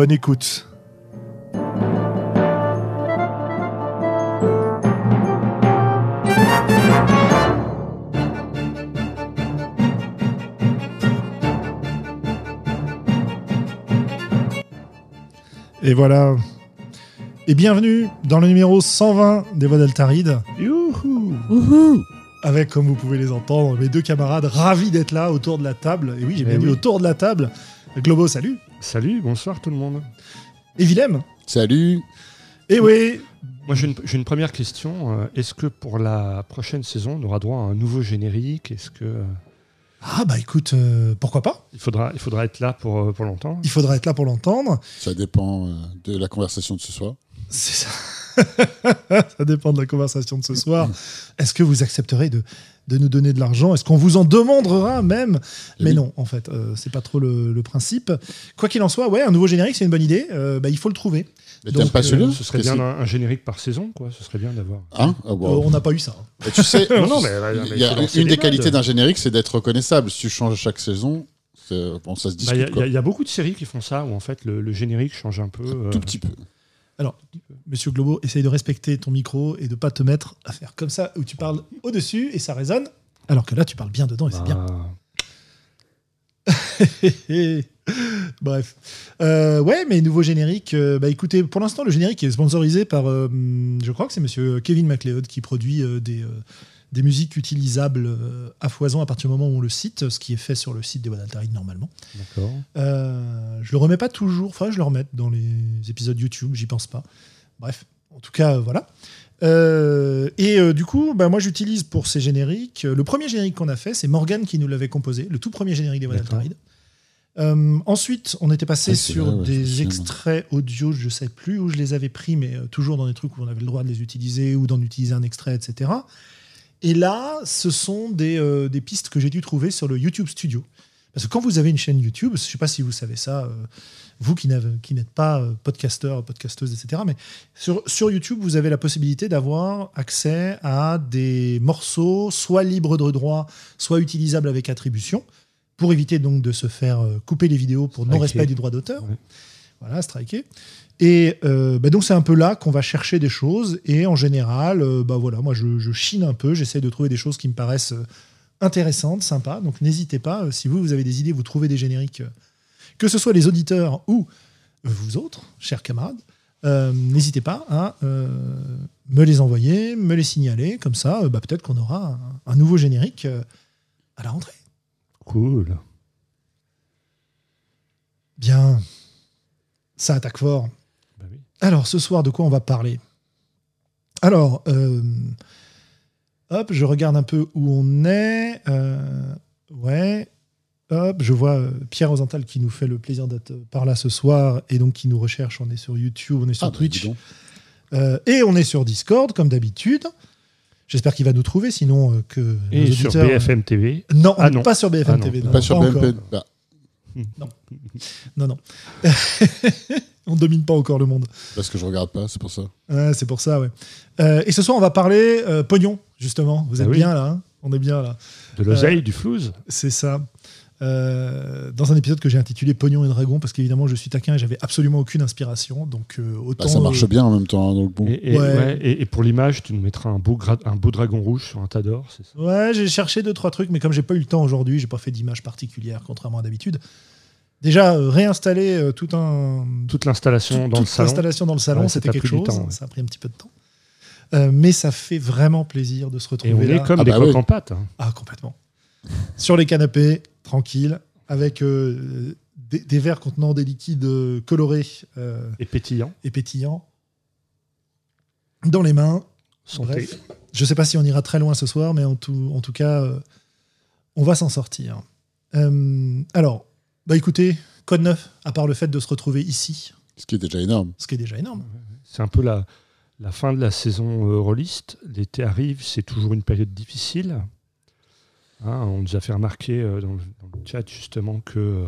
Bonne écoute. Et voilà. Et bienvenue dans le numéro 120 des Voix d'Altaride. Youhou Avec, comme vous pouvez les entendre, mes deux camarades ravis d'être là autour de la table. Et oui, j'ai Eh bien dit oui. autour de la table. Globo, salut. Salut, bonsoir tout le monde. Et Willem. Salut Et oui. Moi j'ai une, j'ai une première question. Euh, Est-ce que pour la prochaine saison, on aura droit à un nouveau générique? Est-ce que euh, Ah bah écoute, euh, pourquoi pas? il faudra, il faudra être là pour, pour longtemps? Il faudra être là pour l'entendre. Ça dépend de la conversation de ce soir. C'est ça. ça dépend de la conversation de ce soir. Est-ce que vous accepterez de, de nous donner de l'argent? Est-ce qu'on vous en demandera même? Mais oui. non, en fait, euh, c'est pas trop le, le principe. Quoi qu'il en soit, ouais, un nouveau générique, c'est une bonne idée. Euh, bah, il faut le trouver. Mais Donc, t'aimes pas euh, celui-là? Ce serait bien un, un générique par saison, quoi. Ce serait bien d'avoir. Hein Euh, on n'a pas eu ça. Et tu sais, Non, non, mais- mais il y a faut lancer une des qualités d'un générique, c'est d'être reconnaissable. Si tu changes chaque saison, bon, ça se Bah, Il y, a- discute. il y a- il y a beaucoup de séries qui font ça, où en fait le, le générique change un peu. euh, Tout petit peu. Alors, monsieur Globo, essaye de respecter ton micro et de pas te mettre à faire comme ça, où tu parles au-dessus et ça résonne. Alors que là, tu parles bien dedans et c'est bien. bah, Bref. Euh, ouais, mais nouveau générique. euh, bah écoutez, pour l'instant, le générique est sponsorisé par, euh, je crois que c'est monsieur Kevin MacLeod qui produit des, des musiques utilisables euh, à foison à partir du moment où on le cite, ce qui est fait sur le site des Voix d'Altaride normalement. D'accord. Euh, je le remets pas toujours, enfin, je le remette dans les épisodes YouTube, j'y pense pas. Bref, en tout cas, voilà. Euh, et euh, du coup, bah, moi j'utilise pour ces génériques. le premier générique qu'on a fait, c'est Morgan qui nous l'avait composé, le tout premier générique des d'Altaride. Euh, ensuite, on était passé Ah, sur ouais, des extraits audio, je sais plus où je les avais pris, mais toujours dans des trucs où on avait le droit de les utiliser ou d'en utiliser un extrait, etc. Et là, ce sont des, euh, des pistes que j'ai dû trouver sur le YouTube Studio. Parce que quand vous avez une chaîne YouTube, je ne sais pas si vous savez ça, euh, vous qui n'êtes pas euh, podcasteur, podcasteuse, etc., mais sur, sur YouTube, vous avez la possibilité d'avoir accès à des morceaux, soit libres de droit, soit utilisables avec attribution, pour éviter donc de se faire euh, couper les vidéos pour non-respect du droit d'auteur. Ouais. Voilà, striker. Et euh, bah donc c'est un peu là qu'on va chercher des choses. Et en général, euh, bah voilà, moi je, je chine un peu, j'essaie de trouver des choses qui me paraissent euh, intéressantes, sympas. Donc n'hésitez pas, si vous, vous avez des idées, vous trouvez des génériques, que ce soit les auditeurs ou vous autres, chers camarades, euh, n'hésitez pas à me les envoyer, me les signaler. Comme ça, bah, peut-être qu'on aura un, un nouveau générique à la rentrée. Cool. Bien, ça attaque fort. Alors, ce soir, de quoi on va parler? Alors, euh, hop, je regarde un peu où on est. Euh, ouais. Hop, je vois euh, Pierre Rosenthal qui nous fait le plaisir d'être par là ce soir et donc qui nous recherche. On est sur YouTube, on est sur Ah, bah, Twitch euh, et on est sur Discord comme d'habitude. J'espère qu'il va nous trouver, sinon euh, que nos Et sur BFM TV. Non, Ah on non. pas sur BFM Ah non. TV. non, Pas sur. BMP. Bah, Non, non. on domine pas encore le monde. parce que je regarde pas, c'est pour ça. Ouais, c'est pour ça, ouais. Euh, et ce soir, on va parler euh, pognon, justement. Vous êtes Ah oui. bien là hein On est bien là. De l'oseille, du flouze. C'est ça. Euh, dans un épisode que j'ai intitulé Pognon et Dragon, parce qu'évidemment, je suis taquin et j'avais absolument aucune inspiration. Donc, euh, autant. Bah, ça marche euh, bien en même temps. hein, Donc bon. Et, et- Ouais. ouais, et- et pour l'image, tu nous mettras un beau, gra- un beau dragon rouge sur un tas d'or, c'est ça? Ouais, j'ai cherché deux, trois trucs, mais comme j'ai pas eu le temps aujourd'hui, j'ai pas fait d'image particulière, contrairement à d'habitude. Déjà, euh, réinstaller euh, tout un, Toute l'installation dans le salon. l'installation dans le salon, Ouais, ça c'était t'a quelque chose. temps, ouais. Ça a pris un petit peu de temps. Euh, mais ça fait vraiment plaisir de se Et retrouver on là. est comme Ah des bah coques oui. en pâte. hein. Ah, complètement. Sur les canapés, tranquille, avec euh, des, des verres contenant des liquides colorés euh, Et pétillant. et pétillants dans les mains. Santé. Bref, je sais pas si on ira très loin ce soir, mais en tout, en tout cas, euh, on va s'en sortir. Euh, alors, bah écoutez, Code 9, à part le fait de se retrouver ici, Ce qui est déjà énorme. ce qui est déjà énorme. C'est un peu la, la fin de la saison euh, rôliste. L'été arrive, c'est toujours une période difficile. Hein, on nous a fait remarquer euh, dans, le, dans le chat justement que euh,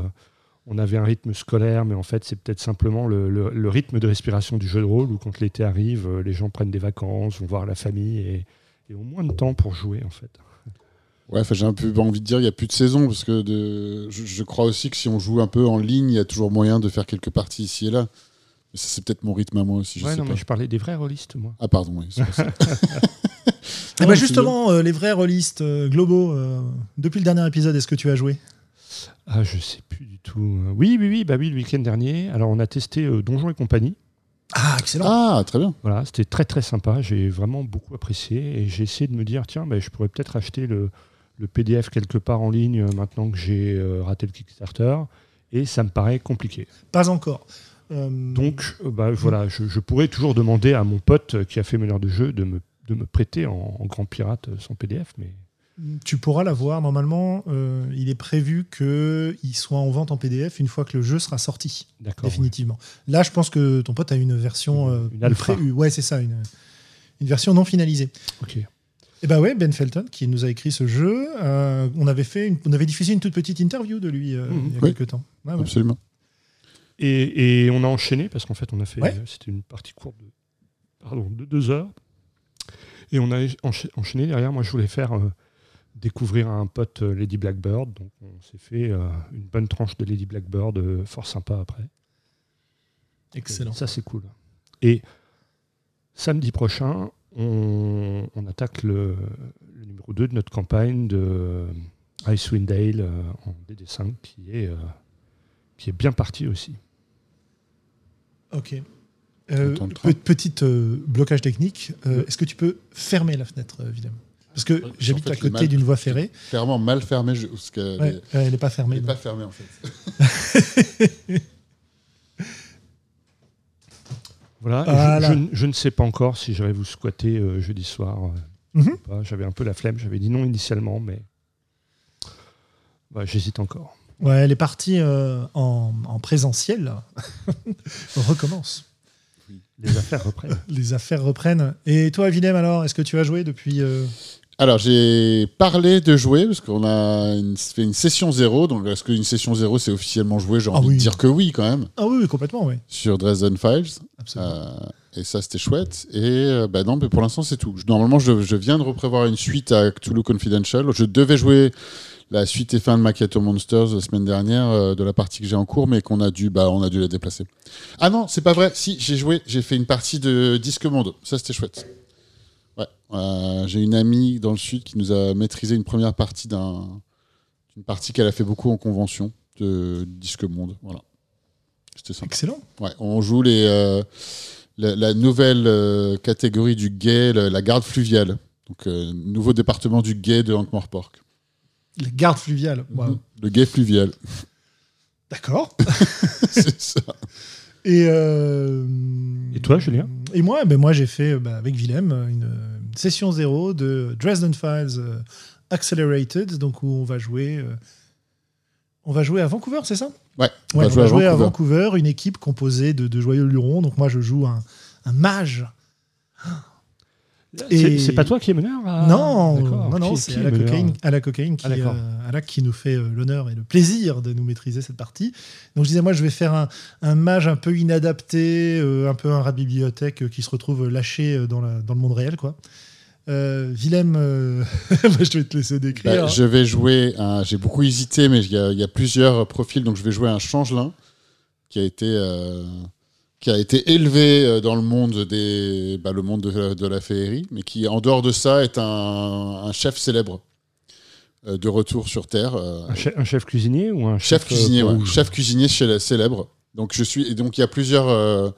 on avait un rythme scolaire, mais en fait c'est peut-être simplement le, le- le rythme de respiration du jeu de rôle où quand l'été arrive, euh, les gens prennent des vacances, vont voir la famille et, et ont moins de temps pour jouer en fait. Ouais, enfin, j'ai un peu envie de dire, il n'y a plus de saison, parce que de... je, je crois aussi que si on joue un peu en ligne, il y a toujours moyen de faire quelques parties ici et là. Mais ça, c'est peut-être mon rythme à moi aussi, je Ouais, sais non, pas. mais je parlais des vrais rôlistes, moi. Ah, pardon, oui. c'est pour ça. Et Ah, bah justement, euh, les vrais rôlistes euh, globaux, euh, depuis le dernier épisode, est-ce que tu as joué? Ah, je sais plus du tout. Euh, Oui, oui, oui, bah oui, le week-end dernier. Alors, on a testé euh, Donjons et compagnie. Ah, excellent. Ah, très bien. Voilà, c'était très très sympa. J'ai vraiment beaucoup apprécié et j'ai essayé de me dire tiens, bah, je pourrais peut-être acheter le, le PDF quelque part en ligne euh, maintenant que j'ai euh, raté le Kickstarter. Et ça me paraît compliqué. Pas encore. Euh, Donc, bah, voilà, je, je pourrais toujours demander à mon pote qui a fait meneur de jeu de me, de me prêter en, en grand pirate son PDF. Mais tu pourras l'avoir. Normalement, euh, il est prévu qu'il soit en vente en PDF une fois que le jeu sera sorti, d'accord. définitivement. Là, je pense que ton pote a une version. euh, Une alpha. pré- ouais, c'est ça, une, une version non finalisée. Ok. Et bah ouais, Ben Felton qui nous a écrit ce jeu. euh, on avait fait, une- on avait diffusé une toute petite interview de lui euh, Mhm. il y a Oui. quelques temps. Ouais. Absolument. Et, et on a enchaîné parce qu'en fait, on a fait. Ouais. euh, C'était une partie courte de, pardon, de deux heures. Et on a encha- enchaîné derrière. Moi, je voulais faire euh, découvrir à un pote Lady Blackbird. Donc, on s'est fait euh, une bonne tranche de Lady Blackbird, euh, fort sympa après. Excellent. Ça, c'est cool. Et samedi prochain, on, on attaque le, le numéro 2 de notre campagne de Icewind Dale euh, en DD5 qui est, euh, qui est bien parti aussi. Ok. Euh, petite euh, blocage technique. Euh, Oui. Est-ce que tu peux fermer la fenêtre, évidemment Parce que j'habite fait, à côté d'une voie ferrée. Clairement mal fermé, je- parce Ouais, ouais, elle n'est pas elle fermée. n'est donc. pas fermée en fait. Voilà. Voilà. Je, je ne- je ne sais pas encore si j'aurais vous squatter euh, jeudi soir. euh, Mhm. J'avais un peu la flemme. J'avais dit non initialement, mais bah, j'hésite encore. Ouais, les parties euh, en, en présentiel recommencent. Les affaires reprennent. Les affaires reprennent. Et toi, Willem, alors, est-ce que tu as joué depuis euh, Alors, j'ai parlé de jouer, parce qu'on a une- fait une session zéro. Donc, est-ce qu'une session zéro, c'est officiellement joué? J'ai Ah envie oui. de dire que oui, quand même, Ah oui, oui, complètement, oui. sur Dresden Files. Absolument. Euh, et ça, c'était chouette. Et euh, bah non, mais pour l'instant, c'est tout. Normalement, je, je viens de reprévoir une suite à Cthulhu Confidential. Je devais jouer la suite et fin de Macchiato Monsters la semaine dernière euh, de la partie que j'ai en cours, mais qu'on a dû, bah, on a dû la déplacer. Ah non, c'est pas vrai. Si, j'ai joué, j'ai fait une partie de Disque Monde. Ça, c'était chouette. Euh, j'ai une amie dans le sud qui nous a maîtrisé une première partie d'un, d'une partie qu'elle a fait beaucoup en convention de Disque Monde. Voilà. C'était sympa. Excellent. Ouais, on joue les, euh, la, la nouvelle euh, catégorie du guet, la garde fluviale. Donc, euh, nouveau département du guet de Ankh-Morpork. Les gardes fluviales. Waouh. Le guet fluvial. D'accord. c'est ça. Et, euh, Et toi, Julien? Et moi, ben moi j'ai fait bah, avec Willem une session zéro de Dresden Files euh, Accelerated, donc où on va jouer. euh, on va jouer à Vancouver, c'est ça? Ouais, on Ouais, va jouer à jouer à Vancouver. Vancouver, une équipe composée de, de joyeux lurons. Donc moi, je joue un, un mage. Et- C'est pas toi qui es meneur à- non, non, non, c'est à la cocaïne, à la cocaïne qui, Ah, d'accord. euh, qui nous fait euh, l'honneur et le plaisir de nous maîtriser cette partie. Donc je disais, moi, je vais faire un, un mage un peu inadapté, euh, un peu un rat de bibliothèque euh, qui se retrouve lâché euh, dans, la, dans le monde réel, quoi. Euh, Willem, euh, bah, je vais te laisser décrire. Bah, je vais jouer. un- J'ai beaucoup hésité, mais il y, a- il y a plusieurs profils. Donc, je vais jouer un changelin qui a été, euh, qui a été élevé euh, dans le monde, des, bah, le monde de, la- de la féerie, mais qui, en dehors de ça, est un, un chef célèbre euh, de retour sur Terre. euh, Un chef, un chef cuisinier ou un chef chef, cuisinier, ouais. chef cuisinier chez la célèbre. Donc je suis et donc il y a plusieurs euh,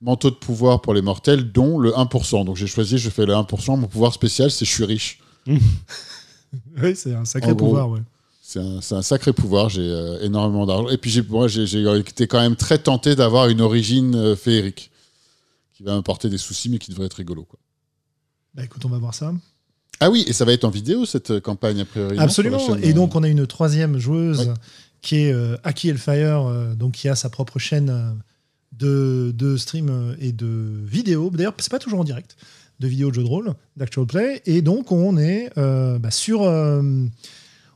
manteaux de pouvoir pour les mortels, dont le 1%. Donc j'ai choisi, je fais le 1%. Mon pouvoir spécial, c'est je suis riche. Oui, c'est un sacré En gros. pouvoir, ouais. C'est un, sacré pouvoir. J'ai euh, énormément d'argent. Et puis moi, j'ai, été quand même très tenté d'avoir une origine euh, féerique qui va m'apporter des soucis, mais qui devrait être rigolo. Quoi. Bah écoute, on va voir ça. Ah oui, et ça va être en vidéo cette euh, campagne a priori. Absolument. chaîne, Et donc, on a une troisième joueuse Ouais. qui est euh, Aki Elfire, euh, donc qui a sa propre chaîne de, de stream et de vidéo. D'ailleurs, c'est pas toujours en direct, de vidéos de jeux de rôle, d'actual play. Et donc, on est bah, sur.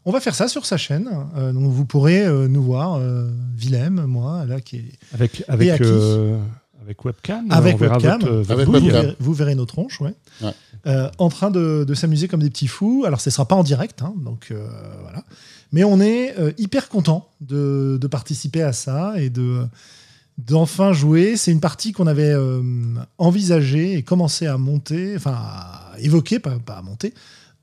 On va faire ça sur sa chaîne. Euh, donc, vous pourrez euh, nous voir, euh, Willem, moi, là, qui est Avec, avec, euh, webcam Avec webcam. votre, votre Avec vous, webcam. verrez, vous verrez nos tronches, ouais. Ouais. Euh, en train de, de s'amuser comme des petits fous. Alors, ce ne sera pas en direct, hein, donc euh, voilà. Mais on est euh, hyper content de, de participer à ça et de d'enfin jouer. C'est une partie qu'on avait euh, envisagée et commencé à monter, enfin à évoquer, pas, pas à monter,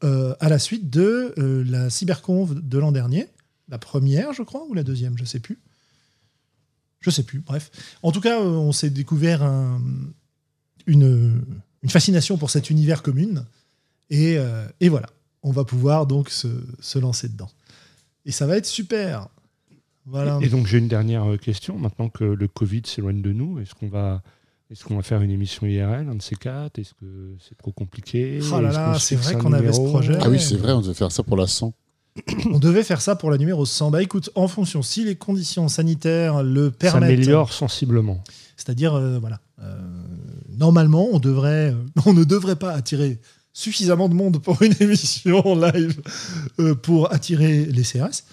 euh, à la suite de euh, la cyberconf de l'an dernier, la première, je crois, ou la deuxième, je sais plus. Je sais plus, bref. En tout cas, euh, on s'est découvert un- une, fascination pour cet univers commun. Et, et voilà, on va pouvoir donc se, se lancer dedans. Et ça va être super. Et donc j'ai une dernière question. Maintenant que le Covid s'éloigne de nous, est-ce qu'on va, est-ce qu'on va faire une émission IRL, un de ces quatre? Est-ce que c'est trop compliqué? Oh là là, c'est vrai qu'on avait ce numéro? projet. Ah oui, c'est vrai, on devait faire ça pour la 100. On devait faire ça pour la numéro 100. Bah écoute, en fonction, si les conditions sanitaires le Ça permettent, améliore sensiblement. c'est-à-dire, euh, voilà, euh, normalement, on, devrait, euh, on ne devrait pas attirer suffisamment de monde pour une émission en live euh, pour attirer les CRS.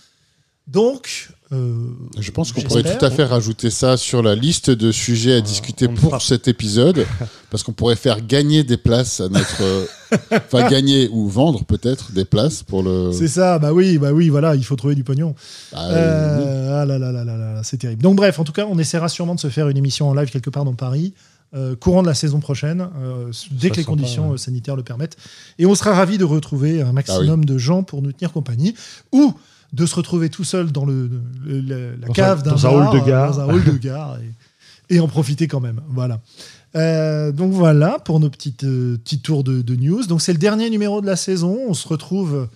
Donc, euh, Je pense qu'on pourrait tout à fait rajouter ça sur la liste de sujets à Euh, discuter pour fera- cet épisode, parce qu'on pourrait faire gagner des places à notre, euh, enfin gagner ou vendre peut-être des places pour le. C'est ça, bah oui, bah oui, voilà, il faut trouver du pognon. Bah, euh, ah là là là là là là, c'est terrible. Donc bref, en tout cas, on essaiera sûrement de se faire une émission en live quelque part dans Paris, euh, courant de la saison prochaine, euh, dès que les sympa, conditions ouais. sanitaires le permettent. Et on sera ravis de retrouver un Ah maximum de gens pour nous tenir compagnie, ou de se retrouver tout seul dans le, le- le- la Dans cave un- d'un hall de gare. dans un hall de gare, et, et en profiter quand même. Voilà. Euh, donc voilà pour nos petites, euh, petits tours de, de news. Donc c'est le dernier numéro de la saison. On se retrouve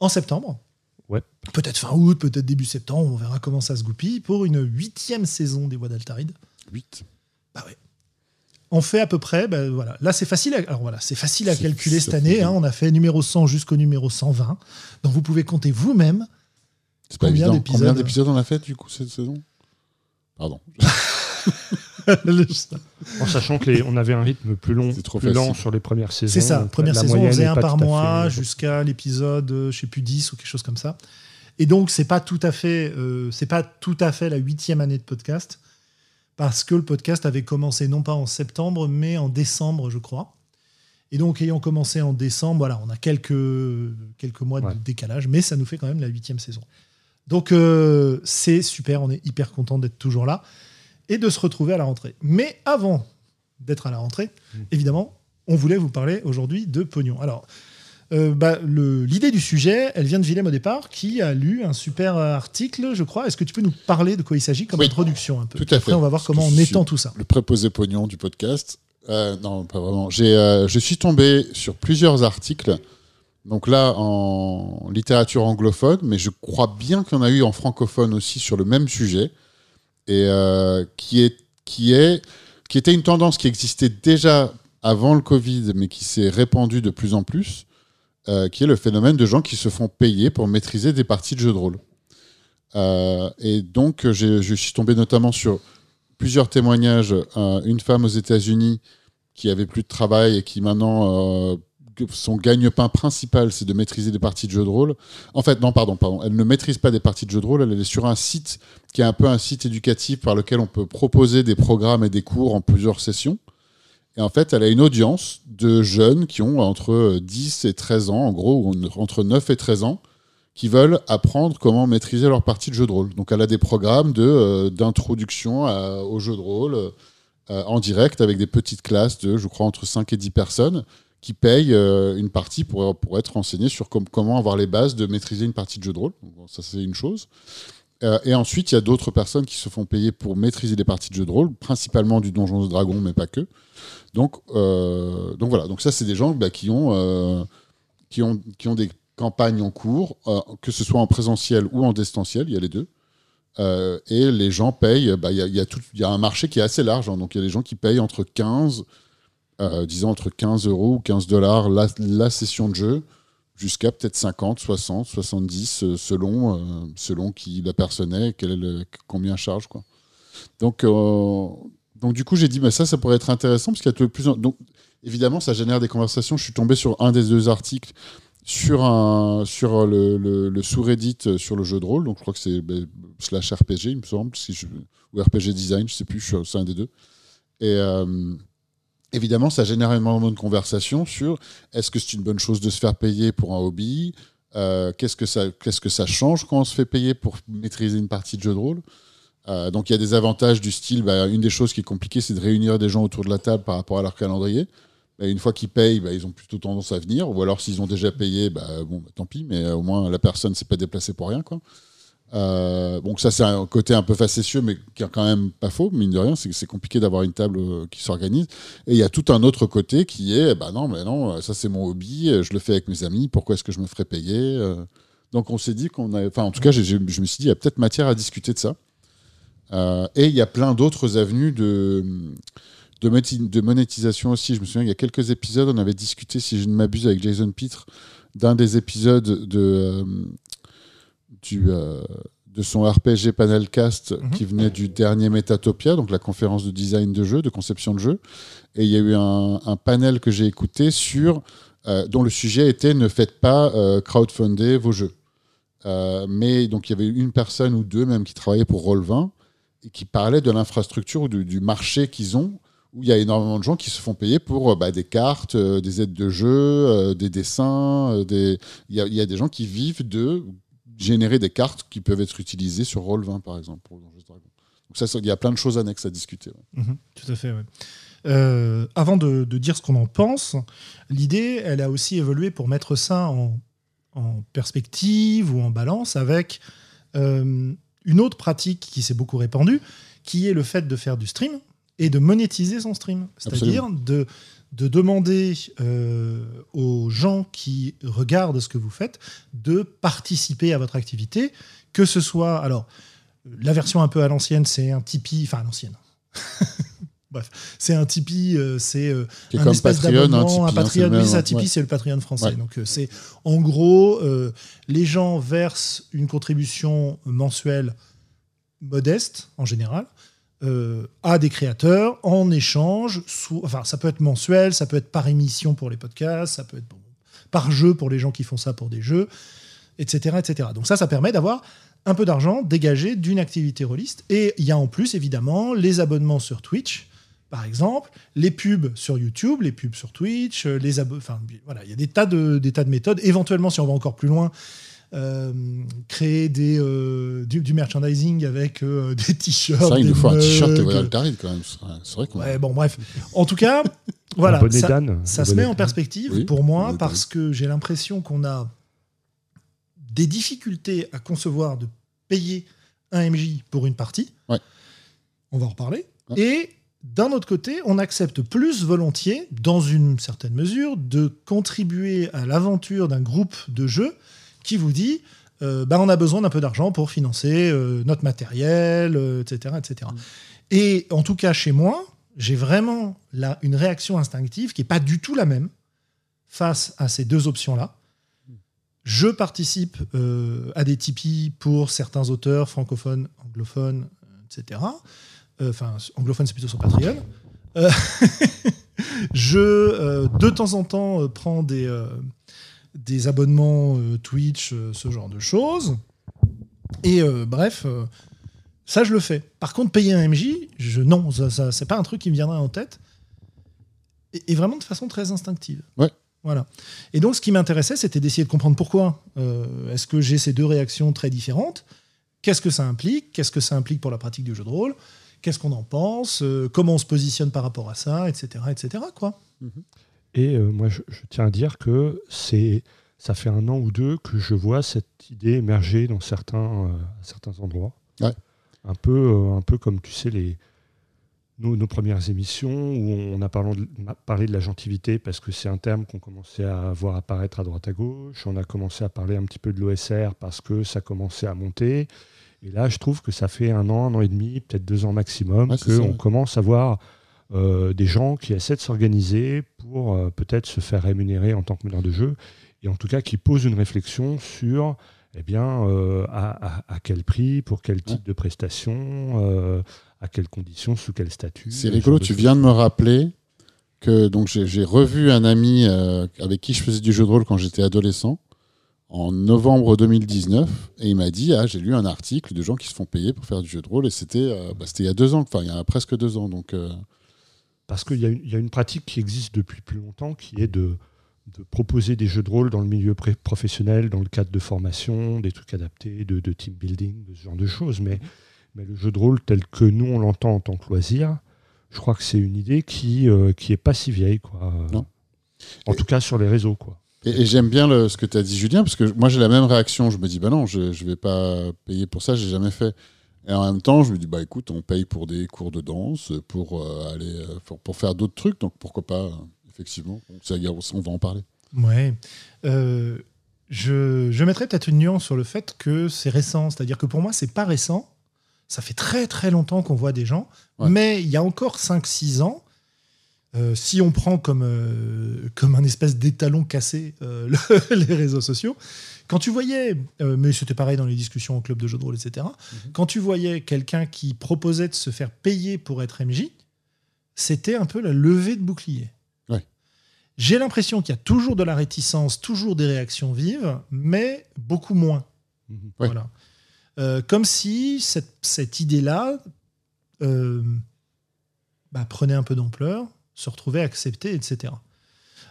en septembre. Ouais. Peut-être fin août, peut-être début septembre. On verra comment ça se goupille pour une huitième saison des Voix d'Altaride. 8. Bah ouais. On fait à peu près, ben voilà. Là, c'est facile. À, alors voilà, c'est facile à calculer cette année. hein. On a fait numéro 100 jusqu'au numéro 120. Donc vous pouvez compter vous-même. C'est pas Combien évident. d'épisodes Combien d'épisodes on a fait du coup cette saison? Pardon. En sachant que les- on avait un rythme plus long, trop plus lent sur les premières saisons. C'est ça. Première la saison, on faisait un par mois fait- jusqu'à l'épisode, euh, je sais plus 10 ou quelque chose comme ça. Et donc, c'est pas tout à fait, euh, c'est pas tout à fait la huitième année de podcast parce que le podcast avait commencé non pas en septembre, mais en décembre, je crois. Et donc, ayant commencé en décembre, voilà, on a quelques, quelques mois Ouais. de décalage, mais ça nous fait quand même la huitième saison. Donc, euh, c'est super, on est hyper content d'être toujours là et de se retrouver à la rentrée. Mais avant d'être à la rentrée, Mm. évidemment, on voulait vous parler aujourd'hui de pognon. Alors, euh, bah, l'idée du sujet, elle vient de Willem au départ, qui a lu un super article, je crois. Est-ce que tu peux nous parler de quoi il s'agit comme Oui, introduction un peu tout à Après, fait. on va voir comment on étend tout ça. Le préposé pognon du podcast. Euh, non, pas vraiment. J'ai, je suis tombé sur plusieurs articles. Donc là, en littérature anglophone, mais je crois bien qu'il y en a eu en francophone aussi sur le même sujet, et euh, qui est qui est qui était une tendance qui existait déjà avant le Covid, mais qui s'est répandue de plus en plus, euh, qui est le phénomène de gens qui se font payer pour maîtriser des parties de jeux de rôle. Euh, et donc, je suis tombé notamment sur plusieurs témoignages. Une femme aux États-Unis qui avait plus de travail et qui maintenant euh, son gagne-pain principal, c'est de maîtriser des parties de jeux de rôle. En fait, non, pardon, pardon. Elle ne maîtrise pas des parties de jeux de rôle. Elle est sur un site qui est un peu un site éducatif par lequel on peut proposer des programmes et des cours en plusieurs sessions. Et en fait, elle a une audience de jeunes qui ont entre 10 et 13 ans, en gros, ou entre 9 et 13 ans, qui veulent apprendre comment maîtriser leur partie de jeu de rôle. Donc, elle a des programmes euh, d'introduction au jeu de rôle euh, en direct avec des petites classes de, je crois, entre 5 et 10 personnes qui payent euh, une partie pour, pour être renseignés sur com- comment avoir les bases de maîtriser une partie de jeu de rôle. Ça, c'est une chose. Euh, et ensuite, il y a d'autres personnes qui se font payer pour maîtriser des parties de jeu de rôle, principalement du Donjons et Dragons, mais pas que. Donc, euh, donc voilà. Donc ça, c'est des gens bah, qui ont qui ont qui ont des campagnes en cours, que ce soit en présentiel ou en distanciel, il y a les deux. Et les gens payent. bah, Il y, a, y, a y a un marché qui est assez large. hein. donc il y a des gens qui payent entre 15 euh, disons entre 15 euros ou 15 dollars la, session de jeu, jusqu'à peut-être 50, 60, 70, euh, selon, euh, selon qui la personne est, quel combien charge. Quoi. Donc, euh, donc du coup, j'ai dit, mais ça, ça pourrait être intéressant, parce qu'il y a de plus en... Donc, évidemment, ça génère des conversations. Je suis tombé sur un des deux articles sur, un, sur le, sous-reddit sur le jeu de rôle. Donc, je crois que c'est ben, slash RPG, il me semble, ou RPG Design, je sais plus, c'est un des deux. Et évidemment, ça génère énormément de conversations sur est-ce que c'est une bonne chose de se faire payer pour un hobby euh, qu'est-ce, que ça, qu'est-ce que ça change quand on se fait payer pour maîtriser une partie de jeu de rôle? Euh, donc il y a des avantages du style, bah, une des choses qui est compliquée, c'est de réunir des gens autour de la table par rapport à leur calendrier. Bah, une fois qu'ils payent, bah, ils ont plutôt tendance à venir, ou alors s'ils ont déjà payé, bah, bon, tant pis, mais euh, au moins la personne ne s'est pas déplacée pour rien. Quoi. Euh, donc ça c'est un côté un peu facétieux, mais qui est quand même pas faux, mine de rien, c'est que c'est compliqué d'avoir une table euh, qui s'organise. Et il y a tout un autre côté qui est, bah non, mais non, ça c'est mon hobby, je le fais avec mes amis, pourquoi est-ce que je me ferais payer euh Donc on s'est dit qu'on a, enfin en tout cas, je me suis dit, il y a peut-être matière à discuter de ça. Euh, et il y a plein d'autres avenues de, de, monétisation aussi. Je me souviens, il y a quelques épisodes, on avait discuté, si je ne m'abuse, avec Jason Pitre, d'un des épisodes de, euh, du, euh, de son RPG Panelcast Mhm. qui venait du dernier Metatopia, donc la conférence de design de jeu, de conception de jeu. Et il y a eu un, un panel que j'ai écouté sur euh, dont le sujet était ne faites pas euh, crowdfunder vos jeux. Euh, mais donc il y avait une personne ou deux même qui travaillaient pour Roll20 et qui parlaient de l'infrastructure ou du, du marché qu'ils ont où il y a énormément de gens qui se font payer pour bah, des cartes, euh, des aides de jeu, euh, des dessins. euh, des... Il, y a, il y a des gens qui vivent de générer des cartes qui peuvent être utilisées sur Roll20 par exemple. Pour Donjons Dragons. Donc ça, il y a plein de choses annexes à discuter. ouais. Mhm, tout à fait, ouais. Euh, avant de, de dire ce qu'on en pense, l'idée, elle a aussi évolué pour mettre ça en, en perspective ou en balance avec euh, une autre pratique qui s'est beaucoup répandue, qui est le fait de faire du stream et de monétiser son stream. C'est-à-dire de, de demander euh, aux gens qui regardent ce que vous faites de participer à votre activité, que ce soit... Alors, la version un peu à l'ancienne, c'est un Tipeee, enfin à l'ancienne. Bref, c'est un Tipeee, euh, c'est euh, un comme espèce Patreon, un d'abonnement, un hein, c'est Patreon. oui, ça, ouais. Tipeee, c'est le Patreon français. Ouais. Donc, euh, c'est en gros, les gens versent une contribution mensuelle modeste, en général, euh, à des créateurs en échange. Enfin, ça peut être mensuel, ça peut être par émission pour les podcasts, ça peut être par jeu pour les gens qui font ça pour des jeux, etc. etc. Donc ça, ça permet d'avoir un peu d'argent dégagé d'une activité rôliste. Et il y a en plus, évidemment, les abonnements sur Twitch, par exemple, les pubs sur YouTube, les pubs sur Twitch, euh, les abo- enfin voilà, il y a des tas de des tas de méthodes. Éventuellement, si on va encore plus loin, créer des euh, du, du merchandising avec euh, des t-shirts. Ça, il nous faut un t-shirt mugs. Royal Tarid quand même. C'est vrai- qu'on Ouais, bon, bref. En tout cas, voilà, ça, se bonnet met en perspective Oui, pour moi parce que j'ai l'impression qu'on a des difficultés à concevoir de payer un MJ pour une partie. Ouais. On va en reparler. Ouais. Et d'un autre côté, on accepte plus volontiers, dans une certaine mesure, de contribuer à l'aventure d'un groupe de jeux qui vous dit euh, bah, on a besoin d'un peu d'argent pour financer euh, notre matériel, euh, etc., etc. Et en tout cas, chez moi, j'ai vraiment là une réaction instinctive qui n'est pas du tout la même face à ces deux options-là. Je participe euh, à des Tipeee pour certains auteurs francophones, anglophones, etc. Enfin, anglophone, c'est plutôt sur Patreon. Je, de temps en temps, prends des, des abonnements euh, Twitch, euh, ce genre de choses. Et euh, bref, ça, je le fais. Par contre, payer un MJ, je, non, ça, ça, c'est pas un truc qui me viendrait en tête. Et, et vraiment de façon très instinctive. Ouais. Voilà. Et donc, ce qui m'intéressait, c'était d'essayer de comprendre pourquoi. Euh, Est-ce que j'ai ces deux réactions très différentes? Qu'est-ce que ça implique? Qu'est-ce que ça implique pour la pratique du jeu de rôle? Qu'est-ce qu'on en pense? Euh, Comment on se positionne par rapport à ça? Etc. etc. quoi. Et euh, moi, je, je tiens à dire que c'est, ça fait un an ou deux que je vois cette idée émerger dans certains, euh, certains endroits. Ouais. Un peu, euh, un peu comme tu sais les nos, nos premières émissions où on a parlé de, on a parlé de la gentilité parce que c'est un terme qu'on commençait à voir apparaître à droite à gauche. On a commencé à parler un petit peu de l'OSR parce que ça commençait à monter. Et là, je trouve que ça fait un an, un an et demi, peut-être deux ans maximum, Ouais, qu'on commence à voir euh, des gens qui essaient de s'organiser pour euh, peut-être se faire rémunérer en tant que meneur de jeu, et en tout cas qui posent une réflexion sur eh bien, euh, à, à- à quel prix, pour quel type de prestation, à quelles conditions, sous quel statut. C'est ce rigolo, tu viens de me rappeler que donc j'ai revu un ami avec qui je faisais du jeu de rôle quand j'étais adolescent en novembre 2019 et il m'a dit ah j'ai lu un article de gens qui se font payer pour faire du jeu de rôle et c'était euh, bah, c'était il y a deux ans enfin il y a presque deux ans donc euh, Parce qu'il y, a une- il y a une pratique qui existe depuis plus longtemps qui est de, de proposer des jeux de rôle dans le milieu professionnel, dans le cadre de formation, des trucs adaptés, de, de team building, de ce genre de choses. Mais, mais le jeu de rôle tel que nous on l'entend en tant que loisir, je crois que c'est une idée qui, euh, qui est pas si vieille. Quoi. Non. En Et- tout cas sur les réseaux. Quoi. Et, et j'aime bien le- ce que tu as dit, Julien, parce que moi j'ai la même réaction. Je me dis, bah non, je ne vais pas payer pour ça, j'ai jamais fait. Et en même temps, je me dis, bah écoute, on paye pour des cours de danse, pour euh, aller, euh, pour, pour faire d'autres trucs, donc pourquoi pas, effectivement. Donc, on va en parler. Ouais. Euh, je, je mettrais peut-être une nuance sur le fait que c'est récent. C'est-à-dire que pour moi, c'est pas récent. Ça fait très très longtemps qu'on voit des gens. Ouais. Mais il y a encore 5-6 ans, euh, si on prend comme, euh, comme un espèce d'étalon cassé euh, le- les réseaux sociaux, quand tu voyais, euh, mais c'était pareil dans les discussions au club de jeux de rôle, etc., quand tu voyais quelqu'un qui proposait de se faire payer pour être MJ, c'était un peu la levée de bouclier. Ouais. J'ai l'impression qu'il y a toujours de la réticence, toujours des réactions vives, mais beaucoup moins. Mhm. Ouais. Voilà. Euh, comme si cette, cette idée-là euh, bah, prenait un peu d'ampleur, se retrouvait acceptée, etc.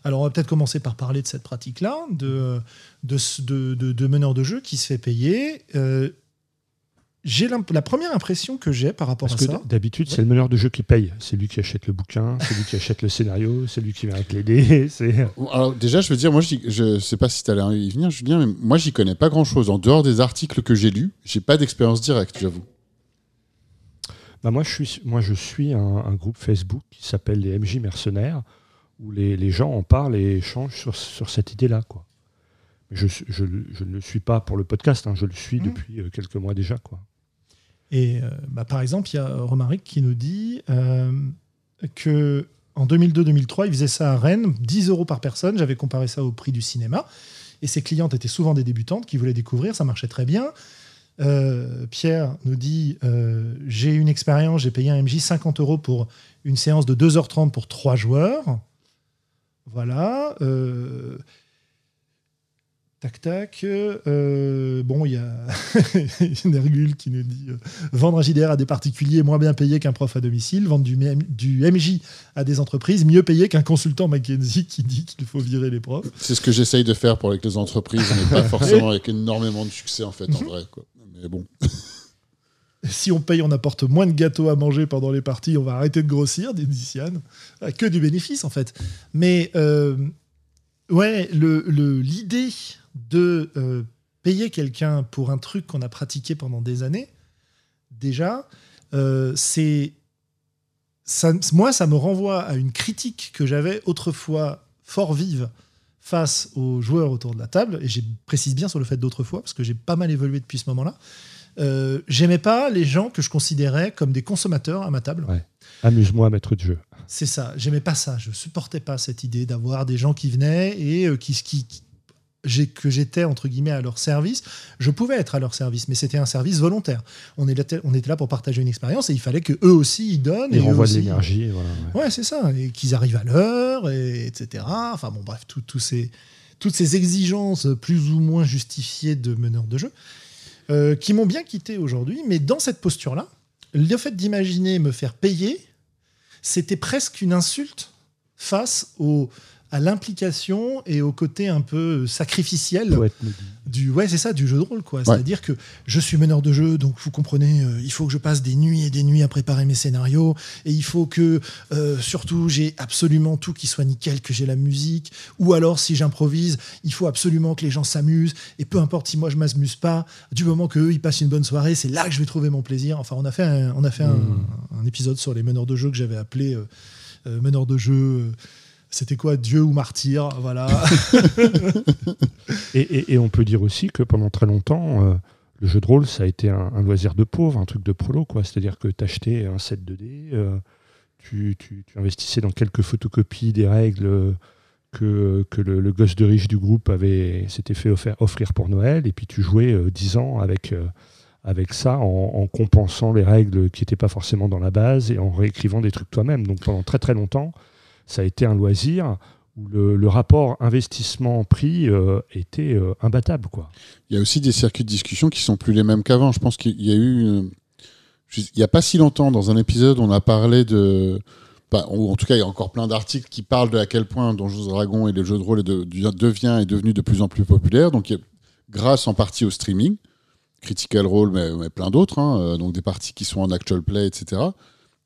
Alors, on va peut-être commencer par parler de cette pratique-là, de, de, ce- de, de- de meneur de jeu qui se fait payer. Euh, j'ai la première impression que j'ai par rapport Parce à que ça. d'habitude, c'est le meneur de jeu qui paye. C'est lui qui achète le bouquin, c'est lui qui achète le scénario, c'est lui qui vient avec les dés. Alors déjà, je veux dire, moi, je sais pas si tu allais y venir, Julien, mais moi, j'y connais pas grand-chose. En dehors des articles que j'ai lus, j'ai pas d'expérience directe, j'avoue. Bah moi, je suis, moi, je suis un, un groupe Facebook qui s'appelle les MJ Mercenaires, où les, les gens en parlent et échangent sur, sur cette idée-là. quoi. Mais Je, je, je ne le suis pas pour le podcast, hein, je le suis Mhm. depuis euh, quelques mois déjà. Quoi. Et euh, bah, par exemple, il y a Romaric qui nous dit euh, que en 2002-2003, il faisait ça à Rennes, 10 euros par personne. J'avais comparé ça au prix du cinéma. Et ses clientes étaient souvent des débutantes qui voulaient découvrir, ça marchait très bien. Euh, Pierre nous dit euh, J'ai une expérience, j'ai payé un MJ 50 euros pour une séance de 2h30 pour 3 joueurs. Voilà. euh, Tac, tac. euh, bon, il y a une Hergule qui nous dit euh, vendre un JDR à des particuliers moins bien payé qu'un prof à domicile, vendre du, M- du MJ à des entreprises mieux payé qu'un consultant McKinsey qui dit qu'il faut virer les profs. C'est ce que j'essaye de faire pour avec les entreprises, mais pas forcément avec énormément de succès, en fait, en vrai. Quoi. Mais bon. Si on paye, on apporte moins de gâteaux à manger pendant les parties, on va arrêter de grossir, dit. Ah, Que du bénéfice, en fait. Mais, euh, ouais, l'idée de euh, payer quelqu'un pour un truc qu'on a pratiqué pendant des années, déjà, euh, c'est. Moi, ça me renvoie à une critique que j'avais autrefois fort vive face aux joueurs autour de la table, et je précise bien sur le fait d'autrefois, parce que j'ai pas mal évolué depuis ce moment-là. Euh, J'aimais pas les gens que je considérais comme des consommateurs à ma table. Ouais. Amuse-moi, maître de jeu. C'est ça. J'aimais pas ça. Je supportais pas cette idée d'avoir des gens qui venaient et euh, qui, qui, que j'étais entre guillemets à leur service. Je pouvais être à leur service, mais c'était un service volontaire. On était, on était là pour partager une expérience et il fallait que eux aussi ils donnent. Il et eux renvoie de l'énergie. Voilà, ouais. Ouais, c'est ça. Et qu'ils arrivent à l'heure, et, etc. Enfin bon, bref, ces, toutes ces exigences plus ou moins justifiées de meneurs de jeu euh, qui m'ont bien quitté aujourd'hui. Mais dans cette posture-là, le fait d'imaginer me faire payer, c'était presque une insulte face au, à l'implication et au côté un peu sacrificiel du ouais c'est ça du jeu de rôle quoi. C'est à dire que je suis meneur de jeu donc vous comprenez euh, il faut que je passe des nuits et des nuits à préparer mes scénarios et il faut que euh, surtout j'ai absolument tout qui soit nickel que j'ai la musique ou alors si j'improvise il faut absolument que les gens s'amusent et peu importe si moi je m'amuse pas du moment que eux ils passent une bonne soirée c'est là que je vais trouver mon plaisir. Enfin on a fait un, on a fait un, un épisode sur les meneurs de jeu que j'avais appelé euh, euh, meneurs de jeu c'était quoi Dieu ou martyr Voilà. Et, et- on peut dire aussi que pendant très longtemps, euh, le jeu de rôle, ça a été un, loisir de pauvre, un truc de prolo. quoi. C'est-à-dire que tu achetais un set de dés, euh, tu, investissais dans quelques photocopies des règles que, le, gosse de riche du groupe avait s'était fait offrir, pour Noël, et puis tu jouais euh, 10 ans avec, euh, avec ça en, en compensant les règles qui n'étaient pas forcément dans la base et en réécrivant des trucs toi-même. Donc pendant très très longtemps, ça a été un loisir où le, rapport investissement-prix euh, était euh, imbattable. Quoi. Il y a aussi des circuits de discussion qui sont plus les mêmes qu'avant. Je pense qu'il y a eu. euh, Il n'y a pas si longtemps, dans un épisode, on a parlé de. bah, en tout cas, il y a encore plein d'articles qui parlent de à quel point Donjons Dragons et le jeu de rôle est devient et devenu de plus en plus populaire. Donc, grâce en partie au streaming, Critical Role, mais, plein d'autres, hein, donc des parties qui sont en actual play, etc.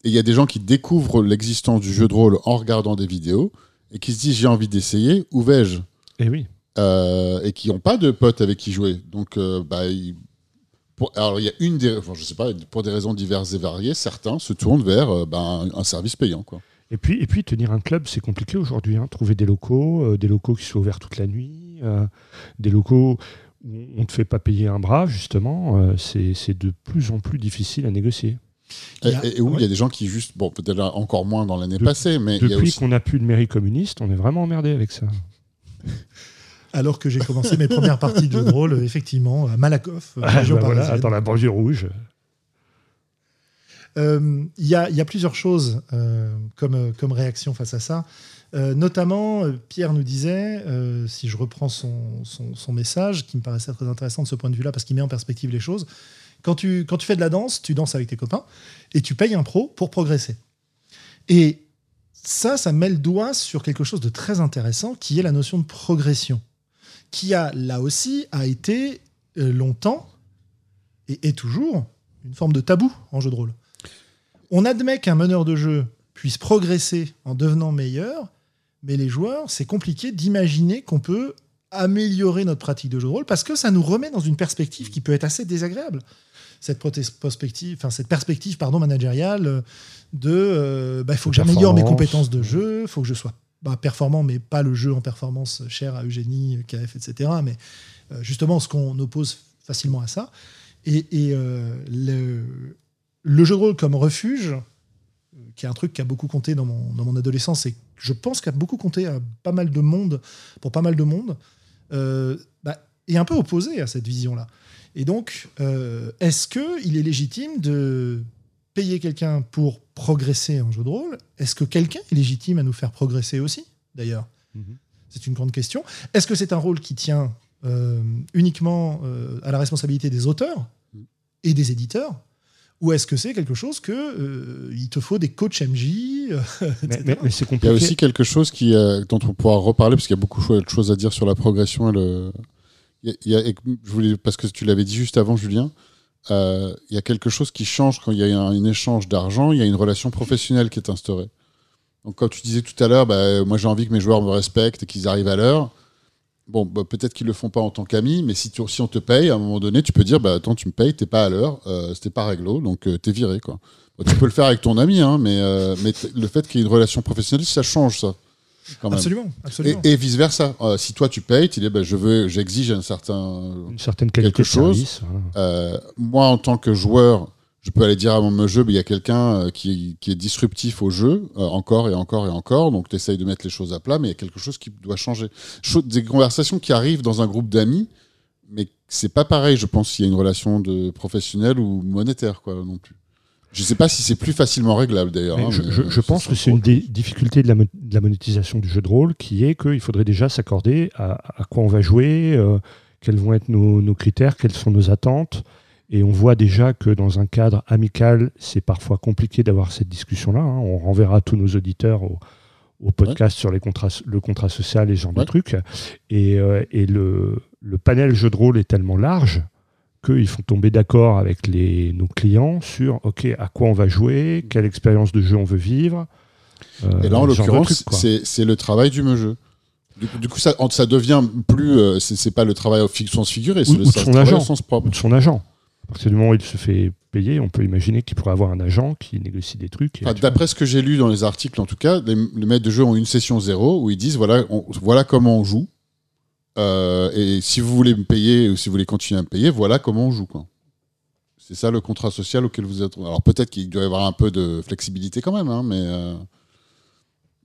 Et il y a des gens qui découvrent l'existence du jeu de rôle en regardant des vidéos et qui se disent j'ai envie d'essayer, où vais-je? Et oui. euh, et qui n'ont pas de potes avec qui jouer. Donc, euh, bah, pour- alors il y a une des, enfin, je sais pas, pour des raisons diverses et variées, certains se tournent vers euh, bah, un, service payant, quoi. Et puis, et puis tenir un club, c'est compliqué aujourd'hui. hein. Trouver des locaux, des locaux qui soient ouverts toute la nuit, des locaux où on ne te fait pas payer un bras, justement, c'est de plus en plus difficile à négocier. Et, y a- et où il y a des gens qui juste, bon, peut-être encore moins dans l'année passée, mais Depuis aussi. qu'on n'a plus de mairie communiste, on est vraiment emmerdé avec ça. Alors que j'ai commencé mes premières parties de jeu de rôle, euh, effectivement, à Malakoff, Ah, région bah voilà, dans la banlieue rouge. Euh, Il y, a, il y a plusieurs choses euh, comme, euh, comme réaction face à ça. Euh, notamment, Pierre nous disait, euh, si je reprends son, son, son message, qui me paraissait très intéressant de ce point de vue-là, parce qu'il met en perspective les choses, quand tu, quand tu fais de la danse, tu danses avec tes copains et tu payes un pro pour progresser. Et ça, ça met le doigt sur quelque chose de très intéressant, qui est la notion de progression, qui a là aussi a été euh, longtemps et est toujours une forme de tabou en jeu de rôle. On admet qu'un meneur de jeu puisse progresser en devenant meilleur, mais les joueurs, c'est compliqué d'imaginer qu'on peut améliorer notre pratique de jeu de rôle parce que ça nous remet dans une perspective qui peut être assez désagréable. Cette, perspective, enfin, cette perspective pardon, managériale euh, de euh, bah, il faut que j'améliore mes compétences de jeu, il faut que je sois bah, performant, mais pas le jeu en performance cher à Eugénie, KF, etc. Mais euh, justement, ce qu'on oppose facilement à ça. Et, et, euh, le, le jeu de rôle comme refuge, qui est un truc qui a beaucoup compté dans mon, dans mon adolescence et je pense qu'il a beaucoup compté à pas mal de monde, pour pas mal de monde, euh, bah, est un peu opposé à cette vision-là. Et donc, euh, est-ce qu'il est légitime de payer quelqu'un pour progresser en jeu de rôle? Est-ce que quelqu'un est légitime à nous faire progresser aussi, d'ailleurs? Mhm. C'est une grande question. Est-ce que c'est un rôle qui tient euh, uniquement euh, à la responsabilité des auteurs et des éditeurs? Ou est-ce que c'est quelque chose que euh, il te faut des coachs MJ, Mais, etc. mais- mais c'est Il y a aussi quelque chose qui, euh, dont on pourra reparler, parce qu'il y a beaucoup de choses à dire sur la progression. Et le... je voulais, parce que tu l'avais dit juste avant, Julien, euh, il y a quelque chose qui change quand il y a un, échange d'argent, il y a une relation professionnelle qui est instaurée. Donc, comme tu disais tout à l'heure, bah, moi j'ai envie que mes joueurs me respectent et qu'ils arrivent à l'heure. Bon, bah, peut-être qu'ils le font pas en tant qu'amis, mais si, tu- on te paye, à un moment donné, tu peux dire bah, Attends, tu me payes, t'es pas à l'heure, euh, c'était pas réglo, donc euh, t'es viré. Tu peux le faire avec ton ami, hein, mais, euh, mais le fait qu'il y ait une relation professionnelle, ça change ça. Quand même. Absolument, absolument. Et, et vice versa. si toi tu payes, tu dis bah, je veux, j'exige un certain. Une certaine qualité quelque de chose. service. voilà. Euh, moi en tant que joueur, je peux aller dire à mon jeu, il y a quelqu'un euh, qui, qui est disruptif au jeu, euh, encore et encore et encore. Donc tu essayes de mettre les choses à plat, mais il y a quelque chose qui doit changer. Des conversations qui arrivent dans un groupe d'amis, mais c'est pas pareil, je pense, s'il y a une relation de professionnel ou monétaire, quoi, non plus. Je sais pas si c'est plus facilement réglable d'ailleurs. Hein, je, euh, je pense que c'est une des difficultés de la, mo- de la monétisation du jeu de rôle qui est qu'il faudrait déjà s'accorder à, à quoi on va jouer, euh, quels vont être nos, nos critères, quelles sont nos attentes. Et on voit déjà que dans un cadre amical, c'est parfois compliqué d'avoir cette discussion-là. hein. On renverra tous nos auditeurs au, au podcast sur les contrats, le contrat social et ce genre Ouais. de trucs. Et, euh, et le, le panel jeu de rôle est tellement large qu'ils font tomber d'accord avec les, nos clients sur OK, à quoi on va jouer, quelle expérience de jeu on veut vivre. euh, Et là, en l'occurrence, c'est le travail du jeu. Du, du coup, ça, ça devient plus. euh, c'est pas le travail au sens figuré, c'est le de son agent. au sens propre. Ou de son agent. À partir du moment où il se fait payer, on peut imaginer qu'il pourrait avoir un agent qui négocie des trucs. Enfin. D'après ce que j'ai lu dans les articles, en tout cas, les, les maîtres de jeu ont une session zéro où ils disent voilà, on- voilà comment on joue. Euh, et si vous voulez me payer ou si vous voulez continuer à me payer, voilà comment on joue. Quoi. C'est ça le contrat social auquel vous êtes. Alors peut-être qu'il doit y avoir un peu de flexibilité quand même, hein, mais. euh,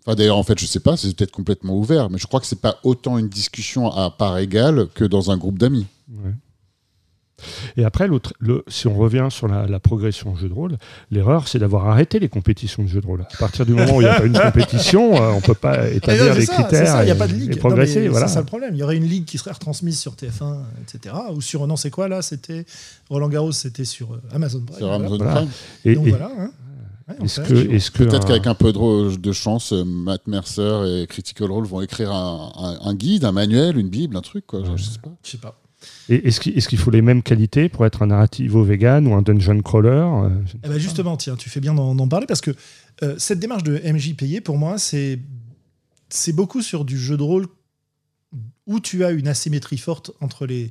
Enfin, d'ailleurs, en fait, je sais pas, c'est peut-être complètement ouvert, mais je crois que c'est pas autant une discussion à part égale que dans un groupe d'amis. Ouais. Et après, l'autre, le, si on revient sur la, la progression au jeu de rôle, l'erreur, c'est d'avoir arrêté les compétitions de jeu de rôle. À partir du moment où il n'y a pas une compétition, euh, on ne peut pas Et établir les critères et, pas de ligue. et Non, progresser. voilà. C'est ça le problème. Il y aurait une ligue qui serait retransmise sur TF1, etc. Ou sur, non, c'est quoi là C'était Roland Garros, c'était sur euh, Amazon Prime. Sur. Amazon Voilà. Prime. Et, Donc et voilà. hein. Ouais, est-ce que, est-ce que Peut-être un- qu'avec un peu de, de chance, euh, Matt Mercer et Critical Role vont écrire un, un- un guide, un manuel, une bible, un truc, quoi. genre, je sais pas. Je sais pas. Et est-ce qu'il, faut les mêmes qualités pour être un narrativo vegan ou un dungeon crawler euh, Eh ben justement, tiens, tu fais bien d'en parler parce que euh, cette démarche de MJ payé, pour moi, c'est beaucoup sur du jeu de rôle où tu as une asymétrie forte entre les,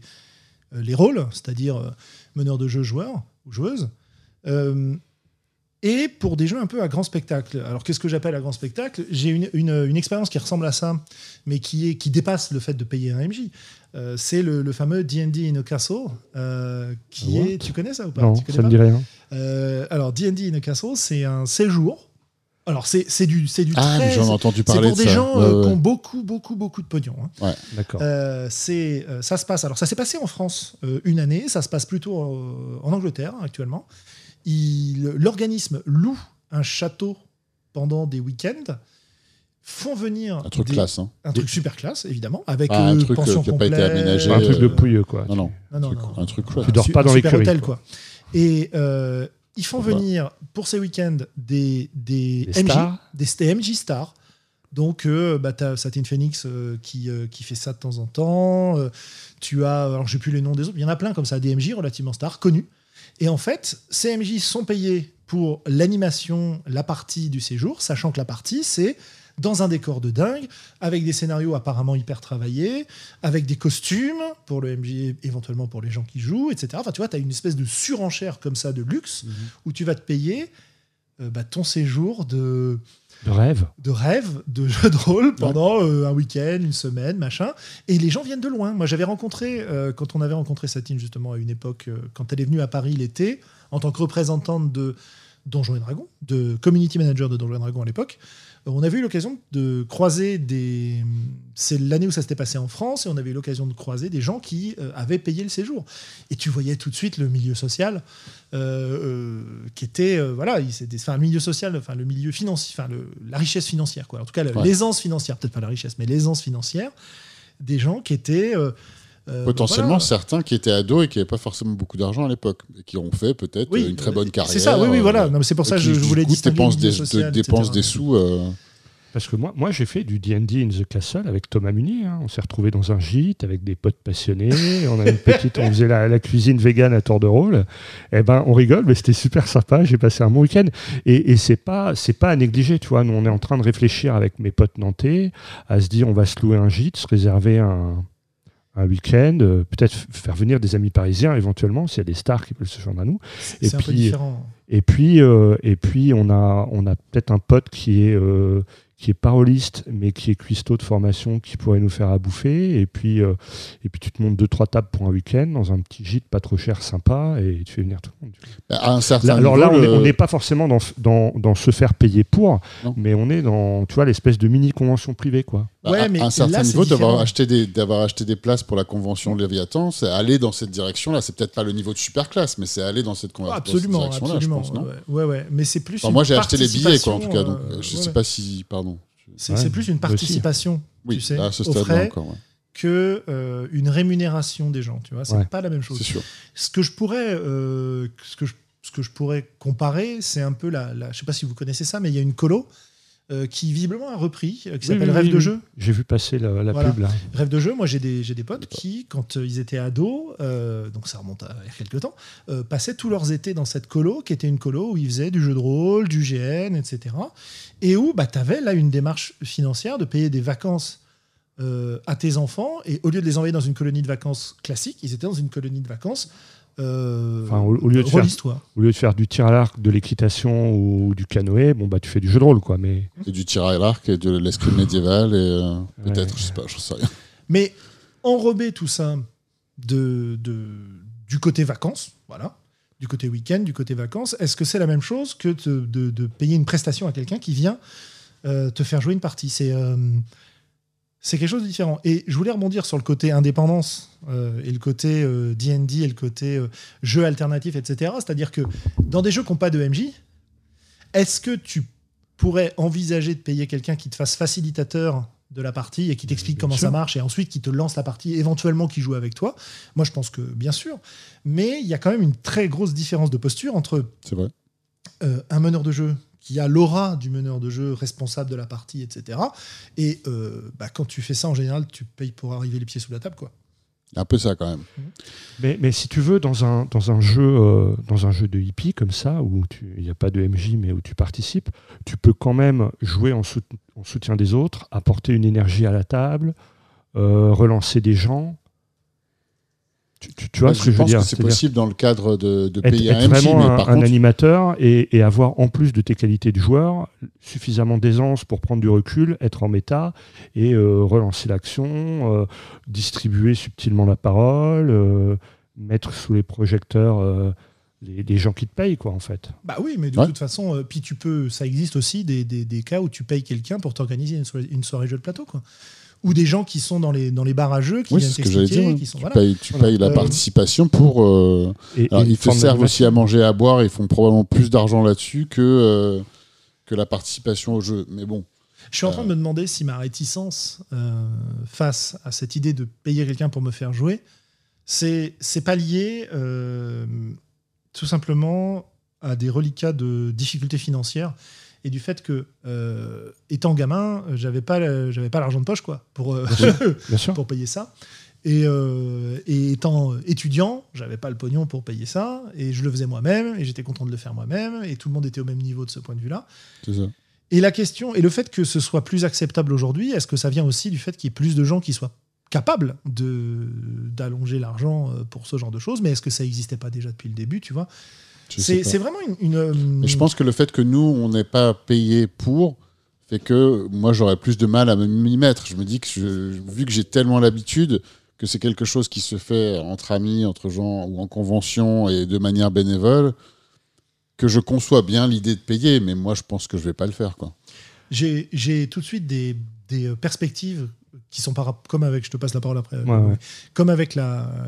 euh, les rôles, c'est-à-dire meneur de jeu, joueur ou joueuse, euh, et pour des jeux un peu à grand spectacle. Alors qu'est-ce que j'appelle à grand spectacle? J'ai une, une- une expérience qui ressemble à ça, mais qui, est, qui dépasse le fait de payer un MJ. Euh, c'est le, le fameux D&D in a Castle, euh, qui What est... Tu connais ça ou pas? Non, ça me pas? dit rien. euh, alors, D&D in a Castle, c'est un séjour. Alors, c'est c'est du, c'est du Ah, très... j'en ai entendu C'est parler pour de des ça. gens Ouais, euh, ouais. qui ont beaucoup, beaucoup, beaucoup de pognon. hein. D'accord. Euh, c'est, euh, ça se passe. Alors, ça s'est passé en France euh, une année. Ça se passe plutôt euh, en Angleterre actuellement. L'organisme loue un château pendant des week-ends. Font venir Un truc des- classe, hein. un truc super classe, évidemment, avec Ah, un euh, truc, pension euh, qui a pas été complète, aménagé, un truc de euh, pouilleux, quoi. Non, non. Non, non, Un truc- non. Un truc chouette. Tu dors pas dans un super hôtel, quoi. quoi. Et euh, ils font Voilà. venir pour ces week-ends des, des, Des MJ, stars. des, des MJ stars. Donc, euh, bah, tu as Satin Phoenix euh, qui, euh, qui fait ça de temps en temps. Euh, tu as, alors je plus les noms des autres, il y en a plein comme ça, des MJ relativement stars, connus. Et en fait, ces MJ sont payés pour l'animation, la partie du séjour, sachant que la partie, c'est dans un décor de dingue, avec des scénarios apparemment hyper travaillés, avec des costumes pour le MJ, éventuellement pour les gens qui jouent, etc. Enfin, tu vois, tu as une espèce de surenchère comme ça de luxe où tu vas te payer euh, bah, ton séjour de, De rêve. de rêve, de jeu de rôle pendant euh, un week-end, une semaine, machin. Et les gens viennent de loin. Moi, j'avais rencontré, euh, quand on avait rencontré Satine justement à une époque, euh, quand elle est venue à Paris l'été, en tant que représentante de Donjons et Dragons, de community manager de Donjons et Dragons à l'époque, on avait eu l'occasion de croiser des. C'est l'année où ça s'était passé en France, et on avait eu l'occasion de croiser des gens qui euh, avaient payé le séjour. Et tu voyais tout de suite le milieu social euh, euh, qui était voilà, il- enfin, le milieu social, enfin le milieu financier, enfin le- la richesse financière quoi. En tout cas, Ouais. l'aisance financière, peut-être pas la richesse, mais l'aisance financière des gens qui étaient Potentiellement voilà. certains qui étaient ados et qui n'avaient pas forcément beaucoup d'argent à l'époque et qui ont fait peut-être Oui, une très bonne euh, carrière. C'est ça, oui, oui, voilà. euh, Non, mais c'est pour ça que je, voulais le milieu des, de- etc. des sous. euh, Parce que moi, moi j'ai fait du D&D in the Castle avec Thomas Munier. hein. On s'est retrouvé dans un gîte avec des potes passionnés. on a une petite, on faisait la, la cuisine vegan à tour de rôle. Eh ben, on rigole, mais c'était super sympa. J'ai passé un bon week-end. Et, et c'est pas, c'est pas à négliger, tu vois. Nous, on est en train de réfléchir avec mes potes nantais à se dire, on va se louer un gîte, se réserver un, un week-end, euh, peut-être faire venir des amis parisiens éventuellement, s'il y a des stars qui peuvent se joindre à nous. C'est un peu puis, différent. Et puis, euh, et puis on a, on a peut-être un pote qui est, euh, qui est paroliste, mais qui est cuistot de formation, qui pourrait nous faire à bouffer. Et puis, euh, et puis tu te montes deux, trois tables pour un week-end dans un petit gîte pas trop cher, sympa, et tu fais venir tout le monde. à un certain Là, alors là, on est- le- on n'est pas forcément dans, dans, dans se faire payer pour, Non. mais on est dans, tu vois, l'espèce de mini convention privée, quoi. bah, Ouais, à mais un certain là, niveau, d'avoir acheté, des, d'avoir acheté des places pour la convention Léviathan, c'est aller dans cette direction-là. C'est peut-être pas le niveau de super classe, mais c'est aller dans cette, conver- dans cette absolument, direction-là, absolument. je pense, non? Ouais, ouais. Mais c'est plus. Enfin, moi, j'ai acheté les billets, quoi, en tout cas. Donc, euh, je euh, sais ouais, pas si. Pardon. C'est Ouais, plus une aussi. participation, Oui, tu sais, à ce aux frais encore, ouais. que euh, une rémunération des gens. Tu vois, c'est Ouais. pas la même chose. sûr. Ce que je pourrais, euh, ce que je, ce que je pourrais comparer, c'est un peu la, la- Je sais pas si vous connaissez ça, mais il y a une colo euh, qui visiblement a repris, euh, qui Oui, s'appelle oui, Rêve oui, de oui. jeu. J'ai vu passer la, la Voilà. pub, là. Rêve de jeu, moi j'ai des, j'ai des potes qui, quand euh, ils étaient ados, euh, donc ça remonte à il y a quelques temps, euh, passaient tous leurs étés dans cette colo, qui était une colo où ils faisaient du jeu de rôle, du GN, etc. Et où bah, tu avais là une démarche financière de payer des vacances euh, à tes enfants, et au lieu de les envoyer dans une colonie de vacances classique, ils étaient dans une colonie de vacances. Euh, Enfin, au- au lieu de faire-. Au lieu de faire du tir à l'arc, de l'équitation ou du canoë, bon, bah, tu fais du jeu de rôle, quoi. Mais Et du tir à l'arc et de l'escrime médiéval et euh, Ouais. peut-être, je sais pas, je sais rien. Mais enrober tout ça de, de- du côté vacances, voilà, du côté week-end, du côté vacances. Est-ce que c'est la même chose que de, de- de payer une prestation à quelqu'un qui vient euh, te faire jouer une partie? C'est euh, c'est quelque chose de différent. Et je voulais rebondir sur le côté indépendance euh, et le côté euh, D&D et le côté euh, jeu alternatif, etc. C'est-à-dire que dans des jeux qui n'ont pas de MJ, est-ce que tu pourrais envisager de payer quelqu'un qui te fasse facilitateur de la partie et qui t'explique comment sûr. ça marche et ensuite qui te lance la partie, éventuellement qui joue avec toi? Moi, je pense que bien sûr. Mais il y a quand même une très grosse différence de posture entre vrai. euh, un meneur de jeu qui a l'aura du meneur de jeu responsable de la partie, etc. Et euh, bah, quand tu fais ça, en général, tu payes pour arriver les pieds sous la table. quoi. Un peu ça quand même. Mais, mais si tu veux, dans un, dans un, jeu, euh, dans un jeu de hippie comme ça, où tu- il n'y a pas de MJ mais où tu participes, tu peux quand même jouer en soutien des autres, apporter une énergie à la table, euh, relancer des gens. Tu, tu- tu vois ce que je veux pense dire que c'est possible dans le cadre de, de être, payer être un vraiment mais un, par un contre, animateur et, et avoir en plus de tes qualités de joueur suffisamment d'aisance pour prendre du recul, être en méta et euh, relancer l'action, euh, distribuer subtilement la parole, euh, mettre sous les projecteurs euh, les, les gens qui te payent quoi en fait. Bah oui, mais de Ouais. toute façon, euh, puis tu peux, ça existe aussi des, des- des cas où tu payes quelqu'un pour t'organiser une soirée, une soirée jeu de plateau, quoi. Ou des gens qui sont dans les, dans les bars à jeux, qui oui, viennent c'est ce que j'allais t'expliquer, dire. qui sont Tu, voilà. payes, tu Voilà. payes la Euh, participation pour. euh, Et, alors, et une ils te servent aussi à manger, à boire, ils font probablement plus d'argent là-dessus que, euh, que la participation au jeu. Mais bon, Je suis en train de me demander si ma réticence euh, face à cette idée de payer quelqu'un pour me faire jouer, c'est c'est pas lié euh, tout simplement à des reliquats de difficultés financières et du fait que euh, étant gamin, j'avais pas j'avais pas l'argent de poche quoi pour euh, Bien sûr. pour payer ça. Et, euh, et étant étudiant, j'avais pas le pognon pour payer ça, et je le faisais moi-même, et j'étais content de le faire moi-même, et tout le monde était au même niveau de ce point de vue-là. c'est ça. Et la question, et le fait que ce soit plus acceptable aujourd'hui, est-ce que ça vient aussi du fait qu'il y ait plus de gens qui soient capables de d'allonger l'argent pour ce genre de choses Mais est-ce que ça n'existait pas déjà depuis le début, tu vois? C'est vraiment une... une, euh, Mais je pense que le fait que nous, on n'ait pas payé pour, fait que moi, j'aurais plus de mal à m'y mettre. Je me dis que je- vu que j'ai tellement l'habitude que c'est quelque chose qui se fait entre amis, entre gens ou en convention et de manière bénévole, que je conçois bien l'idée de payer, mais moi, je pense que je vais pas le faire. J'ai tout de suite des, des euh, perspectives qui sont par, comme avec, je te passe la parole après, Ouais, ouais. comme avec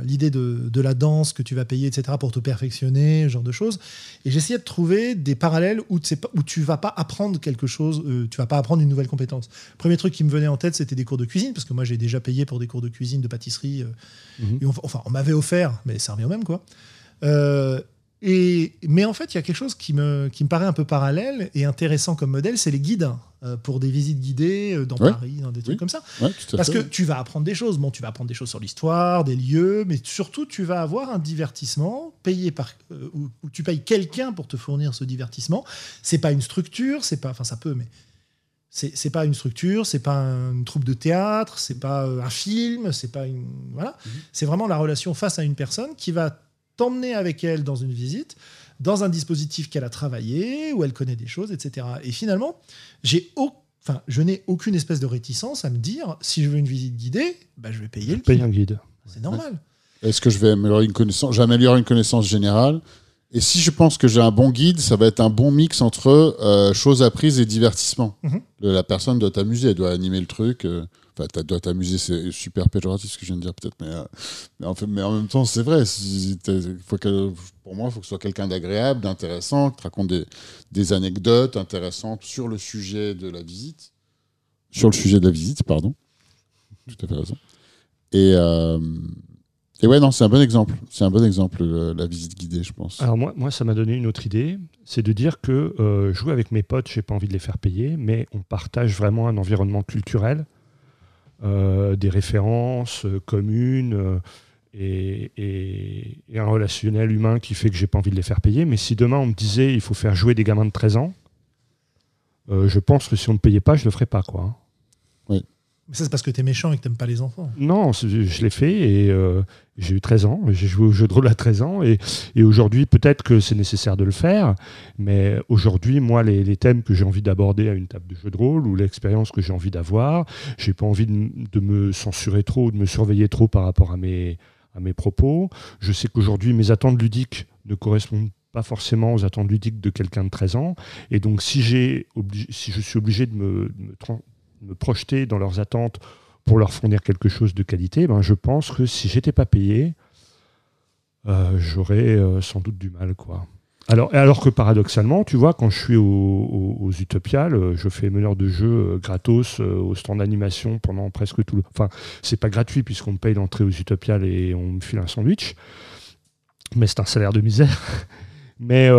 l'idée de, de la danse que tu vas payer, etc., pour te perfectionner, ce genre de choses. Et j'essayais de trouver des parallèles où, où tu vas pas apprendre quelque chose, euh, tu vas pas apprendre une nouvelle compétence. Premier truc qui me venait en tête, c'était des cours de cuisine, parce que moi j'ai déjà payé pour des cours de cuisine, de pâtisserie. euh, Mhm. et on- enfin, on m'avait offert, mais ça revient au même, quoi. Euh, et, mais en fait, il y a quelque chose qui me, qui me paraît un peu parallèle et intéressant comme modèle, c'est les guides euh, pour des visites guidées euh, dans Ouais. Paris, dans des trucs Oui. comme ça. Ouais, Parce que tu vas apprendre des choses. Bon, tu vas apprendre des choses sur l'histoire, des lieux, mais surtout, tu vas avoir un divertissement payé par. euh, où, où tu payes quelqu'un pour te fournir ce divertissement. C'est pas une structure, c'est pas. Enfin, ça peut, mais. C'est pas une structure, c'est pas une troupe de théâtre, c'est pas euh, un film, c'est pas une. Voilà. Mhm. C'est vraiment la relation face à une personne qui va t'emmener avec elle dans une visite, dans un dispositif qu'elle a travaillé, où elle connaît des choses, etc. Et finalement, j'ai enfin, je n'ai aucune espèce de réticence à me dire, si je veux une visite guidée, bah, je vais payer Je le paye guide. un guide. C'est normal. Est-ce que je vais améliorer une connaissance J'améliore une connaissance générale? Et si je pense que j'ai un bon guide, ça va être un bon mix entre euh, choses apprises et divertissement. Mhm. La personne doit t'amuser, elle doit animer le truc. euh, Enfin, elle doit t'amuser, c'est super péjoratif ce que je viens de dire peut-être, mais, euh, mais, en fait, mais en même temps, c'est vrai. Faut que, pour moi, il faut que ce soit quelqu'un d'agréable, d'intéressant, qui te raconte des, des anecdotes intéressantes sur le sujet de la visite. Sur le sujet de la visite, pardon. Tout à fait raison. Et, euh, et ouais, non, c'est un bon exemple. C'est un bon exemple, le- la visite guidée, je pense. Alors moi, moi, ça m'a donné une autre idée, c'est de dire que euh, jouer avec mes potes, j'ai pas envie de les faire payer, mais on partage vraiment un environnement culturel, euh, des références euh, communes euh, et, un relationnel humain qui fait que j'ai pas envie de les faire payer. Mais si demain on me disait il faut faire jouer des gamins de 13 ans, euh, je pense que si on ne payait pas, je le ferais pas quoi. Mais ça, c'est parce que t'es méchant et que t'aimes pas les enfants. Non, je l'ai fait et euh, j'ai eu 13 ans. J'ai joué au jeu de rôle à 13 ans et, et aujourd'hui, peut-être que c'est nécessaire de le faire. Mais aujourd'hui, moi, les, thèmes que j'ai envie d'aborder à une table de jeu de rôle ou l'expérience que j'ai envie d'avoir, j'ai pas envie de, de me censurer trop ou de me surveiller trop par rapport à mes, à mes propos. Je sais qu'aujourd'hui, mes attentes ludiques ne correspondent pas forcément aux attentes ludiques de quelqu'un de 13 ans. Et donc, si, j'ai si je suis obligé de me, me, projeter dans leurs attentes pour leur fournir quelque chose de qualité, ben, je pense que si j'étais pas payé, euh, j'aurais euh, sans doute du mal. quoi. Alors, que paradoxalement, tu vois, quand je suis aux, Utopiales, je fais meneur de jeu euh, gratos au stand d'animation pendant presque tout le. Enfin, c'est pas gratuit puisqu'on me paye l'entrée aux Utopiales et on me file un sandwich, mais c'est un salaire de misère. Mais,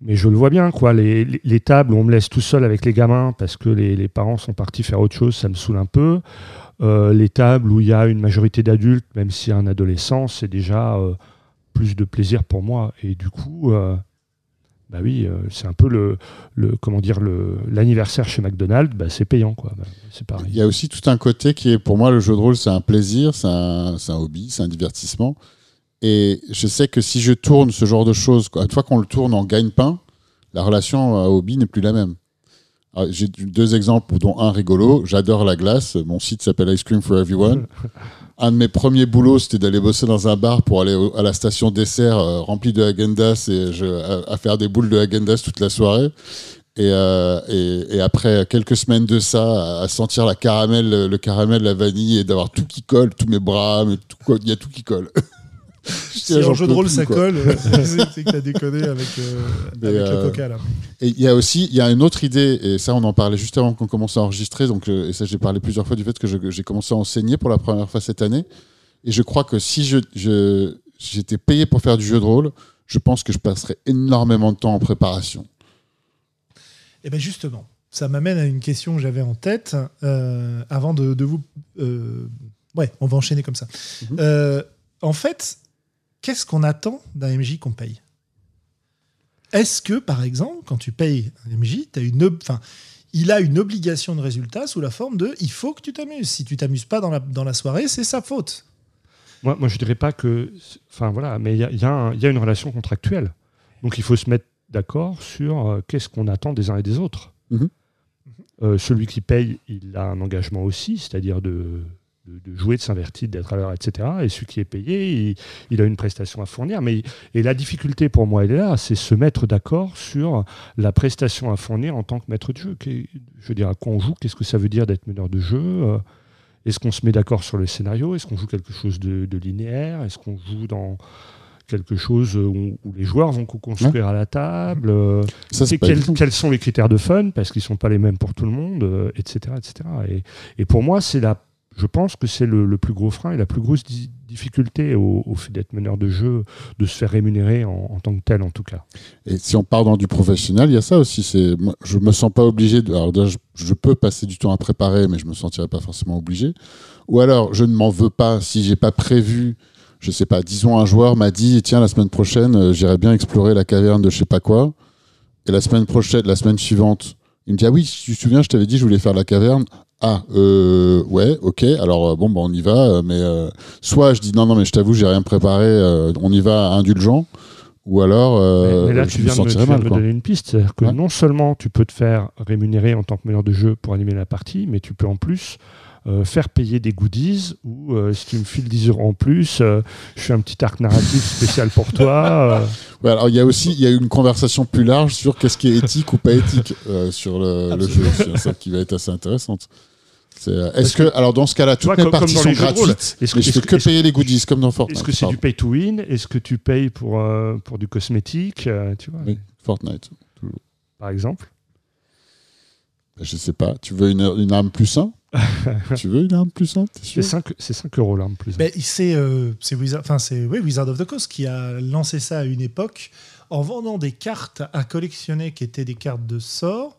mais je le vois bien, quoi. Les, les, tables où on me laisse tout seul avec les gamins parce que les, parents sont partis faire autre chose, ça me saoule un peu. les tables où il y a une majorité d'adultes, même si un adolescent, c'est déjà plus de plaisir pour moi. Et du coup, euh, bah oui, euh, c'est un peu le, comment dire le l'anniversaire chez McDonald's, bah, c'est payant quoi. Bah, c'est pareil. Il y a aussi tout un côté qui est pour moi le jeu de rôle, c'est un plaisir, c'est un, hobby, c'est un divertissement. Et je sais que si je tourne ce genre de choses, une fois qu'on le tourne en gagne-pain, la relation à hobby n'est plus la même. J'ai deux exemples, dont un rigolo. J'adore la glace. Mon site s'appelle Ice Cream for Everyone. un de mes premiers boulots, c'était d'aller bosser dans un bar pour aller à la station dessert euh, remplie de Agendas et je, à, faire des boules de Agendas toute la soirée. Et, euh, et, et, après quelques semaines de ça, à sentir la caramel, le caramel, la vanille et d'avoir tout qui colle, tous mes bras, mais tout, il y a tout qui colle. si en jeu de rôle ça colle, c'est que t'as déconné avec, euh, avec le euh, coca là. Et il y a aussi, il y a une autre idée, et ça on en parlait juste avant qu'on commence à enregistrer, donc, euh, et ça j'ai parlé plusieurs fois du fait que j'ai commencé à enseigner pour la première fois cette année. Et je crois que si je, j'étais payé pour faire du jeu de rôle, je pense que je passerais énormément de temps en préparation. Et eh bien justement, ça m'amène à une question que j'avais en tête avant de, vous. ouais, on va enchaîner comme ça. Mhm. en fait, qu'est-ce qu'on attend d'un MJ qu'on paye? Est-ce que, par exemple, quand tu payes un MJ, as une, enfin, il a une obligation de résultat sous la forme de il faut que tu t'amuses. Si tu t'amuses pas dans la, dans la soirée, c'est sa faute. Moi, moi, je dirais pas que. Enfin, voilà, mais il y a, une relation contractuelle. Donc, il faut se mettre d'accord sur euh, qu'est-ce qu'on attend des uns et des autres. Mhm. Euh, celui qui paye, il a un engagement aussi, c'est-à-dire de, de, jouer, de s'invertir, d'être à l'heure, etc. Et celui qui est payé, il, a une prestation à fournir. Mais, et la difficulté pour moi, elle est là, c'est se mettre d'accord sur la prestation à fournir en tant que maître de jeu. Je veux dire, à quoi on joue? Qu'est-ce que ça veut dire d'être meneur de jeu? Euh, Est-ce qu'on se met d'accord sur le scénario? Est-ce qu'on joue quelque chose de, linéaire? Est-ce qu'on joue dans quelque chose où, les joueurs vont co-construire à la table? Euh, quels, sont les critères de fun? Parce qu'ils ne sont pas les mêmes pour tout le monde, etc. Euh, etc. Et, et pour moi, c'est la je pense que c'est le, plus gros frein et la plus grosse difficulté au, fait d'être meneur de jeu, de se faire rémunérer en, tant que tel en tout cas. Et si on part dans du professionnel, il y a ça aussi. C'est, je me sens pas obligé. De, alors je, peux passer du temps à préparer, mais je me sentirais pas forcément obligé. Ou alors, je ne m'en veux pas si j'ai pas prévu. Je sais pas. Disons, un joueur m'a dit tiens la semaine prochaine, euh, j'irai bien explorer la caverne de je sais pas quoi. Et la semaine prochaine, la semaine suivante, il me dit ah oui, tu te souviens, je t'avais dit je voulais faire la caverne. Ah, euh, ouais, ok. Alors euh, bon, bah, on y va. Euh, mais soit je dis non, non, mais je t'avoue, j'ai rien préparé. on y va indulgent. Ou alors, mais, là, tu viens, de, tu viens de me donner une piste. C'est-à-dire que non seulement tu peux te faire rémunérer en tant que meneur de jeu pour animer la partie, mais tu peux en plus faire payer des goodies ou si tu me files 10 euros en plus, je fais un petit arc narratif spécial pour toi. Ouais, alors il y a aussi il y a une conversation plus large sur qu'est-ce qui est éthique ou pas éthique sur le, le jeu. C'est ça qui va être assez intéressante. Euh, est-ce que, alors dans ce cas-là, toutes les parties sont gratuites, est-ce que, mais que payer les goodies comme dans Fortnite Est-ce que c'est du pay to win Est-ce que tu payes pour, euh, pour du cosmétique euh, tu vois, Oui, Fortnite. Par exemple? Je sais pas. Tu veux une, une arme plus 1 Tu veux une arme plus 1 C'est 5, 5 euros l'arme plus 1. Ben, c'est Wizard, enfin, oui, Wizard of the Coast qui a lancé ça à une époque en vendant des cartes à collectionner qui étaient des cartes de sort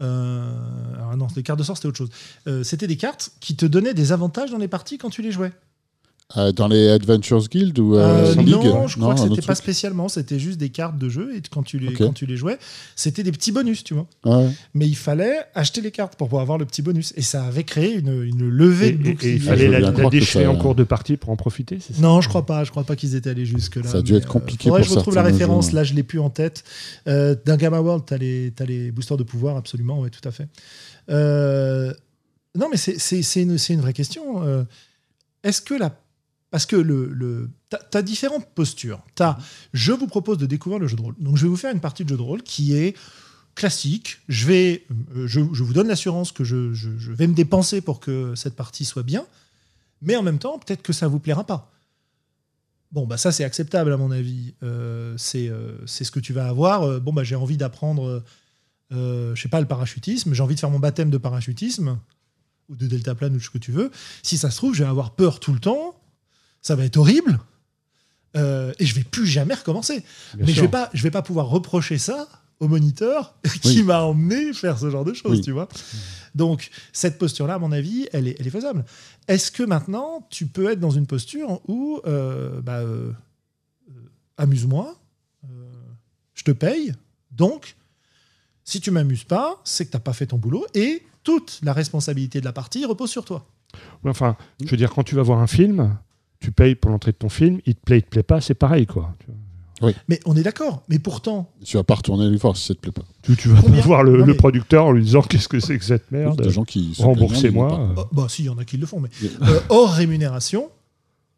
euh, alors non, les cartes de sort, c'était autre chose. Euh, c'était des cartes qui te donnaient des avantages dans les parties quand tu les jouais. Euh, dans les Adventures Guild ou euh, Non, je crois que c'était pas spécialement. C'était juste des cartes de jeu et quand tu les, quand tu les jouais, c'était des petits bonus, tu vois. Mais il fallait acheter les cartes pour pouvoir avoir le petit bonus. Et ça avait créé une, une levée de bouclier. Et, il fallait la, déchirer en cours de partie pour en profiter, c'est ça? Non, je crois pas. Je crois pas qu'ils étaient allés jusque là. Ça a dû être compliqué. Pour je retrouve la référence. Là, je l'ai plus en tête. Euh, D'un Gamma World, tu as, as, les boosters de pouvoir, absolument. Oui, tout à fait. non, mais c'est une, une vraie question. Est-ce que la Parce que le, le, tu as, différentes postures. Tu je vous propose de découvrir le jeu de rôle. Donc je vais vous faire une partie de jeu de rôle qui est classique. Je, vais, euh, je, je vous donne l'assurance que je, je, vais me dépenser pour que cette partie soit bien. Mais en même temps, peut-être que ça vous plaira pas. Bon, bah ça c'est acceptable à mon avis. Euh, c'est euh, ce que tu vas avoir. Euh, bon, bah j'ai envie d'apprendre, euh, je sais pas, le parachutisme. J'ai envie de faire mon baptême de parachutisme ou de deltaplane ou ce que tu veux. Si ça se trouve, je vais avoir peur tout le temps. Ça va être horrible. Euh, et je vais plus jamais recommencer. Bien Mais je vais pas, je vais pas pouvoir reprocher ça au moniteur qui Oui. m'a emmené faire ce genre de choses, Oui. tu vois. Donc cette posture-là, à mon avis, elle est, elle est faisable. Est-ce que maintenant tu peux être dans une posture où, euh, bah, euh, amuse-moi, je te paye, donc si tu m'amuses pas, c'est que t'as pas fait ton boulot et toute la responsabilité de la partie repose sur toi. Enfin, je veux dire, quand tu vas voir un film, tu payes pour l'entrée de ton film, il te plaît, il te plaît pas, c'est pareil, quoi. Vois. Mais on est d'accord. Mais pourtant, Tu vas pas retourner lui voir si ça te plaît pas. Tu, tu vas Combien pas voir le, Non, le mais- producteur en lui disant qu'est-ce que c'est que cette merde. Des gens qui Remboursez-moi. euh. Oh, bah si, il y en a qui le font, mais Mais- euh, hors rémunération,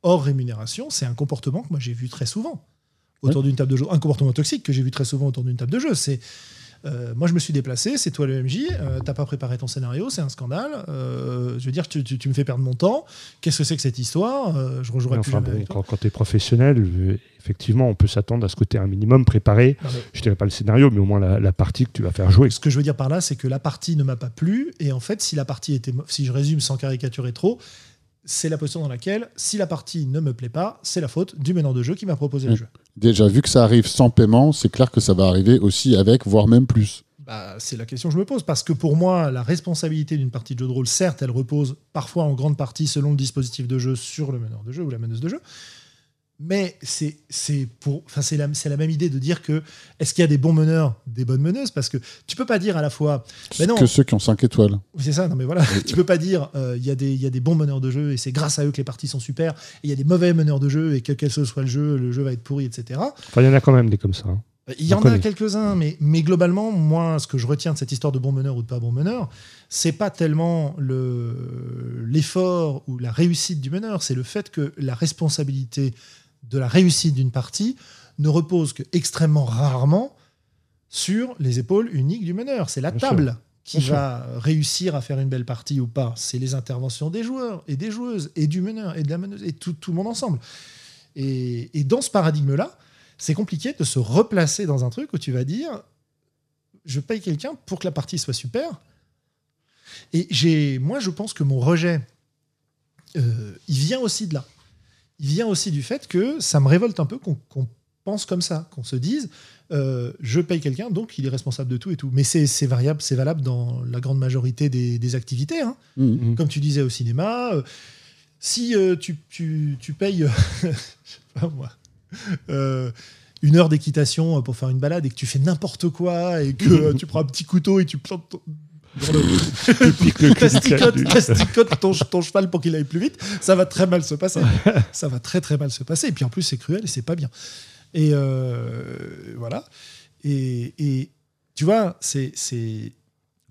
hors rémunération, c'est un comportement que moi j'ai vu très souvent autour d'une table de jeu, un comportement toxique que j'ai vu très souvent autour d'une table de jeu. C'est euh, moi je me suis déplacé, c'est toi le MJ, euh, t'as pas préparé ton scénario, c'est un scandale. Euh, je veux dire, tu, tu- tu me fais perdre mon temps. Qu'est-ce que c'est que cette histoire Euh, Je rejouerai Mais plus enfin, jamais bon, avec toi. quand, quand tu es professionnel, effectivement, on peut s'attendre à ce que tu un minimum préparé. Non, mais Je dirais pas le scénario, mais au moins la, la partie que tu vas faire jouer. ce que je veux dire par là, c'est que la partie ne m'a pas plu, et en fait, si la partie était, si je résume sans caricaturer trop, c'est la posture dans laquelle, si la partie ne me plaît pas, c'est la faute du meneur de jeu qui m'a proposé le Oui. jeu. Déjà, vu que ça arrive sans paiement, c'est clair que ça va arriver aussi avec, voire même plus. Bah, c'est la question que je me pose. Parce que pour moi, la responsabilité d'une partie de jeu de rôle, certes, elle repose parfois en grande partie, selon le dispositif de jeu, sur le meneur de jeu ou la meneuse de jeu. Mais c'est c'est pour, enfin c'est la, c'est la même idée de dire que est-ce qu'il y a des bons meneurs, des bonnes meneuses? Parce que tu peux pas dire à la fois, non. Que ceux qui ont 5 étoiles. c'est ça, non mais voilà, tu peux pas dire euh, il y, a des- il y a des bons meneurs de jeu et c'est grâce à eux que les parties sont super, et il y a des mauvais meneurs de jeu et que quel que soit le jeu, le jeu va être pourri, etc. Enfin, il y en a quand même des comme ça. hein. Il y en a quelques-uns, mais, mais globalement, moi, ce que je retiens de cette histoire de bon meneur ou de pas bon meneur, c'est pas tellement le- l'effort ou la réussite du meneur, c'est le fait que la responsabilité de la réussite d'une partie ne repose que extrêmement rarement sur les épaules uniques du meneur. C'est la Bien table qui Bien sûr. va réussir à faire une belle partie ou pas. C'est les interventions des joueurs et des joueuses et du meneur et de la meneuse et tout, tout le monde ensemble. Et, et dans ce paradigme-là, c'est compliqué de se replacer dans un truc où tu vas dire je paye quelqu'un pour que la partie soit super. Et j'ai, moi, je pense que mon rejet, euh, il vient aussi de là. Il vient aussi du fait que ça me révolte un peu qu'on pense comme ça, qu'on se dise euh, je paye quelqu'un, donc il est responsable de tout et tout. Mais c'est variable, c'est valable dans la grande majorité des, des activités. hein Mhm. comme tu disais au cinéma, euh, si euh, tu, tu, tu payes, je sais pas moi, euh, une heure d'équitation pour faire une balade et que tu fais n'importe quoi et que tu prends un petit couteau et tu plantes ton, du- plasticote ton, ton cheval pour qu'il aille plus vite, ça va très mal se passer. ça va très très mal se passer. Et puis en plus, c'est cruel et c'est pas bien. Et euh, voilà. Et, et tu vois, c'est. c'est-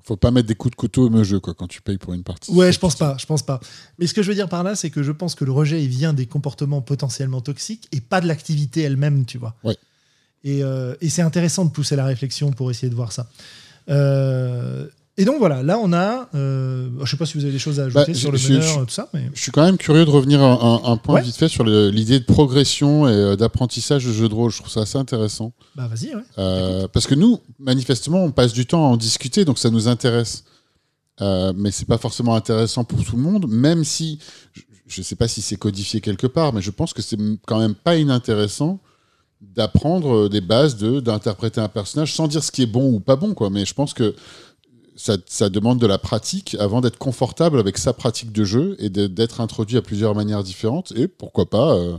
Faut pas mettre des coups de couteau au jeu quoi, quand tu payes pour une partie. Ouais, je pense pas, je pense pas. Mais ce que je veux dire par là, c'est que je pense que le rejet, il vient des comportements potentiellement toxiques et pas de l'activité elle-même, tu vois. Ouais. Et, euh, et c'est intéressant de pousser la réflexion pour essayer de voir ça. Euh, et donc voilà, là on a, euh, je sais pas si vous avez des choses à ajouter Bah, sur le meneur, je- tout ça, mais Je suis quand même curieux de revenir un, un- un point Ouais. vite fait sur l'idée de progression et euh, d'apprentissage de jeu de rôle. Je trouve ça assez intéressant. bah vas-y, ouais. Euh, parce que nous, manifestement, on passe du temps à en discuter, donc ça nous intéresse. Euh, mais c'est pas forcément intéressant pour tout le monde, même si je ne sais pas si c'est codifié quelque part, mais je pense que c'est quand même pas inintéressant d'apprendre des bases de d'interpréter un personnage sans dire ce qui est bon ou pas bon, quoi. Mais je pense que ça, demande de la pratique avant d'être confortable avec sa pratique de jeu et d'être introduit à plusieurs manières différentes et pourquoi pas euh,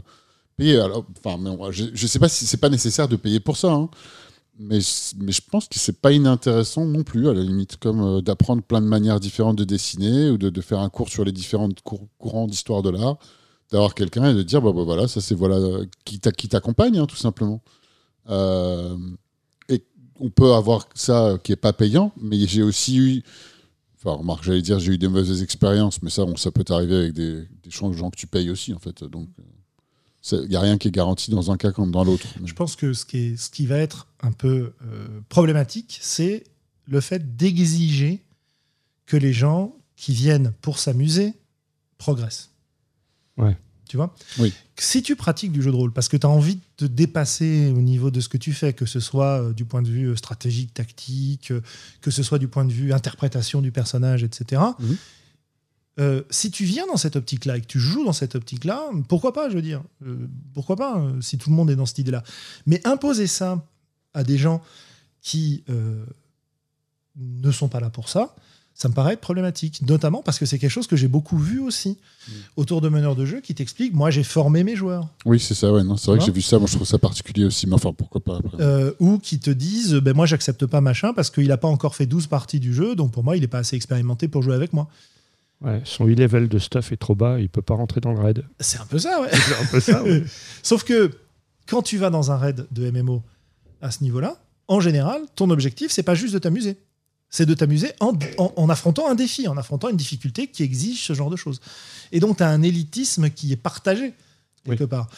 payer. Enfin, je, je sais pas si c'est pas nécessaire de payer pour ça, hein. mais, je pense que c'est pas inintéressant non plus à la limite, comme euh, d'apprendre plein de manières différentes de dessiner ou de, faire un cours sur les différents courants d'histoire de l'art, d'avoir quelqu'un et de dire bah, voilà ça c'est voilà euh, qui t'a- qui t'accompagne hein, tout simplement. On peut avoir ça qui est pas payant, mais j'ai aussi eu Enfin, remarque, j'allais dire, j'ai eu des mauvaises expériences, mais ça, bon, ça peut t'arriver avec des, des gens gens que tu payes aussi, en fait. Donc, il n'y a rien qui est garanti dans un cas comme dans l'autre. Je pense que ce qui, est, ce qui va être un peu euh, problématique, c'est le fait d'exiger que les gens qui viennent pour s'amuser progressent. Ouais. Tu vois Oui. Si tu pratiques du jeu de rôle, parce que tu as envie de te dépasser au niveau de ce que tu fais, que ce soit euh, du point de vue euh, stratégique, tactique, euh, que ce soit du point de vue interprétation du personnage, etc. Mhm. euh, si tu viens dans cette optique-là et que tu joues dans cette optique-là, pourquoi pas, je veux dire Euh, Pourquoi pas, euh, si tout le monde est dans cette idée-là Mais imposer ça à des gens qui ne sont pas là pour ça, ça me paraît être problématique, notamment parce que c'est quelque chose que j'ai beaucoup vu aussi Mm. autour de meneurs de jeu qui t'expliquent moi j'ai formé mes joueurs Oui, c'est ça, ouais. non, C'est vrai que Hein j'ai vu ça, moi je trouve ça particulier aussi, mais enfin, pourquoi pas après. euh, ou qui te disent ben moi j'accepte pas machin parce qu'il n'a pas encore fait 12 parties du jeu donc pour moi il n'est pas assez expérimenté pour jouer avec moi. Ouais, son e-level de stuff est trop bas, il peut pas rentrer dans le raid. C'est un peu ça ouais. C'est un peu ça. ouais. Sauf que quand tu vas dans un raid de MMO à ce niveau-là, en général, ton objectif, c'est pas juste de t'amuser. C'est de t'amuser en, en- en affrontant un défi, en affrontant une difficulté qui exige ce genre de choses. Et donc, tu as un élitisme qui est partagé, quelque part.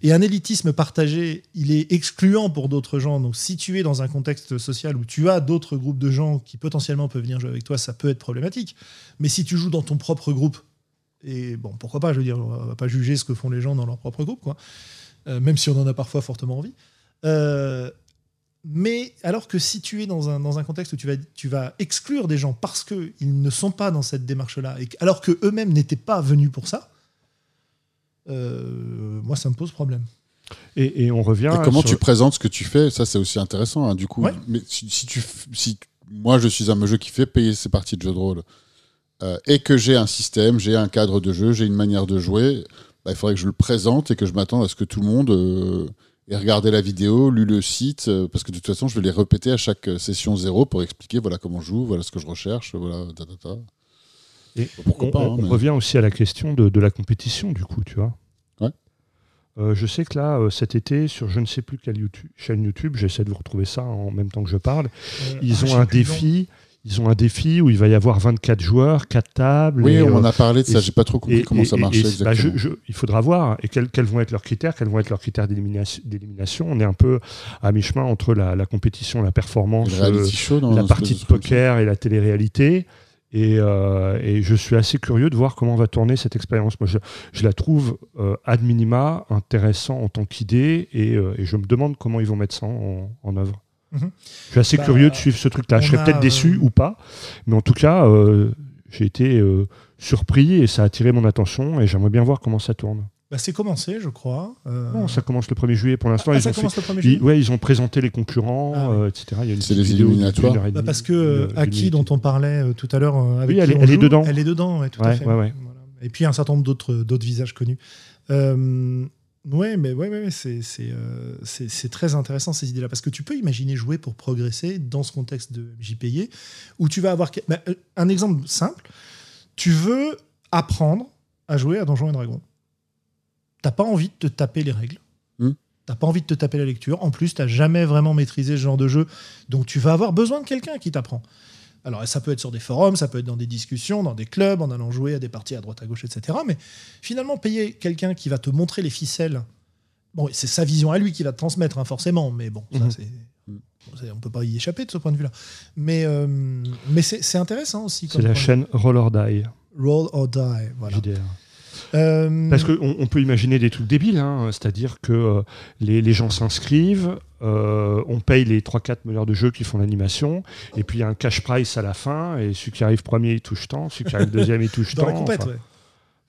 Et un élitisme partagé, il est excluant pour d'autres gens. Donc, si tu es dans un contexte social où tu as d'autres groupes de gens qui potentiellement peuvent venir jouer avec toi, ça peut être problématique. Mais si tu joues dans ton propre groupe, et bon, pourquoi pas, je veux dire, on va pas juger ce que font les gens dans leur propre groupe, quoi. Euh, même si on en a parfois fortement envie. Euh, mais alors que si tu es dans un, dans un contexte où tu vas, tu vas exclure des gens parce qu'ils ne sont pas dans cette démarche-là, et que- alors qu'eux-mêmes n'étaient pas venus pour ça, euh, moi, ça me pose problème. Et, et on revient. Et comment sur- tu présentes ce que tu fais? Ça, c'est aussi intéressant, hein, du coup. Ouais. Mais si, si tu, si moi, je suis un jeu qui fait payer ses parties de jeu de rôle euh, et que j'ai un système, j'ai un cadre de jeu, j'ai une manière de jouer, bah, il faudrait que je le présente et que je m'attende à ce que tout le monde euh, ait regardé la vidéo, lu le site, euh, parce que de toute façon, je vais les répéter à chaque euh, session zéro pour expliquer voilà comment je joue, voilà ce que je recherche, voilà. ta, ta, ta. Et Pourquoi on, pas, on- hein, on mais- revient aussi à la question de, de la compétition, du coup, tu vois. Ouais. Euh, je sais que là, cet été, sur je ne sais plus quelle YouTube- chaîne YouTube, j'essaie de vous retrouver ça en même temps que je parle, Euh, ils ah, ont un défi. Ils ont un défi où il va y avoir 24 joueurs, 4 tables. Oui, et, on en euh, a parlé de ça, j'ai pas trop compris et- comment et- ça marchait bah, exactement. je- je- il faudra voir et quels, quels vont être leurs critères, quels vont être leurs critères d'élimination. d'élimination. On est un peu à mi-chemin entre la, la compétition, la performance, euh, show, non, la partie de poker et la télé-réalité. Et, euh, et je suis assez curieux de voir comment va tourner cette expérience. Moi, je, je la trouve euh, ad minima intéressant en tant qu'idée et, euh, et je me demande comment ils vont mettre ça en, en œuvre. Mhm. Je suis assez Bah, curieux de suivre ce truc-là. Je serais peut-être déçu euh, ou pas, mais en tout cas, euh, j'ai été euh, surpris et ça a attiré mon attention et j'aimerais bien voir comment ça tourne. Bah, c'est commencé, je crois. Euh, Non, ça commence le 1er juillet pour l'instant. ah, ils, ça ont fait- commence le 1er ils- juillet ouais, ils ont présenté les concurrents, Ah, ouais. euh, etc. Il y a une C'est les éliminatoires. Bah, parce que euh, Aki, dont on parlait euh, tout à l'heure, euh, avec Oui, elle est- dedans. Elle est dedans, ouais, tout à fait. ouais, ouais. Voilà. Et puis un certain nombre d'autres d'autres visages connus. Euh, ouais, mais ouais, ouais, ouais, c'est c'est, euh, c'est- très intéressant ces idées-là parce que tu peux imaginer jouer pour progresser dans ce contexte de JPY où tu vas avoir bah, euh, un exemple simple. Tu veux apprendre à jouer à Donjons et Dragons. T'as pas envie de te taper les règles. Hmm. T'as pas envie de te taper la lecture. En plus, t'as jamais vraiment maîtrisé ce genre de jeu. Donc, tu vas avoir besoin de quelqu'un qui t'apprend. Alors, ça peut être sur des forums, ça peut être dans des discussions, dans des clubs, en allant jouer à des parties à droite, à gauche, etc. Mais finalement, payer quelqu'un qui va te montrer les ficelles, bon, c'est sa vision à lui qui va te transmettre, hein, forcément. Mais bon, ça, Mhm. c'est. On peut pas y échapper de ce point de vue-là. Mais, euh, mais c'est intéressant aussi. C'est la chaîne Roll or Die. Roll or Die. Voilà. JDR. Euh, Parce qu'on on peut imaginer des trucs débiles, hein, c'est-à-dire que euh, les, les gens s'inscrivent, euh, on paye les 3-4 meneurs de jeu qui font l'animation, et puis il y a un cash price à la fin, et celui qui arrive premier, il touche tant, celui qui arrive deuxième, il touche dans la tant. compète, Enfin, ouais.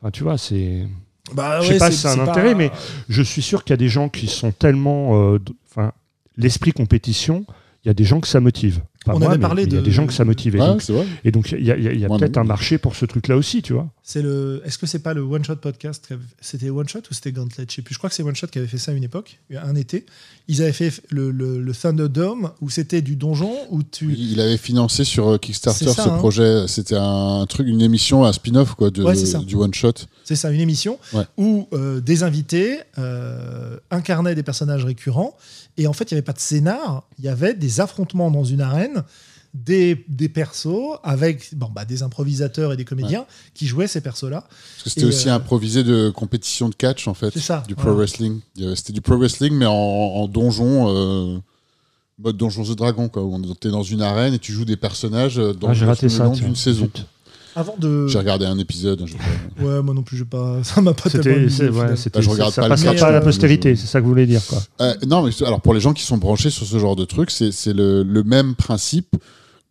enfin, tu vois, c'est. Bah Je sais ouais, pas si c'est un pas- intérêt, mais- Je suis sûr qu'il y a des gens qui sont tellement. Enfin, l'esprit compétition, il y a des gens que ça motive. Pas On moi, avait mais parlé il y a de- des gens que ça motive. Et Ouais, donc, vrai. et donc, il y a, il y a- il y a Moi, peut-être un marché pour ce truc-là aussi, tu vois. C'est le. Est-ce que c'est pas le One Shot podcast C'était One Shot ou c'était Gauntlet Je sais plus. Je crois que c'est One Shot qui avait fait ça à une époque, un été. Ils avaient fait le, le, le Thunderdome où c'était du donjon où tu. Il avait financé sur euh, Kickstarter ça, ce hein. projet. C'était un truc, une émission, un spin-off quoi, de, Ouais, du one shot. C'est ça, une émission Ouais. où euh, des invités euh, incarnaient des personnages récurrents. Et en fait, il n'y avait pas de scénar, il y avait des affrontements dans une arène des, des persos avec bon, bah, des improvisateurs et des comédiens qui jouaient ces persos-là. Parce que c'était Et, aussi euh, improvisé de compétition de catch, en fait. C'est ça, Du pro wrestling. C'était du pro wrestling, mais en, en donjon. euh, mode Donjons et Dragons, quoi. Où on était dans une arène et tu joues des personnages dans Ah, j'ai raté le ça. long d'une saison. Avant de. J'ai regardé un épisode. je sais pas. Ouais, moi non plus, j'ai pas... ça m'a pas tellement ouais, Bah, je regarde ça pas le passera match, pas à la euh, postérité, je- c'est ça que vous voulez dire, quoi. Euh, non, mais alors pour les gens qui sont branchés sur ce genre de truc, c'est c'est le, le même principe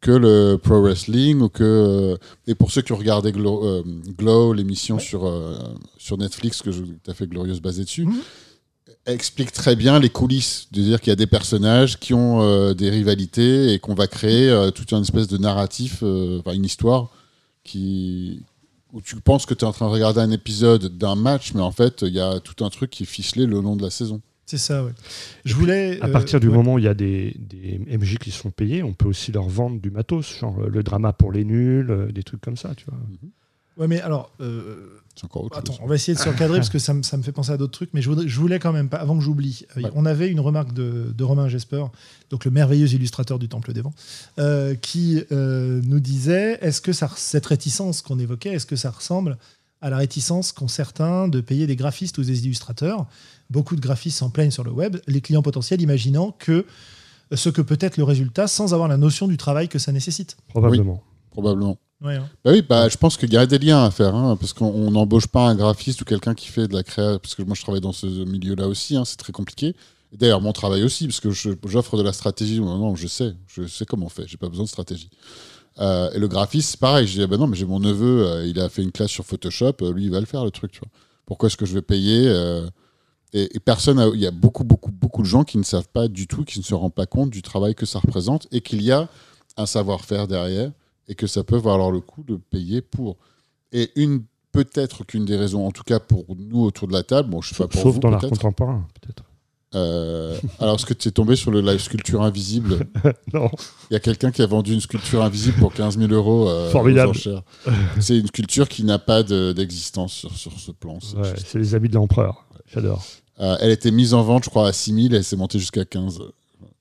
que le pro wrestling ou que euh, et pour ceux qui ont regardé Glow, euh, Glow, l'émission sur euh, sur Netflix que je t'as fait glorieuse basée dessus, Mhm. explique très bien les coulisses, de dire qu'il y a des personnages qui ont euh, des rivalités et qu'on va créer euh, toute une espèce de narratif, euh, enfin une histoire qui où tu penses que tu es en train de regarder un épisode d'un match, mais en fait, il y a tout un truc qui est ficelé le long de la saison. C'est ça, ouais. Je voulais. À euh, partir du ouais. moment où il y a des, des MJ qui se font payer, on peut aussi leur vendre du matos, genre euh, le drama pour les nuls, euh, des trucs comme ça, tu vois. Ouais, mais alors. euh, C'est encore autre Attends, chose. on va essayer de se recadrer parce que ça, me- ça me fait penser à d'autres trucs, mais je voudrais- je voulais quand même pas, avant que j'oublie, euh, Ouais. on avait une remarque de, de Romain Gesper, donc le merveilleux illustrateur du Temple des Vents, euh, qui euh, nous disait est-ce que ça, cette réticence qu'on évoquait, est-ce que ça ressemble à la réticence qu'ont certains de payer des graphistes ou des illustrateurs? Beaucoup de graphistes s'en plaignent sur le web, les clients potentiels imaginant que ce que peut être le résultat sans avoir la notion du travail que ça nécessite. Probablement. Probablement. Ouais, hein. Bah oui, bah, je pense qu'il y a des liens à faire, hein, parce qu'on on n'embauche pas un graphiste ou quelqu'un qui fait de la créa, parce que moi je travaille dans ce milieu-là aussi, hein, c'est très compliqué. D'ailleurs, mon travail aussi, parce que j'offre de la stratégie. Non, non, je sais, je sais comment on fait, j'ai pas besoin de stratégie. Euh, et le graphiste, c'est pareil, je dis, ah bah non, mais j'ai mon neveu, euh, il a fait une classe sur Photoshop, euh, lui il va le faire le truc, tu vois. Pourquoi est-ce que je vais payer et, et personne, il y a beaucoup, beaucoup, beaucoup de gens qui ne savent pas du tout, qui ne se rendent pas compte du travail que ça représente et qu'il y a un savoir-faire derrière et que ça peut valoir le coup de payer pour. Et une peut-être qu'une des raisons, en tout cas pour nous autour de la table, bon, je sais pas pour Sauf vous dans l'art contemporain, peut-être. Euh, alors, est-ce que tu es tombé sur le, la sculpture invisible? Non. Il y a quelqu'un qui a vendu une sculpture invisible pour 15 000 euros. euh, Formidable. C'est une sculpture qui n'a pas de- d'existence sur, sur ce plan. C'est Ouais, les amis de l'empereur. J'adore. Euh, elle était mise en vente, je crois, à 6 000 et elle s'est montée jusqu'à 15.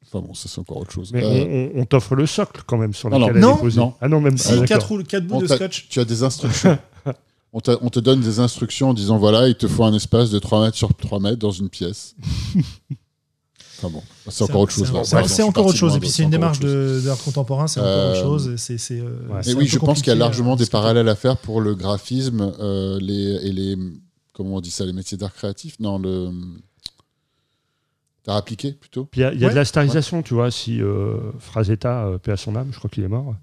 Enfin bon, ça c'est encore autre chose. Mais Euh, on, on- on t'offre le socle quand même sur Non, lequel non. elle est posée. Non. Ah non, même Si, ah, quatre, roules- quatre bouts on de scotch. Tu as des instructions. on, te donne des instructions en disant voilà, il te faut un espace de 3 mètres sur 3 mètres dans une pièce. enfin bon, c'est encore autre chose. C'est encore autre chose. Et puis c'est une démarche chose. d'art contemporain, c'est encore Euh, autre chose. et C'est, c'est, euh, c'est Et un oui, je pense qu'il y a largement des parallèles à faire pour le graphisme euh, les, et les. Comment on dit ça Les métiers d'art créatif? Non, le. D'art appliqué plutôt Puis il y a, il y a Ouais. de la starisation, tu vois. Si euh, Frazetta, euh, paix à son âme, je crois qu'il est mort,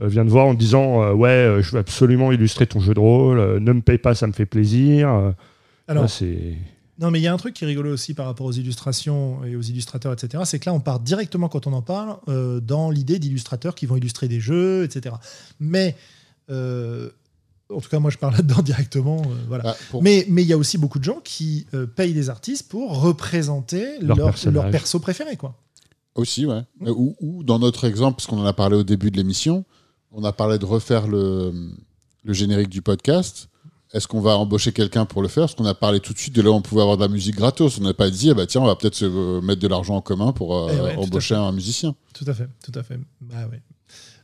euh, vient de voir en disant euh, Ouais, euh, je veux absolument illustrer ton jeu de rôle, euh, ne me paye pas, ça me fait plaisir. euh, Alors, là, c'est. non, mais il y a un truc qui est rigolo aussi par rapport aux illustrations et aux illustrateurs, etc. C'est que là, on part directement, quand on en parle, euh, dans l'idée d'illustrateurs qui vont illustrer des jeux, etc. Mais, euh, en tout cas, moi, je parle là-dedans directement. euh, voilà. Ah, pour- Mais mais il y a aussi beaucoup de gens qui euh, payent des artistes pour représenter Leur leur, personnage. leur perso préféré. Quoi. Aussi, ouais. Euh, Ou, ou dans notre exemple, parce qu'on en a parlé au début de l'émission, on a parlé de refaire le, le générique du podcast. Est-ce qu'on va embaucher quelqu'un pour le faire? Parce qu'on a parlé tout de suite de là où on pouvait avoir de la musique gratos. On n'a pas dit, ah bah tiens, on va peut-être se euh, mettre de l'argent en commun pour euh, Eh ouais, embaucher un musicien. Tout à fait, tout à fait. Bah, ouais.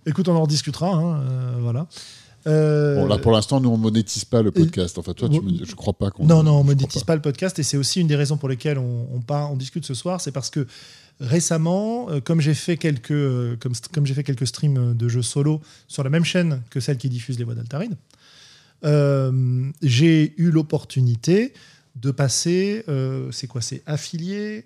Écoute, on en rediscutera. hein, euh, voilà. Euh, Bon, là, pour l'instant, nous, on monétise pas le podcast. Enfin, toi, tu je crois pas qu'on. Non, non, on crois monétise pas le podcast et c'est aussi une des raisons pour lesquelles on, on, part, on discute ce soir. C'est parce que récemment, euh, comme j'ai fait quelques, euh, comme, comme j'ai fait quelques streams de jeux solo sur la même chaîne que celle qui diffuse les voix d'Altarine, euh, j'ai eu l'opportunité de passer. euh, c'est quoi C'est affilié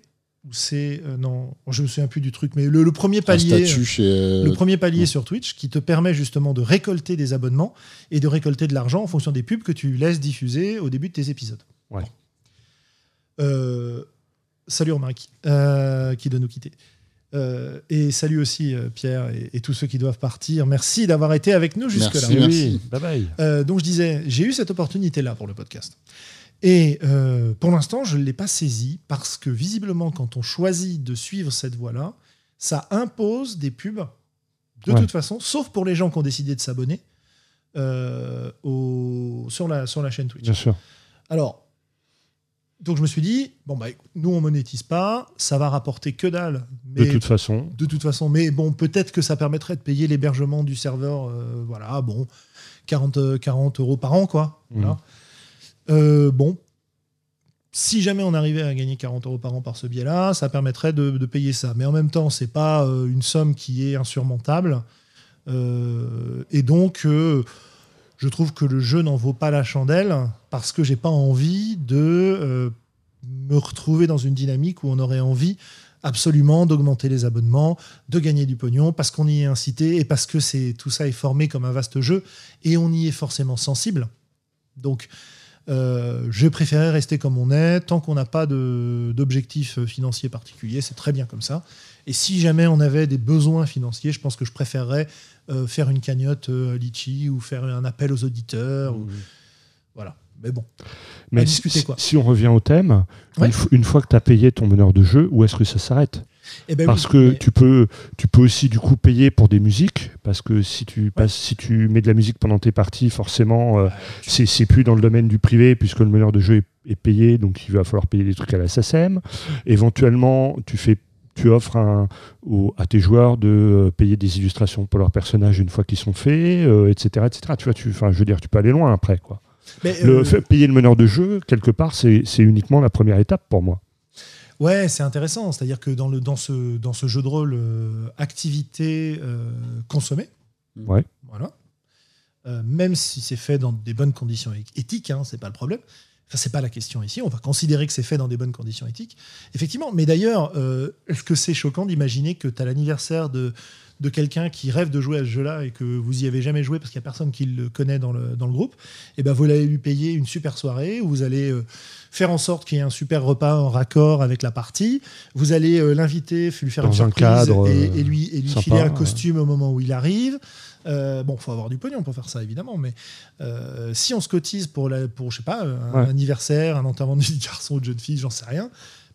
c'est euh, non Je me souviens plus du truc, mais le, le premier palier. chez. euh, Le premier palier ouais. sur Twitch qui te permet justement de récolter des abonnements et de récolter de l'argent en fonction des pubs que tu laisses diffuser au début de tes épisodes. Ouais. Euh, salut Romaric, euh, qui doit nous quitter. Euh, et salut aussi euh, Pierre et, et tous ceux qui doivent partir. Merci d'avoir été avec nous jusque-là. Merci. Oui, bye bye. Euh, donc je disais, j'ai eu cette opportunité-là pour le podcast. Et euh, pour l'instant, je ne l'ai pas saisi parce que visiblement, quand on choisit de suivre cette voie-là, ça impose des pubs de Ouais. toute façon, sauf pour les gens qui ont décidé de s'abonner euh, au- sur, la, sur la chaîne Twitch. Bien sûr. Alors, donc je me suis dit, bon, bah, nous, on monétise pas, ça va rapporter que dalle. Mais de toute façon. De toute façon. Mais bon, peut-être que ça permettrait de payer l'hébergement du serveur, euh, voilà, bon, 40, 40 euros par an, quoi. Mmh. Voilà. Euh, bon, si jamais on arrivait à gagner 40 euros par an par ce biais-là, ça permettrait de, payer ça. Mais en même temps, c'est pas euh, une somme qui est insurmontable. Euh, et donc, je trouve que le jeu n'en vaut pas la chandelle parce que j'ai pas envie de me retrouver dans une dynamique où on aurait envie absolument d'augmenter les abonnements, de gagner du pognon parce qu'on y est incité et parce que c'est tout ça est formé comme un vaste jeu et on y est forcément sensible. Donc, euh, je préférais rester comme on est tant qu'on n'a pas d'objectif financier particulier, c'est très bien comme ça. Et si jamais on avait des besoins financiers, je pense que je préférerais euh, faire une cagnotte euh, Litchi ou faire un appel aux auditeurs. ou- Voilà. Mais bon. Mais discuter, si, quoi. si on revient au thème, Ouais. une, une fois que tu as payé ton meneur de jeu, où est-ce que ça s'arrête? Eh ben Parce oui, que mais- tu peux, tu peux aussi du coup payer pour des musiques, parce que si tu passes, si tu mets de la musique pendant tes parties, forcément, euh, c'est c'est plus dans le domaine du privé puisque le meneur de jeu est, est payé, donc il va falloir payer des trucs à la SACEM. Éventuellement, tu fais, tu offres un- au- à tes joueurs de euh, payer des illustrations pour leurs personnages une fois qu'ils sont faits, euh, etc., etc. Tu vois, tu, je veux dire, tu peux aller loin après, quoi. mais, Le euh, payer le meneur de jeu, quelque part, c'est c'est uniquement la première étape pour moi. Ouais, c'est intéressant. C'est-à-dire que dans, le, dans, ce, dans ce jeu de rôle, euh, activité euh, consommée, Ouais. voilà. Euh, même si c'est fait dans des bonnes conditions éthiques, hein, c'est pas le problème. Enfin, c'est pas la question ici. On va considérer que c'est fait dans des bonnes conditions éthiques. Effectivement. Mais d'ailleurs, est-ce que c'est choquant d'imaginer que tu as l'anniversaire de, de quelqu'un qui rêve de jouer à ce jeu-là et que vous y avez jamais joué parce qu'il n'y a personne qui le connaît dans le, dans le groupe Et ben, vous allez lui payer une super soirée où vous allez euh, faire en sorte qu'il y ait un super repas en raccord avec la partie. Vous allez euh, l'inviter, lui faire Dans une un surprise cadre, et, euh, et lui, et lui sympa, filer un ouais. costume au moment où il arrive. Euh, bon, faut avoir du pognon pour faire ça, évidemment, mais euh, si on se cotise pour, la, pour je sais pas, un Ouais. anniversaire, un enterrement de vie de garçon ou de jeune fille, j'en sais rien,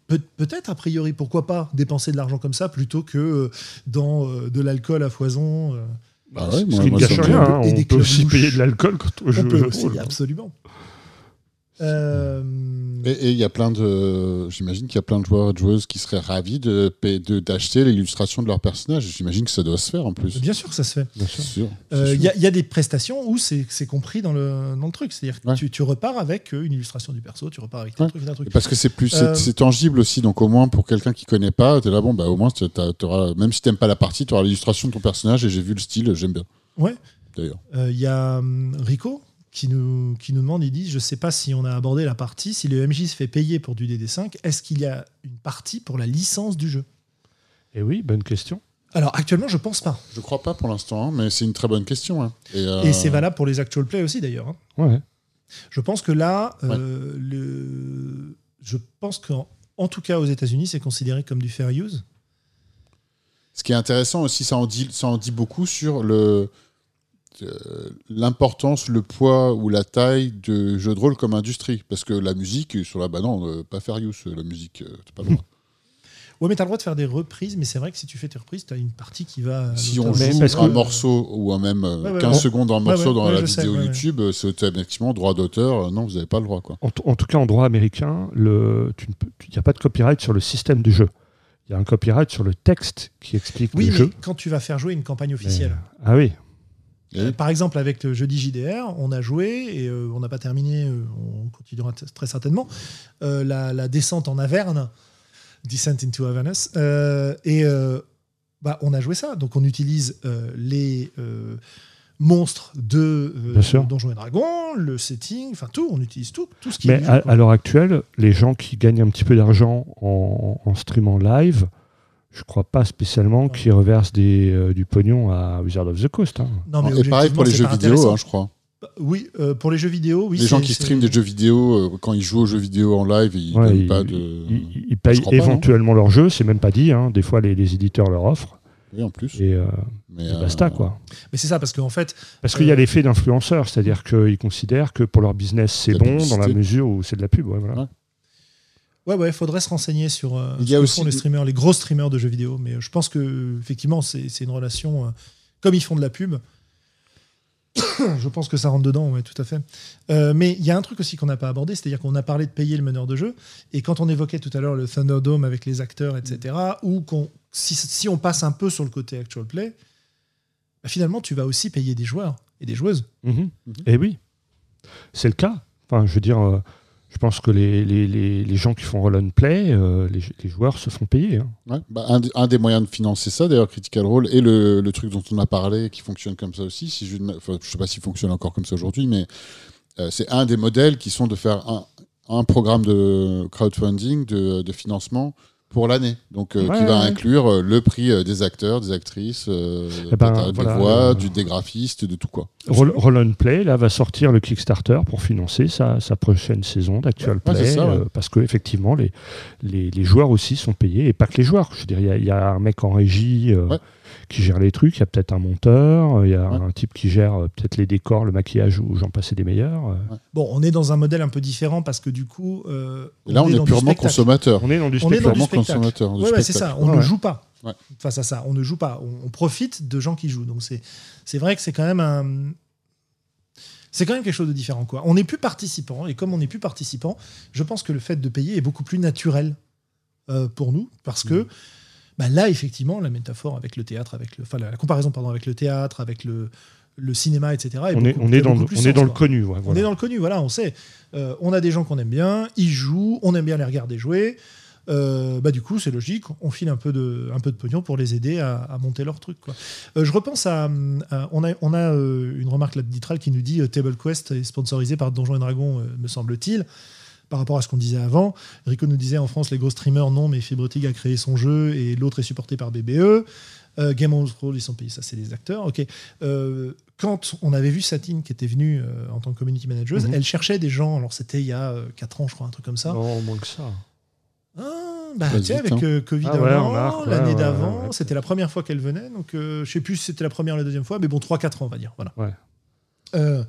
peut- peut-être, a priori, pourquoi pas dépenser de l'argent comme ça plutôt que euh, dans euh, de l'alcool à foison euh, Bah ouais, Ce moi- qui ne moi, gâche rien, hein. Et on des peut aussi payer de l'alcool quand on joue On au peut jeu aussi, rôle. absolument. Euh, Et il y a plein de, j'imagine qu'il y a plein de joueurs et de joueuses qui seraient ravis de d'acheter l'illustration de leur personnage. J'imagine que ça doit se faire en plus. bien sûr que ça se fait. Euh, Il sûr. y, y a des prestations où c'est compris dans le, dans le truc. C'est-à-dire que Ouais. tu, tu repars avec euh, une illustration du perso, tu repars avec Ouais. truc. Parce que c'est plus, Euh, c'est tangible aussi. Donc au moins pour quelqu'un qui connaît pas, t'es là bon bah au moins t'auras, même si t'aimes pas la partie, tu auras l'illustration de ton personnage et j'ai vu le style, j'aime bien. Ouais. D'ailleurs. Euh, Il y a hum, Rico qui nous, qui nous demande, il dit, je ne sais pas si on a abordé la partie, si le MJ se fait payer pour du DD5, est-ce qu'il y a une partie pour la licence du jeu? Et oui, bonne question. Alors actuellement, je pense pas. Je crois pas pour l'instant, hein, mais c'est une très bonne question. hein. Et, euh, Et c'est valable pour les actual play aussi d'ailleurs. hein. Ouais. Je pense que là, euh, le... je pense qu'en en tout cas aux États-Unis, c'est considéré comme du fair use. Ce qui est intéressant aussi, ça en dit, ça en dit beaucoup sur le euh, l'importance, le poids ou la taille de jeux de rôle comme industrie. Parce que la musique, sur la bah non, euh, pas faire use, la musique, euh, t'as pas le droit. Ouais, mais tu as le droit de faire des reprises, mais c'est vrai que si tu fais tes reprises, tu as une partie qui va. si on. Mais joue parce un que- morceau ou un même euh, Ouais, ouais, 15 ouais. secondes en Ouais, morceau ouais, dans ouais, la sais, vidéo. YouTube, c'est automatiquement droit d'auteur. euh, non, vous n'avez pas le droit. Quoi. En, tout cas, en droit américain, il n'y a pas de copyright sur le système du jeu. Il y a un copyright sur le texte qui explique Oui, le mais jeu. quand tu vas faire jouer une campagne officielle. Mais- Ah oui. Euh, Par exemple, avec le jeudi JDR, on a joué et euh, on n'a pas terminé, euh, on continuera très certainement, euh, la, la descente en Averne, Descent into Avernus, euh, et euh, bah, on a joué ça. Donc on utilise euh, les euh, monstres de euh. Donjons et Dragons, le setting, enfin tout, on utilise tout, tout ce qui Mais est. à l'heure actuelle, les gens qui gagnent un petit peu d'argent en, en streamant live, je crois pas spécialement qu'ils reversent des, euh, du pognon à Wizard of the Coast. hein. Non, mais et pareil pour les jeux vidéo, hein, je crois. intéressant. Oui, euh, pour les jeux vidéo, oui. les gens qui streament des jeux vidéo, euh, quand ils jouent aux jeux vidéo en live, ils Ouais, ils, pas de. ils- ils payent éventuellement leur jeu, c'est même pas dit. hein. Des fois, les, les éditeurs leur offrent. Oui, en plus. Et, euh, Mais, et euh, basta, quoi. Mais c'est ça, parce qu'en fait, Parce qu'il y a l'effet d'influenceur, c'est-à-dire qu'ils considèrent que pour leur business, c'est bon dans la mesure où c'est de la pub. ouais, voilà. Ouais. Ouais, ouais, faudrait se renseigner sur euh, Il ce y a que aussi font les streamers, les gros streamers de jeux vidéo. Mais euh, je pense que effectivement, c'est c'est une relation euh, comme ils font de la pub. je pense que ça rentre dedans, ouais, tout à fait. Euh, mais il y a un truc aussi qu'on n'a pas abordé, c'est-à-dire qu'on a parlé de payer le meneur de jeu, et quand on évoquait tout à l'heure le Thunderdome avec les acteurs, etc., ou qu'on, si, si on passe un peu sur le côté actual play, bah, finalement, tu vas aussi payer des joueurs et des joueuses. Mhm. Et oui, c'est le cas. Enfin, je veux dire, euh, je pense que les, les, les, gens qui font roll and play, euh, les, joueurs se font payer. hein. Ouais, bah, un, un des moyens de financer ça, d'ailleurs, Critical Role, et le, le truc dont on a parlé, qui fonctionne comme ça aussi, si je ne sais pas s'il fonctionne encore comme ça aujourd'hui, mais euh, c'est un des modèles qui sont de faire un, un programme de crowdfunding, de, de financement pour l'année. Donc, euh, Ouais, qui va ouais. inclure euh, le prix euh, des acteurs, des actrices, Eh ben, des voilà, voix, du, des graphistes, de tout quoi. Roll, Play, là, va sortir le Kickstarter pour financer sa, sa prochaine saison d'Actual Ouais, Play. ça, parce que effectivement, les, les, les joueurs aussi sont payés, et pas que les joueurs. Je veux dire, il y a- il y, a un mec en régie. Qui gère les trucs, il y a peut-être un monteur, il y a Ouais. un type qui gère euh, peut-être les décors, le maquillage, ou j'en passais des meilleurs. euh. Bon, on est dans un modèle un peu différent parce que du coup. euh, là, on est, purement spectacle. consommateur. On est dans du On est dans spectacle. du Purement spectacle. consommateur. du Ouais, c'est spectacle. ça. On Ouais, ne joue pas Ouais. face à ça. On ne joue pas. On, on profite de gens qui jouent. Donc c'est c'est vrai que c'est quand même un. C'est quand même quelque chose de différent. Quoi. On n'est plus participant. Et comme on n'est plus participant, je pense que le fait de payer est beaucoup plus naturel euh, pour nous. Parce que Mhm. Bah, là, effectivement, la métaphore avec le théâtre, avec le, enfin, la, la comparaison pardon, avec le théâtre, avec le, le cinéma, etc. On est, beaucoup- on est dans, le- on est dans le connu. ouais, On est dans le connu, voilà, on sait. Euh, on a des gens qu'on aime bien, ils jouent, on aime bien les regarder jouer. Euh, bah du coup, c'est logique, on file un peu de, un peu de pognon pour les aider à, à monter leur truc. Quoi. Euh, je repense à, à- on a, on a une remarque là de Ditral qui nous dit Table Quest est sponsorisé par Donjons et Dragons, me semble-t-il. Par rapport à ce qu'on disait avant, Rico nous disait en France les gros streamers non, mais Fibrotig a créé son jeu et l'autre est supporté par BBE. Euh, Game of Thrones, ils sont payés, ça c'est les acteurs. Ok. Euh, quand on avait vu Satine qui était venue euh, en tant que community manager, Mhm. elle cherchait des gens. Alors c'était il y a 4 ans, je crois, un truc comme ça. Non, moins que ça. Ah, bah, tu sais, avec hein. Covid Ah ouais, l'année ouais, d'avant, ouais. c'était la première fois qu'elle venait. Donc euh, je sais plus si c'était la première ou la deuxième fois, mais bon, 3-4 ans, on va dire. Voilà. Ouais. Euh,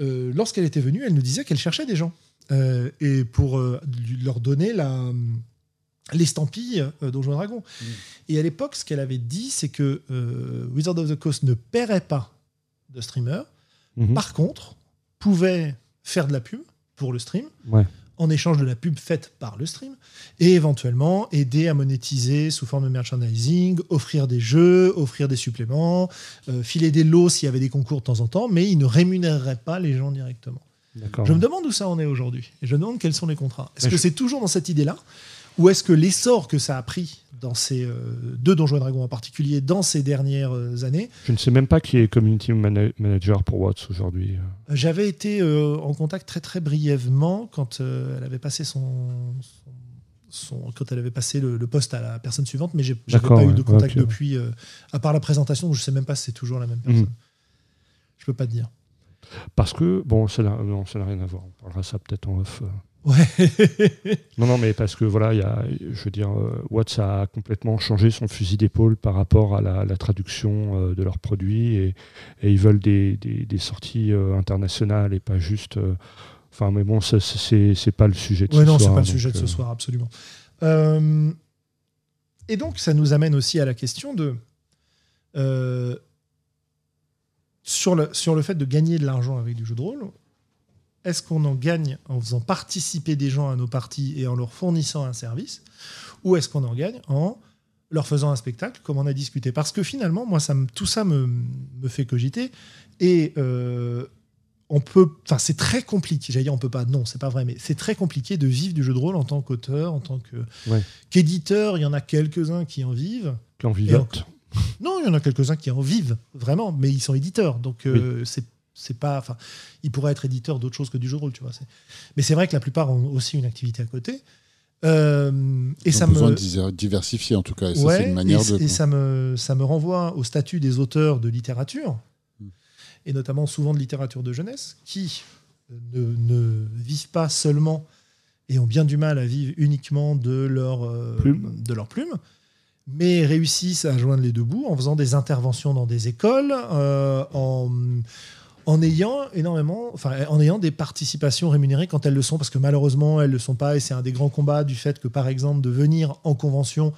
euh, Lorsqu'elle était venue, elle nous disait qu'elle cherchait des gens. Euh, et pour euh, leur donner la l'estampille euh, Dragons. Mm. Et à l'époque, ce qu'elle avait dit, c'est que euh, Wizard of the Coast ne paierait pas de streamer, Mhm. par contre, pouvait faire de la pub pour le stream Ouais. en échange de la pub faite par le stream et éventuellement aider à monétiser sous forme de merchandising, offrir des jeux, offrir des suppléments, filer des lots s'il y avait des concours de temps en temps, mais il ne rémunérerait pas les gens directement. Je me demande où ça en est aujourd'hui et je me demande quels sont les contrats. Est-ce que je- c'est toujours dans cette idée-là ou est-ce que l'essor que ça a pris dans ces euh, deux Donjons et Dragons en particulier dans ces dernières euh, années Je ne sais même pas qui est community mana- manager pour Watts aujourd'hui. J'avais été euh, en contact très très brièvement quand euh, elle avait passé son, son- son- quand elle avait passé le, le poste à la personne suivante, mais j'ai j'avais D'accord, pas eu de contact depuis, euh, à part la présentation, je sais même pas si c'est toujours la même personne. Mhm. Je peux pas te dire. Parce que, bon, ça n'a non, rien à voir. On parlera ça peut-être en off. euh. Ouais. Non, non, mais parce que voilà, il y a, je veux dire, euh, Watts a complètement changé son fusil d'épaule par rapport à la, la traduction euh, de leurs produits et, et ils veulent des, des- des sorties euh, internationales et pas juste. euh, Enfin, mais bon, c'est c'est pas le sujet de Ouais, ce non, c'est soir. pas le sujet de ce soir, absolument. Et donc, ça nous amène aussi à la question de. Sur, le, sur le fait de gagner de l'argent avec du jeu de rôle, est-ce qu'on en gagne en faisant participer des gens à nos parties et en leur fournissant un service Ou est-ce qu'on en gagne en leur faisant un spectacle, comme on a discuté? Parce que finalement, moi, ça me, tout ça me, me fait cogiter. Et euh, on peut, enfin, c'est très compliqué. J'allais dire, on peut pas. Non, c'est pas vrai, mais c'est très compliqué de vivre du jeu de rôle en tant qu'auteur, en tant Ouais. qu'éditeur. Il y en a quelques-uns qui en vivent. qui en vivotent. Non, il y en a quelques-uns qui en vivent vraiment, mais ils sont éditeurs, donc euh, c'est c'est pas. Enfin, ils pourraient être éditeurs d'autre chose que du jeu de rôle, tu vois. Mais c'est vrai que la plupart ont aussi une activité à côté. Euh, et Ils ça ont besoin me de diversifier en tout cas. Et ça, Ouais, c'est une manière et, de. et ça me, ça me renvoie au statut des auteurs de littérature, Mm. et notamment souvent de littérature de jeunesse, qui ne, ne vivent pas seulement et ont bien du mal à vivre uniquement de leur, euh, Plume. de leur plume, mais réussissent à joindre les deux bouts en faisant des interventions dans des écoles, euh, en, en ayant énormément, enfin, en ayant des participations rémunérées quand elles le sont, parce que malheureusement elles le sont pas, et c'est un des grands combats du fait que par exemple de venir en convention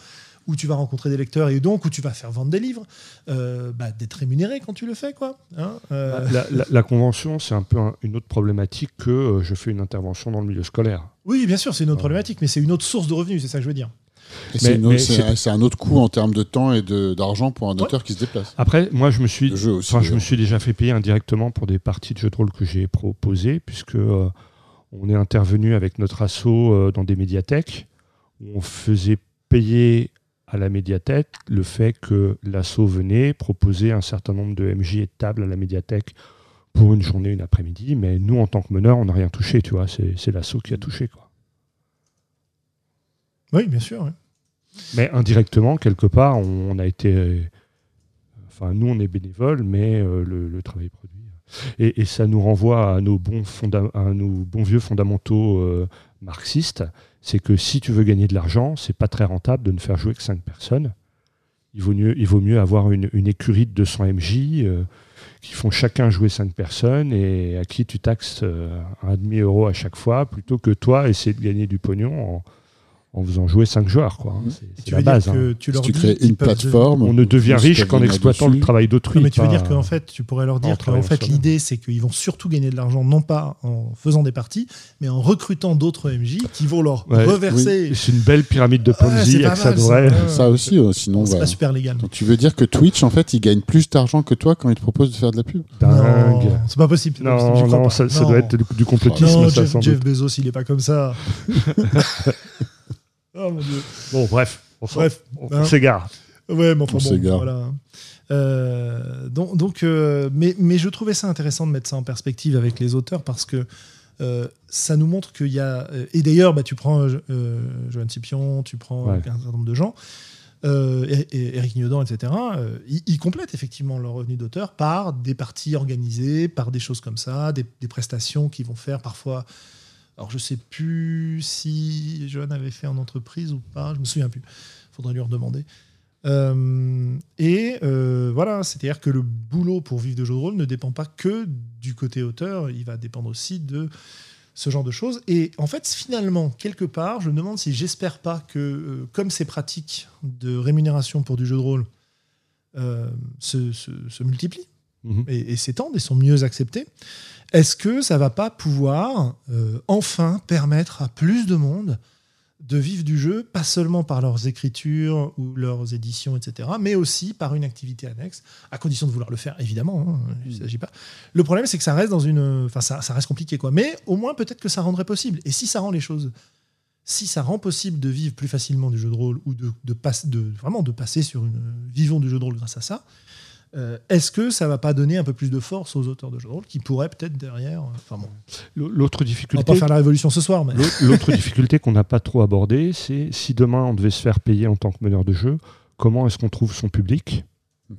où tu vas rencontrer des lecteurs et donc où tu vas faire vendre des livres, euh, bah, d'être rémunéré quand tu le fais. quoi. Hein, euh. La, la- la convention, c'est un peu un- une autre problématique que euh, je fais une intervention dans le milieu scolaire. Oui, bien sûr, c'est une autre problématique, mais c'est une autre source de revenus, c'est ça que je veux dire. C'est un autre coût en termes de temps et de- d'argent pour un Ouais. auteur qui se déplace. Après, moi, je me suis, aussi. enfin, je me suis déjà fait payer indirectement pour des parties de jeux de rôle que j'ai proposées, puisque euh, on est intervenu avec notre asso euh, dans des médiathèques où on faisait payer à la médiathèque le fait que l'asso venait proposer un certain nombre de MJ et de tables à la médiathèque pour une journée, une après-midi, mais nous, en tant que meneur, on n'a rien touché, tu vois, c'est l'asso qui a touché, quoi. Oui, bien sûr. ouais. Mais indirectement, quelque part, on, a été. Enfin, nous, on est bénévoles, mais euh, le, le travail produit. Et, ça nous renvoie à nos bons, fonda- à nos bons vieux fondamentaux euh, marxistes. C'est que si tu veux gagner de l'argent, c'est pas très rentable de ne faire jouer que 5 personnes. Il vaut mieux, il vaut mieux avoir une, une écurie de 200 MJ euh, qui font chacun jouer 5 personnes et à qui tu taxes un demi-euro à chaque fois, plutôt que toi essayer de gagner du pognon en, en faisant jouer 5 joueurs. quoi. hein. Mhm. C'est- la veux dire base. hein. que tu Si tu crées une plateforme, On ne devient riche qu'en exploitant le travail d'autrui. Non, mais tu veux dire qu'en fait, tu pourrais leur dire en qu'en fait, l'idée, c'est qu'ils vont surtout gagner de l'argent, non pas en faisant des parties, mais en recrutant d'autres MJ qui vont leur Ouais, reverser. C'est une belle pyramide de Ponzi, ça mal, ça. devrait. Ouais. Ça aussi, euh, sinon. c'est bah, pas super légal. Donc tu veux dire que Twitch, en fait, il gagne plus d'argent que toi quand il te propose de faire de la pub? Dingue. Non, c'est pas possible. Non, non, ça, doit être du, du complotisme, Jeff. Bezos, il est pas comme ça. oh mon dieu. Bon, bref, on s'en- Bref, on, hein. on s'égare. Ouais, mais enfin On bon, s'égare. voilà. Euh, donc, donc euh, mais, mais je trouvais ça intéressant de mettre ça en perspective avec les auteurs parce que euh, ça nous montre qu'il y a. euh, Et d'ailleurs, bah, tu prends euh, Joanne Scipion, tu prends Ouais. un certain nombre de gens, euh, et, et Eric Niodan, etc. ils, ils complètent effectivement leur revenu d'auteur par des parties organisées, par des choses comme ça, des, des prestations qu'ils vont faire parfois. Alors, je sais plus si Joanne avait fait en entreprise ou pas, je me souviens plus. Faudrait lui redemander. Euh, et euh, voilà, c'est-à-dire que le boulot pour vivre de jeux de rôle ne dépend pas que du côté auteur, il va dépendre aussi de ce genre de choses. Et en fait, finalement, quelque part, je me demande si j'espère pas que, euh, comme ces pratiques de rémunération pour du jeu de rôle se, se- se multiplient Mhm. et, et s'étendent et sont mieux acceptées, est-ce que ça va pas pouvoir euh, enfin permettre à plus de monde de vivre du jeu, pas seulement par leurs écritures ou leurs éditions, etc., mais aussi par une activité annexe, à condition de vouloir le faire, évidemment. hein, il s'agit pas. Le problème, c'est que ça reste dans une, enfin, ça, ça reste compliqué, quoi. Mais au moins, peut-être que ça rendrait possible. Et si ça rend les choses, si ça rend possible de vivre plus facilement du jeu de rôle ou de, de vraiment de passer sur une vivons du jeu de rôle grâce à ça. Euh, Est-ce que ça va pas donner un peu plus de force aux auteurs de jeux de rôle qui pourraient peut-être derrière. euh, Enfin bon, L'autre on va difficulté, pas faire la révolution ce soir, mais l'autre- difficulté qu'on n'a pas trop abordée, c'est si demain on devait se faire payer en tant que meneur de jeu, comment est-ce qu'on trouve son public? Mhm.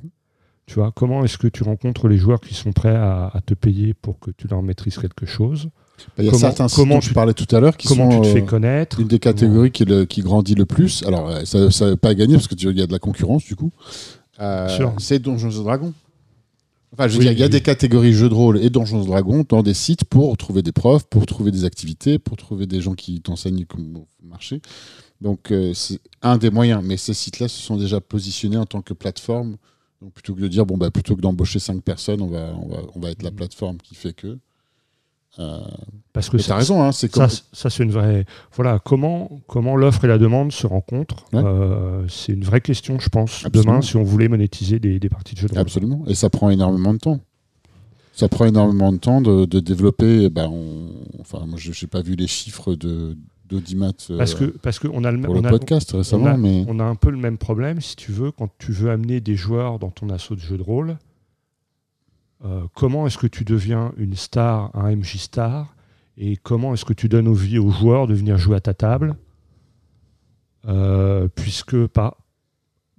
Tu vois, comment est-ce que tu rencontres les joueurs qui sont prêts à, à te payer pour que tu leur maîtrises quelque chose? Bah, Il y a Comment- certains comment dont tu- tu parlais tout à l'heure qui Comment sont tu te fais euh, connaître? une des catégories qui, le- qui grandit le plus. Alors, ça ne veut pas gagner parce qu'il y a de la concurrence, du coup. Euh, c'est Donjons et Dragons. Enfin, je veux Oui, dire, il y a oui. des catégories jeux de rôle et Donjons et Dragons dans des sites pour trouver des profs, pour trouver des activités, pour trouver des gens qui t'enseignent comment marcher. Donc, euh, c'est un des moyens. Mais ces sites-là se sont déjà positionnés en tant que plateforme. Donc, plutôt que de dire, bon, bah, plutôt que d'embaucher cinq personnes, on va, on, va, on va être la Mhm. plateforme qui fait que. Euh, Parce que ça- t'as raison, hein, c'est comme. Ça, ça, c'est une vraie. Voilà, comment, comment l'offre et la demande se rencontrent Ouais. euh, C'est une vraie question, je pense, Absolument. demain, si on voulait monétiser des, des parties de jeux de rôle. Absolument. Et ça prend énormément de temps. Ça prend énormément de temps de, de développer. Ben, on- Enfin, moi, je n'ai pas vu les chiffres de d'Audimat euh, Parce que parce que on a le, pour on le a- podcast récemment, on a, mais on a un peu le même problème, si tu veux, quand tu veux amener des joueurs dans ton assaut de jeu de rôle. Euh, comment est-ce que tu deviens une star, un MJ star, et comment est-ce que tu donnes envie aux joueurs de venir jouer à ta table, Euh, puisque pas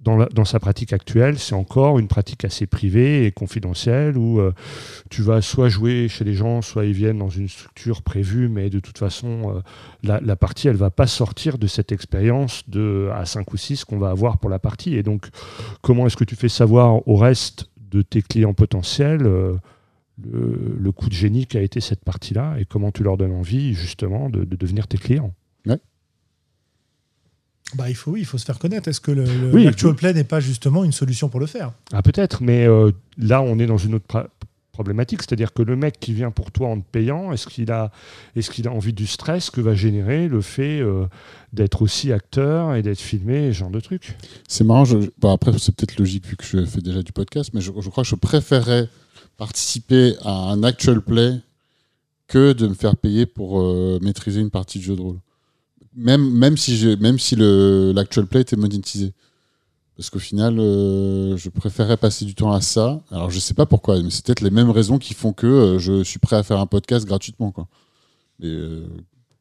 dans, sa pratique actuelle, c'est encore une pratique assez privée et confidentielle où euh, tu vas soit jouer chez les gens, soit ils viennent dans une structure prévue, mais de toute façon, la, partie, elle va pas sortir de cette expérience de à 5 ou 6 qu'on va avoir pour la partie. Et donc, comment est-ce que tu fais savoir au reste de tes clients potentiels euh, le, le coup de génie qu'a été cette partie-là et comment tu leur donnes envie justement de, de devenir tes clients Bah, il faut, oui, il faut se faire connaître. Est-ce que le, le- Oui, l'actual oui. play n'est pas justement une solution pour le faire? Ah, peut-être, mais euh, là, on est dans une autre problématique, c'est-à-dire que le mec qui vient pour toi en te payant, est-ce qu'il a, est a envie du stress que va générer le fait euh, d'être aussi acteur et d'être filmé, ce genre de truc? C'est marrant, je- après c'est peut-être logique vu que je fais déjà du podcast, mais je, crois que je préférerais participer à un actual play que de me faire payer pour euh, maîtriser une partie de jeu de rôle. Même, même si, même si l'actual play était monétisé. Parce qu'au final, euh, je préférerais passer du temps à ça. Alors je sais pas pourquoi, mais c'est peut-être les mêmes raisons qui font que euh, je suis prêt à faire un podcast gratuitement. Quoi. Mais, euh,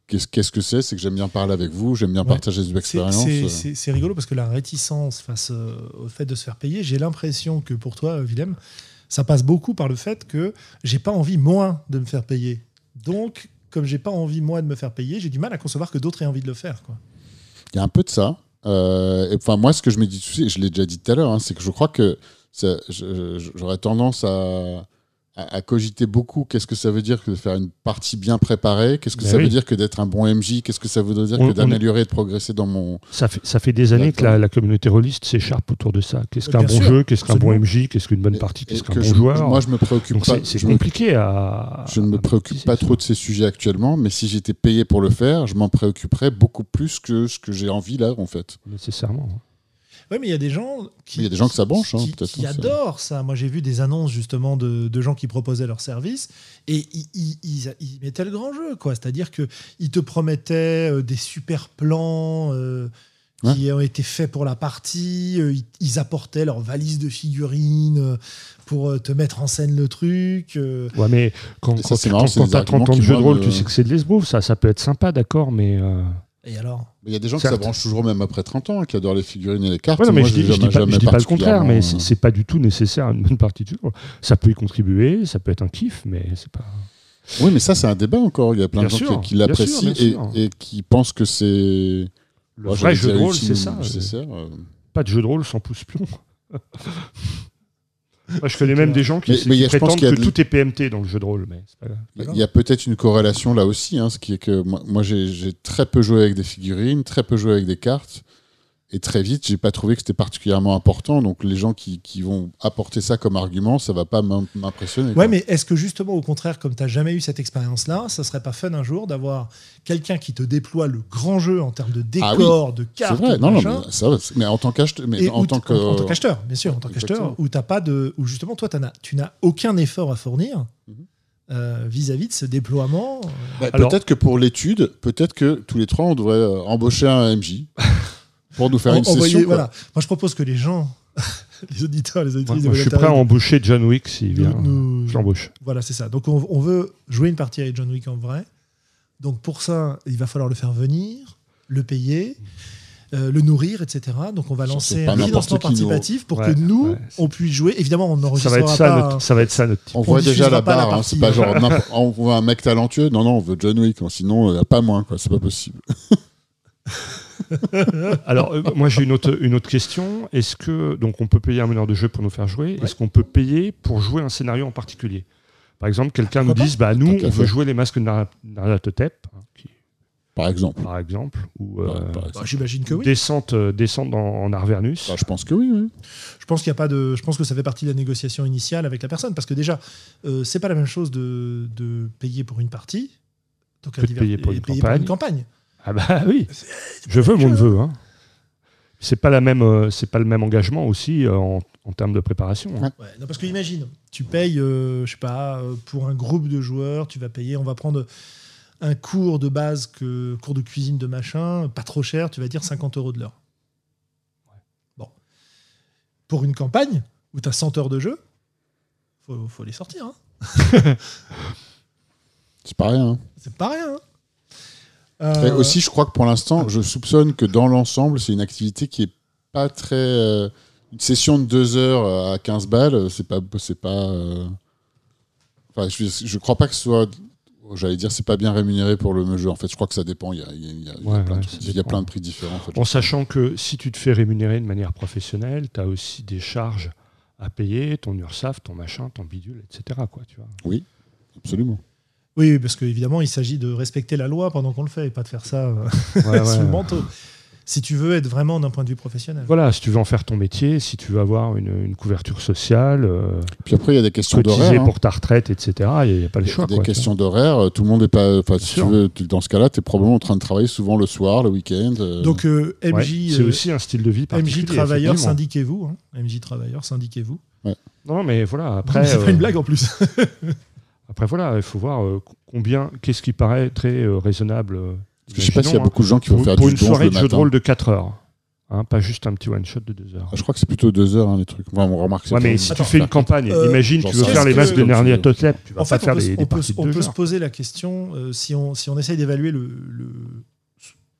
Qu'est-ce qu'est-ce que c'est? C'est que j'aime bien parler avec vous, j'aime bien Ouais. partager des expériences. C'est rigolo parce que la réticence face au fait de se faire payer, j'ai l'impression que pour toi, Willem, ça passe beaucoup par le fait que j'ai pas envie, moi, de me faire payer. Donc, comme j'ai pas envie, moi, de me faire payer, j'ai du mal à concevoir que d'autres aient envie de le faire. Quoi. Il y a un peu de ça. Euh, et, enfin, moi, ce que je me dis, je l'ai déjà dit tout à l'heure, hein, c'est que je crois que j'aurais tendance à, à, à cogiter beaucoup. Qu'est-ce que ça veut dire que de faire une partie bien préparée? Qu'est-ce que Ben ça oui. veut dire que d'être un bon MJ Qu'est-ce que ça voudrait dire On- que d'améliorer et de progresser dans mon. ça fait, ça fait des années que la, la communauté rôliste s'écharpe autour de ça. Qu'est-ce qu'un bon sûr, jeu? Qu'est-ce qu'un bon. MJ Qu'est-ce qu'une bonne partie? Qu'est-ce qu'un bon je- joueur? Moi, je me préoccupe Donc pas. c'est me- compliqué à. Je ne me préoccupe pas ça. trop de ces sujets actuellement, mais si j'étais payé pour le faire, je m'en préoccuperais beaucoup plus que ce que j'ai envie là, en fait. Nécessairement. Oui, mais il y a des gens qui. Il y a des gens que ça branche, hein, qui, peut-être, qui ça. adorent ça. Moi, j'ai vu des annonces justement de, de gens qui proposaient leurs services et ils, ils- ils- ils mettaient le grand jeu, quoi. C'est-à-dire que ils te promettaient euh, des super plans. euh, qui ont été faits pour la partie, euh, ils, ils apportaient leur valise de figurines pour te mettre en scène le truc. euh. Ouais, mais quand, quand, quand- quand t'as 30 ans de jeu de rôle, tu sais que c'est de l'esbrouf, ça, ça peut être sympa, d'accord, mais. euh, Et alors Il y a des gens que ça Certes. branche toujours, même après 30 ans, hein, qui adorent les figurines et les cartes. Ouais, non, mais Moi, je dis, je dis pas, je jamais dis pas le contraire, mais c'est particulièrement, c'est pas du tout nécessaire à une bonne partie du jeu. Ça peut y contribuer, ça peut être un kiff, mais c'est pas. Oui, mais ça, c'est un débat encore. Il y a plein Bien de gens qui, qui l'apprécient et, qui pensent que c'est. Le Moi, vrai jeu de rôle, c'est ça. nécessaire, euh. Pas de jeu de rôle sans pouce pion. Moi, je connais même des gens qui, Mais- mais prétendent que de- tout est PMT dans le jeu de rôle, mais pas. Il y a- peut-être une corrélation là aussi, hein, ce qui est que moi, j'ai très peu joué avec des figurines, très peu joué avec des cartes, et très vite, j'ai pas trouvé que c'était particulièrement important. Donc les gens qui, qui vont apporter ça comme argument, ça va pas m'im- m'impressionner. Ouais, mais est-ce que justement, au contraire, comme tu n'as jamais eu cette expérience-là, ça serait pas fun un jour d'avoir quelqu'un qui te déploie le grand jeu en termes de Ah décor, de c'est cartes, vrai. de Non, non, mais ça, va, c'est- mais en tant qu'acheteur, mais en tant t- que en tant qu'acheteur, bien sûr, en tant qu'acheteur, où t'as pas de, où justement toi as- tu n'as aucun effort à fournir Mhm. euh, vis-à-vis de ce déploiement. euh. Bah, Alors- peut-être que pour l'étude, peut-être que tous les trois, on devrait euh, embaucher un MJ pour nous faire En- une envoyer- session. voilà. Moi, je propose que les gens, les auditeurs, les Moi, auditrices, moi, de je suis prêt à embaucher John Wick s'il vient. nous- Je l'embauche. Voilà, c'est ça. Donc, on, on veut jouer une partie avec John Wick en vrai. Donc, pour ça, il va falloir le faire venir, le payer, euh, le nourrir, etc. Donc, on va lancer un financement participatif pour Ouais, que nous, ouais. on puisse jouer. Évidemment, on Ça va être ça, pas. notre, ça va être ça notre type. On On voit déjà la barre, hein, c'est pas euh, genre on voit un mec talentueux. Non, non, on veut John Wick, hein, sinon il n'y a pas moins, quoi. C'est pas possible. Alors, euh, moi, j'ai une autre, une autre question. Est-ce que, donc, on peut payer un meneur de jeu pour nous faire jouer? Est-ce qu'on peut payer pour jouer un scénario en particulier? Par exemple, quelqu'un nous dise, bah, nous, on veut jouer les masques de Nar- Nyarlathotep, hein, Par exemple. par exemple, ou euh, Bah, exemple. J'imagine que oui. descente, euh, descente dans- en Arvernus. Bah, je pense que oui, oui. Je pense qu'il y a pas de. Je pense que ça fait partie de la négociation initiale avec la personne parce que déjà, euh, c'est pas la même chose de, de payer pour une partie. Donc Que de payer pour et une payer campagne. une campagne. Ah bah oui, je veux mon neveu. Hein. C'est pas la même, euh, c'est pas le même engagement aussi euh, en, en termes de préparation. hein. Ouais. Non, parce que imagine, tu payes, euh, je sais pas, euh, pour un groupe de joueurs, tu vas payer, on va prendre un cours de base, que, cours de cuisine de machin, pas trop cher, tu vas dire 50 euros de l'heure. Bon. Pour une campagne où tu as 100 heures de jeu, faut, faut les sortir. hein. C'est pas rien. hein. C'est pas rien. hein. Et Euh, aussi, je crois que pour l'instant, je soupçonne que dans l'ensemble, c'est une activité qui est pas très. euh, une session de deux heures euh, à 15 balles, c'est pas. C'est pas euh, Enfin, je, je crois pas que ce soit. J'allais dire, c'est pas bien rémunéré pour le jeu. En fait, je crois que ça dépend. Il y a, il y a- il y a- il y a Ouais, plein, de ouais, trucs- ça il y a dépend. plein de prix différents. En fait. En sachant que si tu te fais rémunérer de manière professionnelle, tu as aussi des charges à payer, ton URSAF, ton machin, ton bidule, etc. Quoi, tu vois. Absolument. Oui, parce qu'évidemment, il s'agit de respecter la loi pendant qu'on le fait et pas de faire ça euh, Ouais, sous ouais. le manteau. Si tu veux être vraiment d'un point de vue professionnel. Voilà, si tu veux en faire ton métier, si tu veux avoir une, une couverture sociale, euh, Puis après, il y a des questions d'horaire. hein. pour ta retraite, etc. Il n'y a, pas le Il y a choix. des quoi, questions d'horaire. euh, Tout le monde n'est pas. Enfin, si tu veux, tu- dans ce cas-là, tu es probablement en train de travailler souvent le soir, le week-end. euh, Donc euh. Ouais, MJ, c'est euh, aussi un style de vie particulier. MJ travailleurs, syndiquez-vous. hein. MJ travailleurs, syndiquez-vous. Non, mais voilà, après. C'est pas une blague en plus. Après, voilà, il faut voir euh, combien, qu'est-ce qui paraît très euh, raisonnable. euh, je sais pas s'il y a hein, beaucoup de gens qui vont pour, faire pour du une soirée de jeu de rôle de 4 heures. hein, pas juste un petit one-shot de 2 heures. Ah, je crois que c'est plutôt deux heures, hein, les trucs. Enfin, on remarque que c'est Ouais, mais si tu fais une campagne, euh, imagine, tu veux faire les masques de veux. Totleb, tu vas En pas fait, faire on peut, des, on peut- on se poser la question euh, si, on, si on essaye d'évaluer le, le,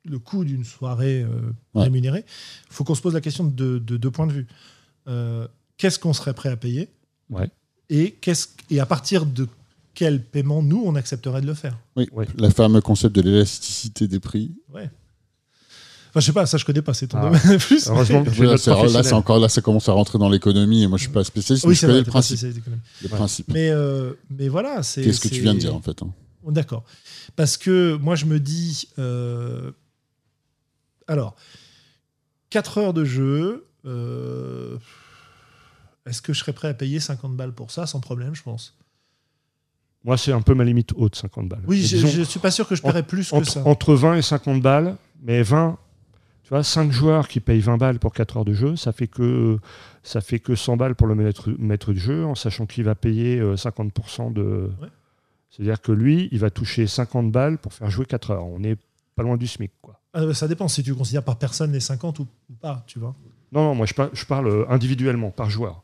le coût d'une soirée euh, Ouais. rémunérée, il faut qu'on se pose la question de, de deux points de vue. Euh, Qu'est-ce qu'on serait prêt à payer Ouais. et, qu'est-ce- et à partir de quel paiement, nous, on accepterait de le faire Oui, Ouais. le fameux concept de l'élasticité des prix. Enfin, je sais pas, ça, je connais pas, c'est ton Ah. domaine plus. Heureusement que Là, c'est- encore là, ça commence à rentrer dans l'économie et moi, je suis pas spécialiste, mais Oui, je connais vrai, le principe. Le principe. Mais, euh, mais voilà, c'est. Qu'est-ce que tu viens de dire en fait hein? D'accord. Parce que moi, je me dis. euh, Alors, 4 heures de jeu. euh, Est-ce que je serais prêt à payer 50 balles pour ça sans problème, je pense? Moi, c'est un peu ma limite haute, 50 balles. Oui, je, je suis pas sûr que je paierais plus que entre, ça. entre 20 et 50 balles, mais 20, tu vois, 5 joueurs qui payent 20 balles pour 4 heures de jeu, ça fait que, ça fait que 100 balles pour le maître, maître de jeu, en sachant qu'il va payer euh, 50% de. Ouais. C'est-à-dire que lui, il va toucher 50 balles pour faire jouer 4 heures. On est pas loin du SMIC, quoi. Ah, bah, ça dépend si tu considères par personne les 50 ou, pas, tu vois. Non, non, moi je, par- je parle euh, individuellement, par joueur.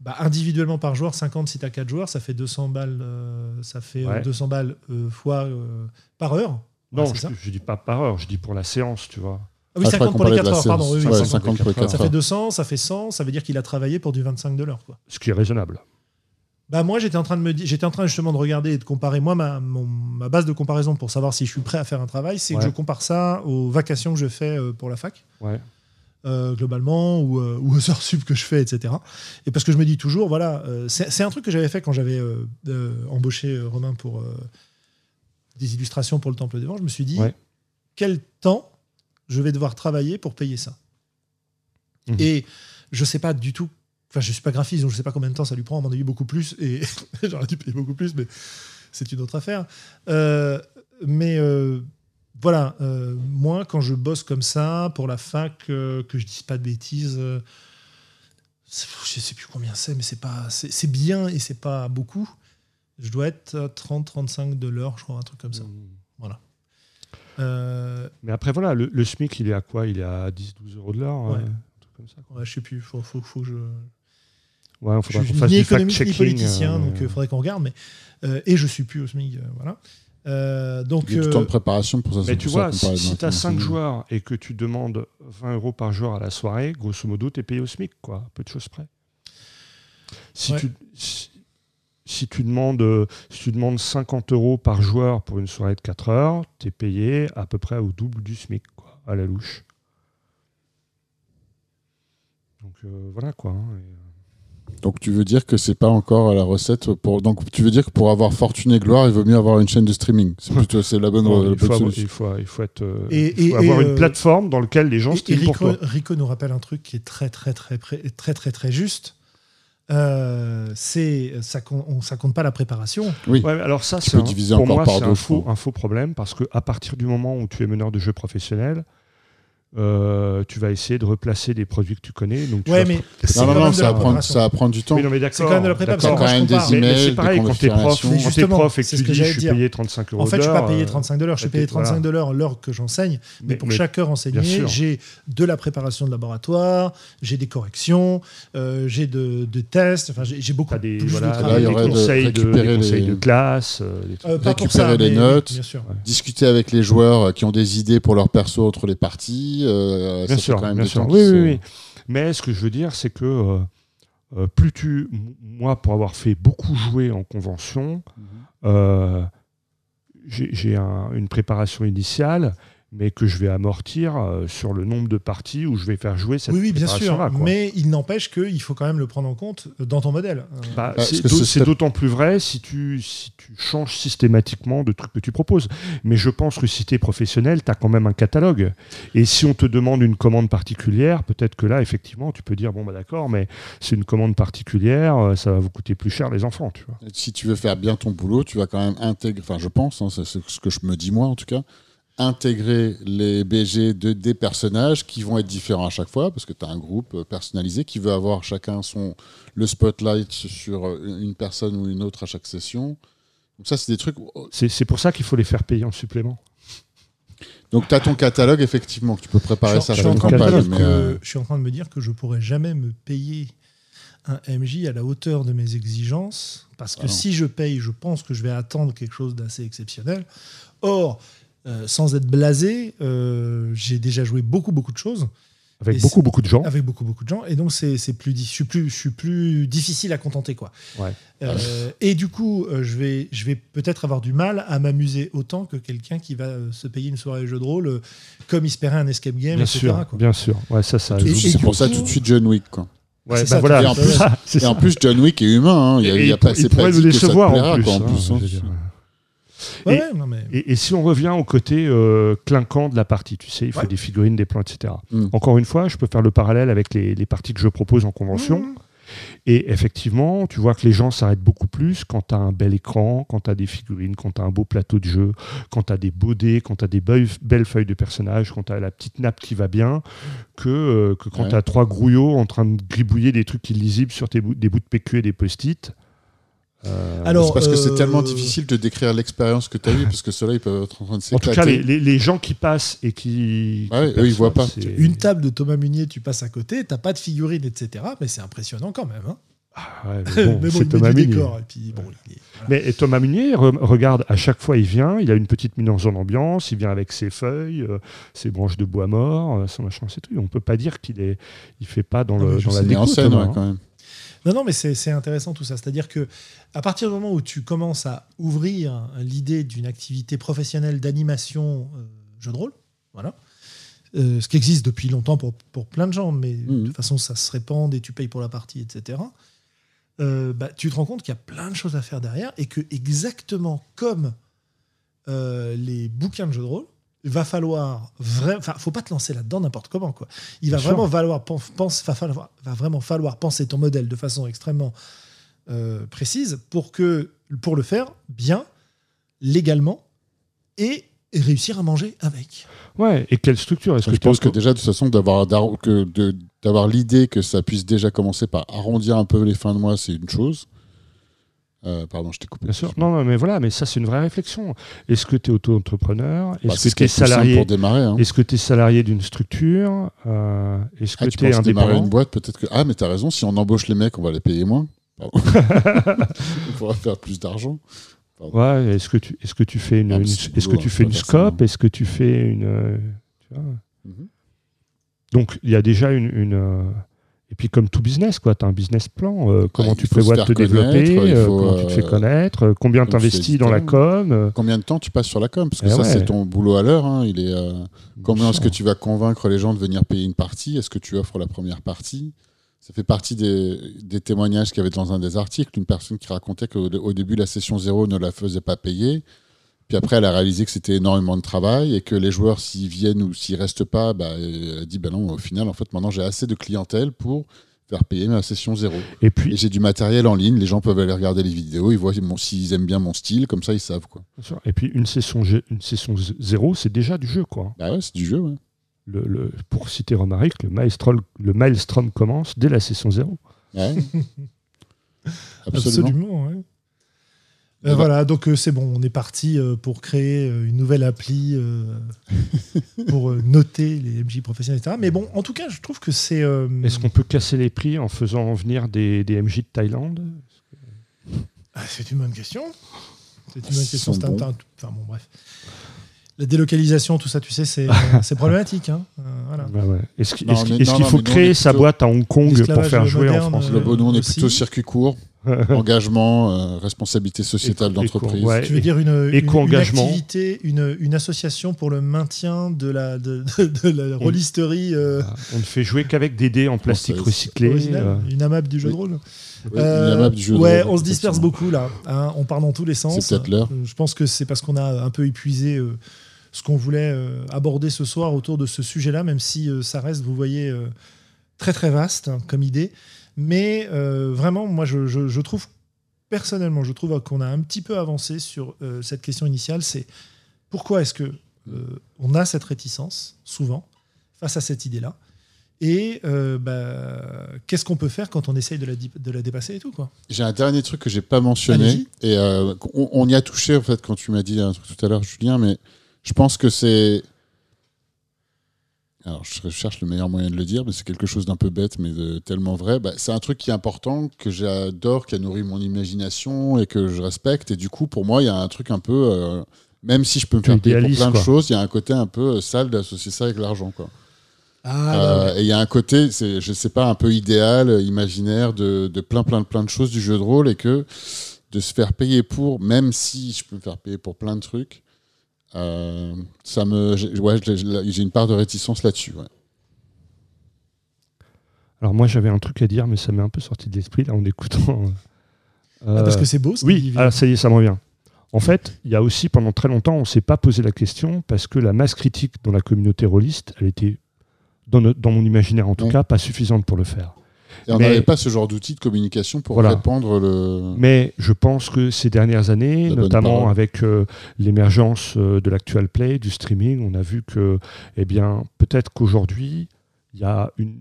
Bah, individuellement par joueur, 50 si tu as 4 joueurs, ça fait 200 balles, euh, ça fait euh, Ouais. 200 balles euh, fois euh, par heure. Non, Ouais, je, ça je dis pas par heure, je dis pour la séance, tu vois. Ah oui, Ah, je crois 50 qu'on pour les parlait de 4 la heures, pardon. séance. oui, oui, Ouais, 50. 50 pour les Ça fait heures. 200, ça fait 100, ça veut dire qu'il a travaillé pour du 25 de l'heure. quoi. Ce qui est raisonnable. Bah moi j'étais en train de me j'étais en train justement de regarder et de comparer moi ma, mon- ma base de comparaison pour savoir si je suis prêt à faire un travail, c'est Ouais. que je compare ça aux vacations que je fais euh, pour la fac Ouais. Euh, globalement ou, euh, ou aux heures sup que je fais etc. Et parce que je me dis toujours voilà euh, c'est un truc que j'avais fait quand j'avais embauché Romain pour des illustrations pour le Temple des Vents, je me suis dit Ouais. quel temps je vais devoir travailler pour payer ça? Mhm. Et je sais pas du tout Enfin, je suis pas graphiste, donc je sais pas combien de temps ça lui prend. À mon avis, beaucoup plus. Et j'aurais dû payer beaucoup plus, mais c'est une autre affaire. Mais voilà, euh, moi, quand je bosse comme ça pour la fac, euh, que je dise pas de bêtises, euh, je sais plus combien c'est, mais c'est pas, c'est bien et c'est pas beaucoup. Je dois être à 30-35 de l'heure, je crois, un truc comme ça. Mmh. Euh, Mais après, voilà, le, le SMIC, il est à quoi? Il est à 10-12 euros de l'heure Ouais. un truc comme ça. quoi. ouais, je sais plus, faut, faut, faut que je. Ouais, Je suis ni économiste ni politicien, donc il faudrait qu'on regarde. Mais, et je suis plus au SMIC, voilà. Euh, donc, Il y a du temps de préparation pour ça. c'est Mais tu vois, si, tu as 5 maintenance. joueurs et que tu demandes 20 euros par joueur à la soirée, grosso modo, tu es payé au SMIC, quoi, à peu de choses près. Si, Ouais. tu, si, si tu demandes, euh, si tu demandes 50 euros par joueur pour une soirée de 4 heures, tu es payé à peu près au double du SMIC, quoi, à la louche. Donc euh, voilà quoi. hein, et, euh, Donc tu veux dire que c'est pas encore la recette pour. Donc tu veux dire que pour avoir fortune et gloire, il vaut mieux avoir une chaîne de streaming. C'est plutôt c'est la bonne, la il, bonne faut avoir, il, faut, il faut être, euh, Et- il faut et- avoir et, une euh, plateforme dans laquelle les gens Et, et streament pour Rico, toi. Rico nous rappelle un truc qui est très très très très très très juste. Euh, c'est ça, on- ça compte pas la préparation. Oui. Ouais, mais alors ça, c'est pour moi, c'est un faux, un faux problème parce que à partir du moment où tu es meneur de jeu professionnel, euh, tu vas essayer de replacer des produits que tu connais. Donc tu Ouais, vas mais Non, non, non, ça va, prendre, ça va prendre du temps. Oui, non, mais C'est quand même de la prépa, quand même des Mais, mais emails, c'est des pareil, quand t'es prof, quand t'es prof et que tu que dis je suis dire. payé 35 euros En fait, je suis pas payé euh, 35 de l'heure, je suis payé t'es- voilà. 35 de l'heure l'heure que j'enseigne. Mais, Mais- pour mais- chaque heure enseignée, j'ai de la préparation de laboratoire, j'ai des corrections, euh, j'ai de, de tests. Enfin, j'ai beaucoup T'as des, plus voilà, de travail. des conseils, de, récupérer des conseils les- de classe. euh. Euh, récupérer les notes. Discuter avec les joueurs euh, qui ont des idées pour leur perso entre les parties. Euh, Bien ça fait sûr, quand même bien sûr. Oui, oui. Mais ce que je veux dire, c'est que euh, euh, plus tu. Moi, pour avoir fait beaucoup jouer en convention, Mhm. j'ai j'ai un- une préparation initiale mais que je vais amortir euh, sur le nombre de parties où je vais faire jouer cette Oui, oui, bien sûr. préparation-là, quoi. Mais il n'empêche qu'il faut quand même le prendre en compte dans ton modèle. Euh, Bah, Parce c'est d'autant plus vrai si tu, si tu changes systématiquement de trucs que tu proposes. Mais je pense que si tu es professionnel, tu as quand même un catalogue. Et si on te demande une commande particulière, peut-être que là, effectivement, tu peux dire bon, bah d'accord, mais c'est une commande particulière, euh, ça va vous coûter plus cher les enfants. Tu vois. Si tu veux faire bien ton boulot, tu vas quand même intégrer, enfin je pense, hein, c'est ce que je me dis moi en tout cas, intégrer les BG de, des personnages qui vont être différents à chaque fois, parce que tu as un groupe euh, personnalisé qui veut avoir chacun son, le spotlight sur euh, une personne ou une autre à chaque session. Donc ça, c'est des trucs... où- C'est c'est pour ça qu'il faut les faire payer en supplément. Donc tu as ton catalogue, effectivement, que tu peux préparer ça campagne. Mais, euh, je suis en train de me dire que je pourrais jamais me payer un MJ à la hauteur de mes exigences, parce que Ah si je paye, je pense que je vais attendre quelque chose d'assez exceptionnel. Or, euh, sans être blasé, euh, j'ai déjà joué beaucoup, beaucoup de choses Avec Et beaucoup, beaucoup de gens. avec beaucoup, beaucoup de gens, et donc c'est c'est plus, je suis plus, je suis plus difficile à contenter, quoi. Ouais. Euh, et du coup, je vais, je vais peut-être avoir du mal à m'amuser autant que quelqu'un qui va se payer une soirée jeu de rôle comme il se paierait un escape game, Bien etc. sûr, quoi. bien sûr. Ouais, ça, ça c'est pour ça tout de suite John Wick. Quoi. Ouais, c'est bah ça, voilà, Et en plus, John Wick est humain. hein. Il y a, il y a il pas, il pas pourrait nous décevoir en plus. quoi, en hein, plus, hein. Ouais, Et- ouais, non, mais... Et, et si on revient au côté euh, clinquant de la partie, tu sais, il faut Ouais. des figurines, des plans, etc. Mm. Encore une fois, je peux faire le parallèle avec les, les parties que je propose en convention. Mmh. Et effectivement, tu vois que les gens s'arrêtent beaucoup plus quand tu as un bel écran, quand tu as des figurines, quand tu as un beau plateau de jeu, quand tu as des beaux dés, quand tu as des belles, belles feuilles de personnages, quand tu as la petite nappe qui va bien, que, euh, que quand Ouais. tu as trois grouillots en train de gribouiller des trucs illisibles sur tes bouts- des bouts de PQ et des post-it. Euh, Alors, c'est parce que c'est euh, tellement difficile de décrire l'expérience que tu as eue, parce que ceux-là, ils peuvent être en train de en tout cas, s'éclater. les, les- les gens qui passent et qui. Ouais, qui eux, ils voient pas. c'est- Une table de Thomas Munier, tu passes à côté, t'as pas de figurines, etc. Mais c'est impressionnant quand même. hein. Ah ouais, mais bon, mais bon, c'est Thomas Munier. décor. Et puis, bon, il est- voilà. Mais et Thomas Munier, re- regarde, à chaque fois il vient, il a une petite mise en ambiance, il vient avec ses feuilles, euh, ses branches de bois mort, euh, son machin, ses trucs. On peut pas dire qu'il est, il fait pas dans, Non, le, dans la. Mais en déco, scène, Thomas, ouais, hein. quand même. Non, non, mais c'est intéressant tout ça. C'est-à-dire que à partir du moment où tu commences à ouvrir l'idée d'une activité professionnelle d'animation euh, jeu de rôle, voilà, euh, ce qui existe depuis longtemps pour, pour plein de gens, mais de Mhm. toute façon ça se répand et tu payes pour la partie, etc. euh, bah, tu te rends compte qu'il y a plein de choses à faire derrière et que exactement comme les bouquins de jeux de rôle, il va falloir vraiment, enfin, faut pas te lancer là-dedans n'importe comment quoi. Il va Bien sûr. vraiment falloir pen- pense, va, falloir, va vraiment falloir penser ton modèle de façon extrêmement euh, précise pour que pour le faire bien, légalement et réussir à manger avec. Ouais, et quelle structure? Est-ce Je que pense t'es que déjà, de toute façon, d'avoir d'avoir l'idée que ça puisse déjà commencer par arrondir un peu les fins de mois, c'est une chose. Euh, pardon, je t'ai coupé. Bien sûr. Non, non, mais voilà, mais ça c'est une vraie réflexion. Est-ce que tu es auto-entrepreneur? Bah, Est-ce c'est que tu es salarié hein. Est-ce que tu es salarié d'une structure? Euh, Est-ce que Ah, tu tu es penses démarrer indépendant? une boîte, peut-être que. Ah, mais t'as raison, si on embauche les mecs, on va les payer moins. On pourra faire plus d'argent. Ouais, est-ce que tu est-ce que tu fais une, Ah, est-ce que boulot, tu hein, fais une scope? Est-ce que tu fais une euh, tu vois? Mhm. Donc il y a déjà une, une, euh, et puis comme tout business tu as un business plan, euh, comment tu prévois de te développer, euh, faut, comment tu te fais euh, connaître, euh, combien tu investis dans la com, Combien de temps tu passes sur la com? Parce que Eh ça, ouais. c'est ton boulot à l'heure. hein. Il est. Comment est-ce que tu vas convaincre les gens de venir payer une partie? Est-ce que tu offres la première partie? Ça fait partie des, des témoignages qu'il y avait dans un des articles. Une personne qui racontait qu'au au début, la session zéro ne la faisait pas payer. Puis après, elle a réalisé que c'était énormément de travail et que les joueurs, s'ils viennent ou s'ils restent pas, bah, elle a dit bah non, au final, en fait, maintenant, j'ai assez de clientèle pour faire payer ma session zéro. et Et puis j'ai du matériel en ligne, les gens peuvent aller regarder les vidéos, ils voient s'ils aiment bien mon style, comme ça, ils savent. quoi. et puis une session une zéro, c'est déjà du jeu quoi. Bah ouais, c'est du jeu, ouais. Le, le- pour citer Romaric, le maelstrom le maelstrom commence dès la session zéro. Ouais. Absolument. Absolument, ouais. Euh, voilà, donc euh, c'est bon, on est parti euh, pour créer euh, une nouvelle appli euh, pour euh, noter les MJ professionnels, etc. Mais bon, en tout cas, je trouve que c'est. euh, Est-ce qu'on peut casser les prix en faisant venir des, des MJ de Thaïlande? Ah, c'est une bonne question. C'est une bonne question. un- un- Enfin bon, bref. La délocalisation, tout ça, tu sais, c'est euh, problématique. Hein. Euh, voilà. Bah ouais. Est-ce qu'il non, faut créer sa plutôt boîte à Hong Kong pour faire jouer en France euh, nous, on est aussi. plutôt circuit court. engagement, euh, responsabilité sociétale d'entreprise. ouais. Tu veux dire une, une, activité, une, une association pour le maintien de la, de, de- de la rôlisterie euh, On ne fait jouer qu'avec des dés en plastique recyclé. euh, une AMAP du jeu Oui. de rôle Ouais, Euh, une AMAP du jeu de ouais, rôle, on se disperse beaucoup là. hein, on part dans tous les sens. C'est peut-être l'heure. Je pense que c'est parce qu'on a un peu épuisé euh, ce qu'on voulait euh, aborder ce soir autour de ce sujet-là, même si euh, ça reste, vous voyez, euh, très très vaste hein, comme idée. Mais euh, vraiment, moi, je, je- je trouve personnellement, je trouve qu'on a un petit peu avancé sur euh, cette question initiale. C'est pourquoi est-ce que euh, on a cette réticence souvent face à cette idée-là? Et bah, qu'est-ce qu'on peut faire quand on essaye de la, di- de la dépasser et tout quoi? J'ai un dernier truc que j'ai pas mentionné et on, on y a touché en fait quand tu m'as dit un truc tout à l'heure, Julien, mais je pense que c'est. Alors je cherche le meilleur moyen de le dire, mais c'est quelque chose d'un peu bête, mais de tellement vrai. Bah, c'est un truc qui est important, que j'adore, qui a nourri mon imagination et que je respecte. Et du coup, pour moi, il y a un truc un peu. euh, même si je peux me faire payer pour plein de choses, il y a un côté un peu euh, sale d'associer ça avec l'argent, quoi. Ah, Euh, et il y a un côté, c'est, je sais pas, un peu idéal, euh, imaginaire de, de plein, plein, plein de choses du jeu de rôle et que de se faire payer pour, même si je peux me faire payer pour plein de trucs, euh, ça me, j'ai, ouais, j'ai, j'ai une part de réticence là-dessus. ouais. Alors moi j'avais un truc à dire, mais ça m'est un peu sorti de l'esprit là en écoutant. euh, Ah, parce que c'est beau. ce oui, ah, ça y est, ça me revient. En fait, il y a aussi pendant très longtemps, on ne s'est pas posé la question parce que la masse critique dans la communauté rôliste, elle était, dans, notre- dans mon imaginaire en tout Ouais. cas, pas suffisante pour le faire. Et on n'avait pas ce genre d'outil de communication pour Voilà. répandre le. Mais je pense que ces dernières années, La notamment avec euh, l'émergence euh, de l'actual play, du streaming, on a vu que, eh bien, peut-être qu'aujourd'hui, il y a une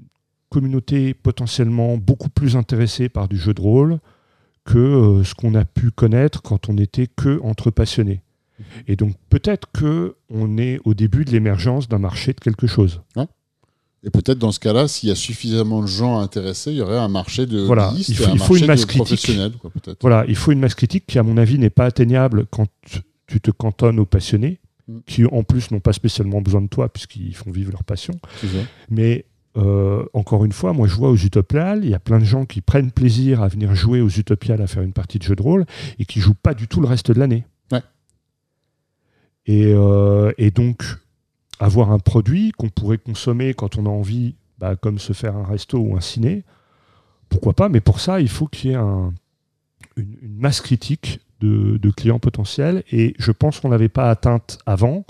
communauté potentiellement beaucoup plus intéressée par du jeu de rôle que euh, ce qu'on a pu connaître quand on n'était que entre passionnés. Et donc peut-être que on est au début de l'émergence d'un marché de quelque chose. Et peut-être dans ce cas-là, s'il y a suffisamment de gens intéressés, il y aurait un marché de Voilà, il et faut- un il faut marché une masse de critique. quoi. Voilà, il faut une masse critique qui, à mon avis, n'est pas atteignable quand tu te cantonnes aux passionnés, Mm. qui en plus n'ont pas spécialement besoin de toi puisqu'ils font vivre leur passion. Mais euh, encore une fois, moi je vois aux Utopiales, il y a plein de gens qui prennent plaisir à venir jouer aux Utopiales, à faire une partie de jeu de rôle, et qui jouent pas du tout le reste de l'année. Ouais. Et, euh, et donc, avoir un produit qu'on pourrait consommer quand on a envie, bah, comme se faire un resto ou un ciné, pourquoi pas, mais pour ça, il faut qu'il y ait un- une, une masse critique de, de clients potentiels, et je pense qu'on ne l'avait pas atteinte avant.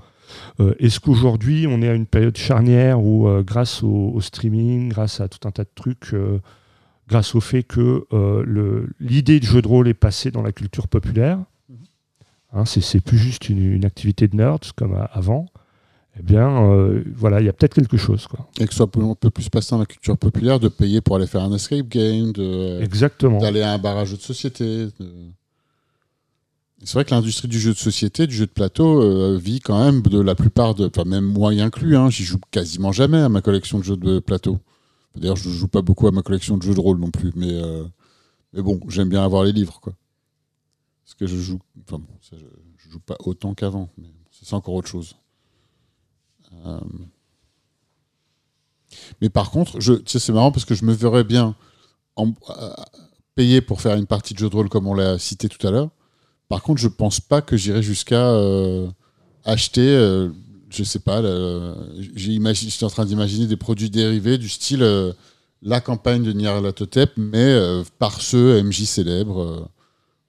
Euh, Est-ce qu'aujourd'hui, on est à une période charnière où, euh, grâce au, au streaming, grâce à tout un tas de trucs, euh, grâce au fait que l'idée de jeu de rôle est passée dans la culture populaire, hein, c'est plus juste une, une activité de nerds comme à- avant, eh bien, euh, voilà, il y a peut-être quelque chose. Quoi. Et que ce soit un peu plus passé dans la culture populaire, de payer pour aller faire un escape game, de, Exactement. d'aller à un bar à jeux de société. de- C'est vrai que l'industrie du jeu de société, du jeu de plateau, euh, vit quand même de la plupart de. Enfin, même moi y inclus, hein, j'y joue quasiment jamais à ma collection de jeux de plateau. D'ailleurs, je joue pas beaucoup à ma collection de jeux de rôle non plus, mais, euh, mais bon, j'aime bien avoir les livres, quoi. Parce que je joue. Enfin, bon, ça, je, je joue pas autant qu'avant, mais c'est encore autre chose. Euh, Mais par contre, je, c'est marrant parce que je me verrais bien en, euh, payer pour faire une partie de jeu de rôle comme on l'a cité tout à l'heure. Par contre, je pense pas que j'irai jusqu'à euh, acheter, euh, je sais pas, imagi- j'étais en train d'imaginer des produits dérivés du style la campagne de Nyarlathotep, mais par ceux MJ célèbres. euh,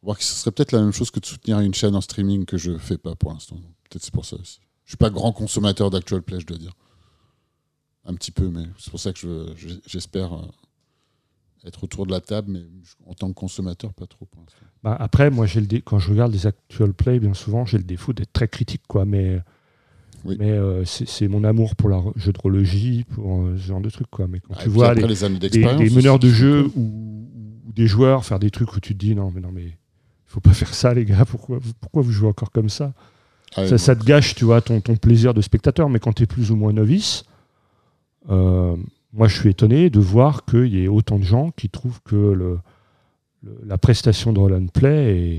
voir que ce serait peut-être la même chose que de soutenir une chaîne en streaming que je fais pas pour l'instant. Peut-être c'est pour ça aussi. Je suis pas grand consommateur d'actual play, je dois dire. Un petit peu, mais c'est pour ça que je- je- j'espère euh, être autour de la table, mais en tant que consommateur, pas trop pour. Bah, après, moi, j'ai le quand je regarde les actual play, bien souvent, j'ai le défaut d'être très critique, quoi. Mais, Oui. mais euh, c'est mon amour pour la jeu de pour euh, ce genre de trucs, quoi. Mais quand Ah, tu vois après, les, des, meneurs de jeu ou, ou des joueurs faire des trucs où tu te dis non, mais non, mais il faut pas faire ça, les gars. Pourquoi vous jouez encore comme ça? Ah, ça, te gâche, tu vois, ton, ton plaisir de spectateur. Mais quand tu es plus ou moins novice, euh, moi, je suis étonné de voir qu'il y ait autant de gens qui trouvent que le, le- la prestation de roll and play est,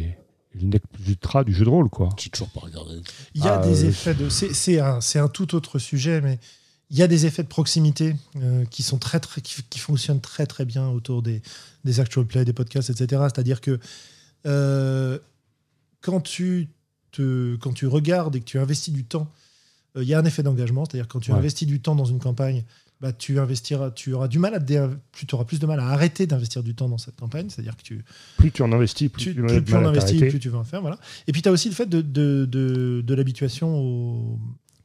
est le nec plus ultra du jeu de rôle, quoi. J'ai toujours pas regardé. Il y a Ah, des euh, effets de. C'est c'est un, c'est un tout autre sujet, mais Il y a des effets de proximité euh, qui, sont très, très, qui, qui fonctionnent très très bien autour des, des actual plays, des podcasts, etc. C'est-à-dire que euh, quand, tu te, quand tu regardes et que tu investis du temps, euh, il y a un effet d'engagement. C'est-à-dire quand tu Ouais. investis du temps dans une campagne, bah, tu investiras, tu auras du mal à dé- tu auras plus de mal à arrêter d'investir du temps dans cette campagne. C'est-à-dire que tu, Plus tu en investis, plus tu, tu, plus, plus investit, t'arrêter. plus tu vas en faire. Voilà. Et puis tu as aussi le fait de, de, de, de l'habituation, au,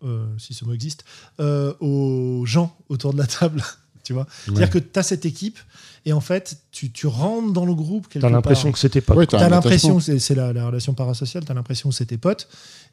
euh, si ce mot existe, euh, aux gens autour de la table. tu vois C'est-à-dire que tu as cette équipe et en fait, tu, tu rentres dans le groupe quelque T'as l'impression que c'était pas. Ouais, Tu t'as l'impression c'est- c'est la, la relation parasociale, tu as l'impression que c'est tes potes